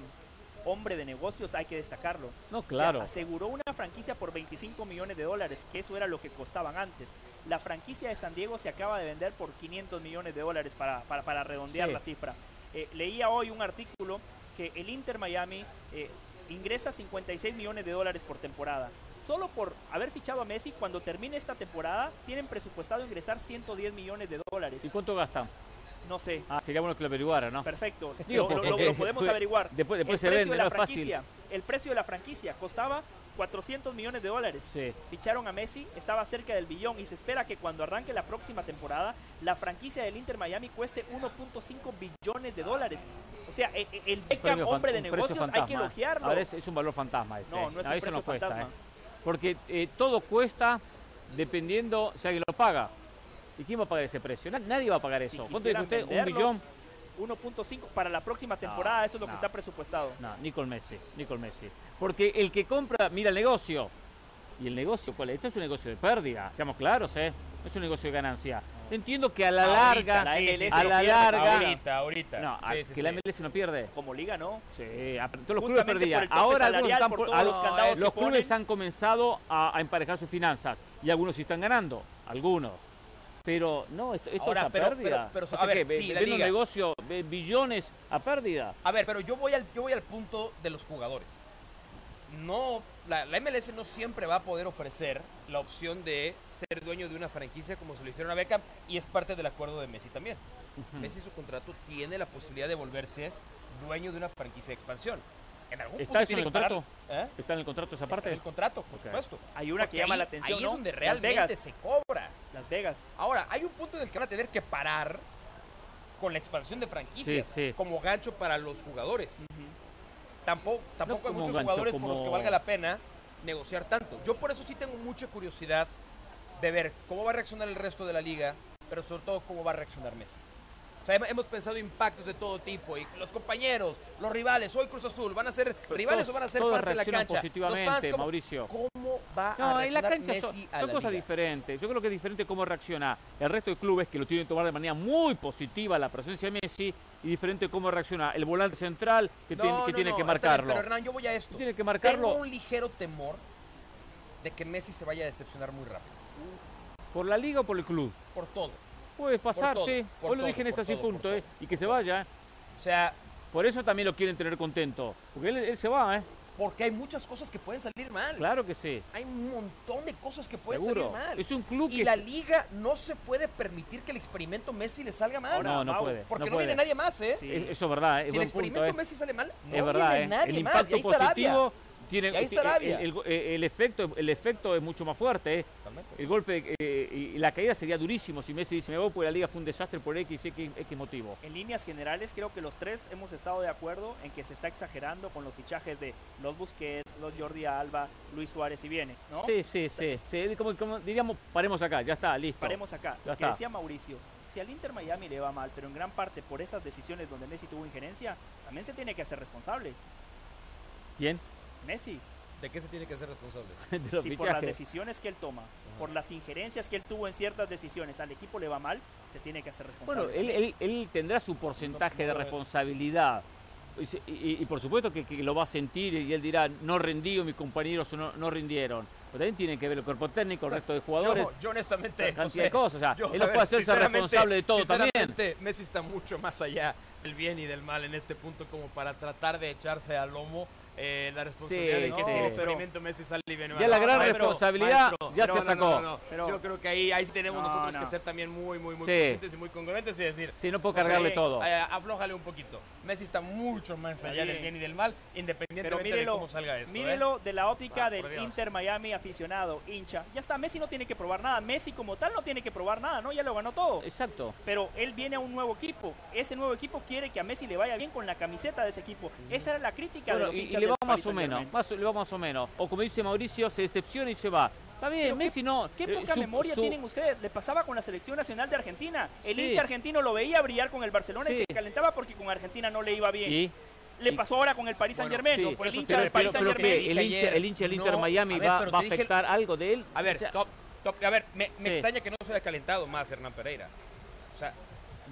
hombre de negocios, hay que destacarlo. No, O sea, claro. aseguró una franquicia por 25 millones de dólares, que eso era lo que costaban antes. La franquicia de San Diego se acaba de vender por 500 millones de dólares para, para, para redondear Sí. la cifra. Eh, leía hoy un artículo que el Inter Miami eh, ingresa 56 millones de dólares por temporada. Solo por haber fichado a Messi, cuando termine esta temporada, tienen presupuestado ingresar 110 millones de dólares. ¿Y cuánto gastan? No sé. Ah, sería bueno que lo averiguara, ¿no? Perfecto. <laughs> Digo, lo, lo- podemos averiguar. Después, después el se precio vende, de la no es fácil. franquicia, el precio de la franquicia costaba 400 millones de dólares. Sí. Ficharon a Messi, estaba cerca del billón y se espera que cuando arranque la próxima temporada, la franquicia del Inter Miami cueste 1.5 billones de dólares. O sea, e- e- el Beckham, fan- hombre de negocios, hay que elogiarlo. Ahora es, es un valor fantasma ese. no, no es un eso no cuesta, fantasma. ¿eh? Porque eh, todo cuesta dependiendo si alguien lo paga. ¿Y quién va a pagar ese precio? Na- nadie va a pagar Si eso. ¿Cuánto dijo usted? ¿Un billón? 1.5 para la próxima temporada, eso es lo que está presupuestado. No, ni con Messi, ni con Messi. Porque el que compra, mira el negocio. ¿Y el negocio cuál es? Esto es un negocio de pérdida, seamos claros, ¿eh? No es un negocio de ganancia. Entiendo que a la Ahorita, larga, la MLS a la pierde. larga... Ahorita, ahorita. No, a- Sí, sí, que la. MLS no pierde. Como liga, ¿no? Sí, a- todos los clubes Justamente por perdían. Ahora algunos salarial, están por por- todos al- los candados los clubes ponen. han comenzado a, a emparejar sus finanzas y algunos sí están ganando, algunos. Pero no, esto, esto Ahora, es a pero- pérdida. pero- pero, a ver, que sí, vende un negocio de billones a pérdida. A ver, pero yo voy al, yo voy al punto de los jugadores. No, la, la MLS no siempre va a poder ofrecer la opción de ser dueño de una franquicia como se lo hicieron a Beckham y es parte del acuerdo de Messi también. Messi su contrato tiene la posibilidad de volverse dueño de una franquicia de expansión. En algún ¿Está punto eso en el contrato? ¿Eh? ¿Está en el contrato esa Está parte? en el contrato, por supuesto. Hay una Porque que llama ahí- la atención, Ahí ¿no? es donde Las realmente Vegas. se cobra. Las Vegas. Ahora, hay un punto en el que van a tener que parar con la expansión de franquicias Sí, sí. como gancho para los jugadores. Tampoco, tampoco hay como muchos gancho, jugadores por los que como- valga la pena negociar tanto. Yo por eso sí tengo mucha curiosidad de ver cómo va a reaccionar el resto de la liga, pero sobre todo cómo va a reaccionar Messi. O sea, hem- hemos pensado impactos de todo tipo y los compañeros, los rivales, hoy Cruz Azul, ¿van a ser rivales todos- o van a ser fans en la cancha? Los positivamente, fans, ¿cómo- Mauricio. ¿Cómo va a No, en la reaccionar cancha son, Messi a son la cosas liga? diferentes. Yo creo que es diferente cómo reacciona el resto de clubes que lo tienen que tomar de manera muy positiva la presencia de Messi y diferente cómo reacciona el volante central que, No, tiene, que no, tiene no, que está bien, marcarlo. pero Hernán, yo voy a esto. Tiene que marcarlo Tengo un ligero temor de que Messi se vaya a decepcionar muy rápido. por la liga o por el club. Por todo. Puede pasar, todo, sí. Hoy lo dije en ese punto. ¿eh? Y que se vaya. ¿eh? O sea, Por eso también lo quieren tener contento. Porque él, él se va, ¿eh? porque hay muchas cosas que pueden salir mal. Claro que sí. Hay un montón de cosas que pueden Seguro. salir mal. Es un club y que... la liga no se puede permitir que el experimento Messi le salga mal. no, no puede. porque no, puede. viene nadie más, ¿eh? Sí. Eso es verdad, ¿eh? es si el punto, experimento ¿eh? Messi sale mal, no es verdad, viene nadie el más. impacto Y ahí está Arabia. Tiene Y ahí está el- Arabia. el, el- el efecto el efecto es mucho más fuerte ¿eh? Totalmente. el golpe eh, y la caída sería durísimo si Messi dice me voy porque la liga fue un desastre por X X, X motivo En líneas generales, creo que los tres hemos estado de acuerdo en que se está exagerando con los fichajes de los Busquets, los Jordi Alba, Luis Suárez y viene, ¿no? sí sí sí, sí, como, como diríamos paremos acá ya está listo Paremos acá. Ya Lo que está. decía Mauricio, si al Inter Miami le va mal, pero en gran parte por esas decisiones donde Messi tuvo injerencia, también se tiene que hacer responsable. quién Messi, ¿De qué se tiene que hacer responsable? <laughs> de los si por las decisiones que él toma, por las injerencias que él tuvo en ciertas decisiones, al equipo le va mal, se tiene que hacer responsable. bueno él, él, él tendrá su porcentaje de responsabilidad y, se- y- y por supuesto que, que lo va a sentir y él dirá no rendí o mis compañeros no, no rindieron pero también tiene que ver el cuerpo técnico el resto de jugadores Yo, yo honestamente, cantidad José, de cosas, o sea, yo, él no puede hacerse responsable de todo también. Messi está mucho más allá del bien y del mal en este punto como para tratar de echarse al lomo eh, la responsabilidad Sí, de que si el No, experimento Messi sale bien Ya la gran responsabilidad maestro, ya no, se no, sacó. no, no, no. Pero- Yo creo que ahí, ahí tenemos No, nosotros no. que ser también muy, muy, muy Sí. conscientes y muy congruentes y decir, Sí, no puedo cargarle todo. eh, aflójale un poquito. Messi está mucho más allá Sí. del bien y del mal, independientemente de mírelo, cómo salga esto. ¿eh? mírelo de la óptica Ah, del. Inter Miami aficionado, hincha. Ya está, Messi no tiene que probar nada. Messi como tal no tiene que probar nada, ¿no? Ya lo ganó todo. Exacto. Pero él viene a un nuevo equipo. Ese nuevo equipo quiere que a Messi le vaya bien con la camiseta de ese equipo. Esa era la crítica de los y, y hinchas le del va más Paris o menos, más, le va más o menos. O como dice Mauricio, se decepciona y se va. Está bien, Pero qué- Messi no. Qué eh, poca su- memoria su- tienen ustedes. Le pasaba con la selección nacional de Argentina. El Sí. hincha argentino lo veía brillar con el Barcelona y se calentaba porque con Argentina no le iba bien. Y, Le pasó ahora con el Paris Saint Germain. sí, por el hincha del Paris Saint Germain. el hincha, el hincha del Inter no, Miami a ver, va, a el- afectar algo de él. A ver, O sea, to- A ver, me, me Sí. extraña que no se haya calentado más Hernán Pereira. O sea,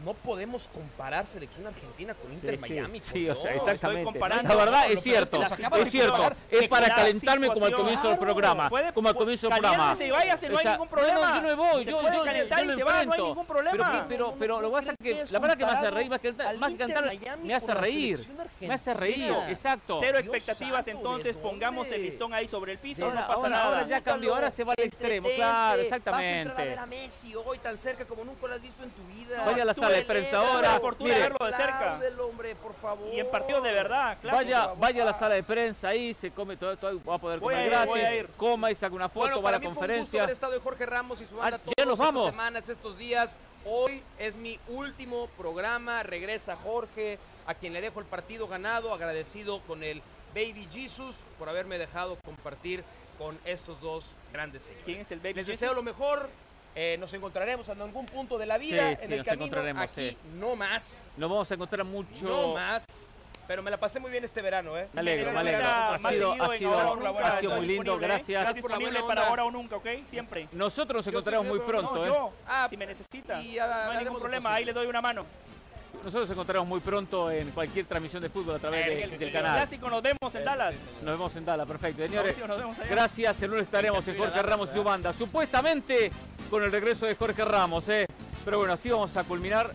no podemos comparar selección argentina con Inter Sí, sí, Miami. por sí, o sea, exactamente. comparando. La verdad es peor es que cierto, es cierto. Es para calentarme como al comienzo del programa. puede- Como al comienzo del programa. y váyase, no hay O sea, ningún problema. No, no, yo no me voy, yo, yo, calentar yo y se va, no hay ningún problema. Pero, pero, pero lo que pasa es que la verdad que me hace reír, más que, más cantar, me hace reír. Me hace reír, exacto. Cero expectativas, entonces ¿de pongamos el listón ahí sobre el piso, Ahora- no pasa ahora- nada. ahora ya cambió, ahora se va al extremo, claro, exactamente. Vas a entrar a ver a Messi hoy tan cerca como nunca lo has visto en tu vida. Vaya a la Sala de prensa ahora, la fortuna mire. de verlo de cerca. apláudelo, hombre, por favor. Y en partidos de verdad. Vaya, vaya a la sala de prensa ahí, se come todo, todo va a poder Voy a comer ir, gratis, voy a ir. coma y saca una foto, Bueno, va a para la mí fue un gusto conferencia. haber estado de Jorge Ramos y su banda Ah, todas ya nos vamos. estas semanas, estos días. Hoy es mi último programa. Regresa Jorge, a quien le dejo el partido ganado, agradecido con el Baby Jesus por haberme dejado compartir con estos dos grandes señores. ¿Quién es el Baby Les Jesus? deseo lo mejor. Eh, nos encontraremos en algún punto de la vida. Sí, en sí, el nos camino, encontraremos, aquí sí. no más. Nos vamos a encontrar mucho. No más. Pero me la pasé muy bien este verano, ¿eh? Me alegro, me alegro. Ha sido, ha sido, ha muy lindo, gracias. Estás disponible para ahora o nunca, ¿ok? Siempre. Nosotros nos encontraremos muy pronto, No, ¿eh? yo, Ah, si me necesita. y, ah, no hay ningún problema, posible. ahí le doy una mano. Nosotros nos encontraremos muy pronto en cualquier transmisión de fútbol a través de- El- del el canal. clásico nos vemos en Dallas. Nos vemos en Dallas, perfecto. Señores, gracias. El lunes estaremos en Jorge Ramos y su banda. Supuestamente con el regreso de Jorge Ramos, ¿eh? Pero bueno, así vamos a culminar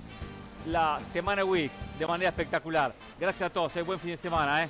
la Semana Week de manera espectacular. Gracias a todos, ¿eh? buen fin de semana. ¿eh?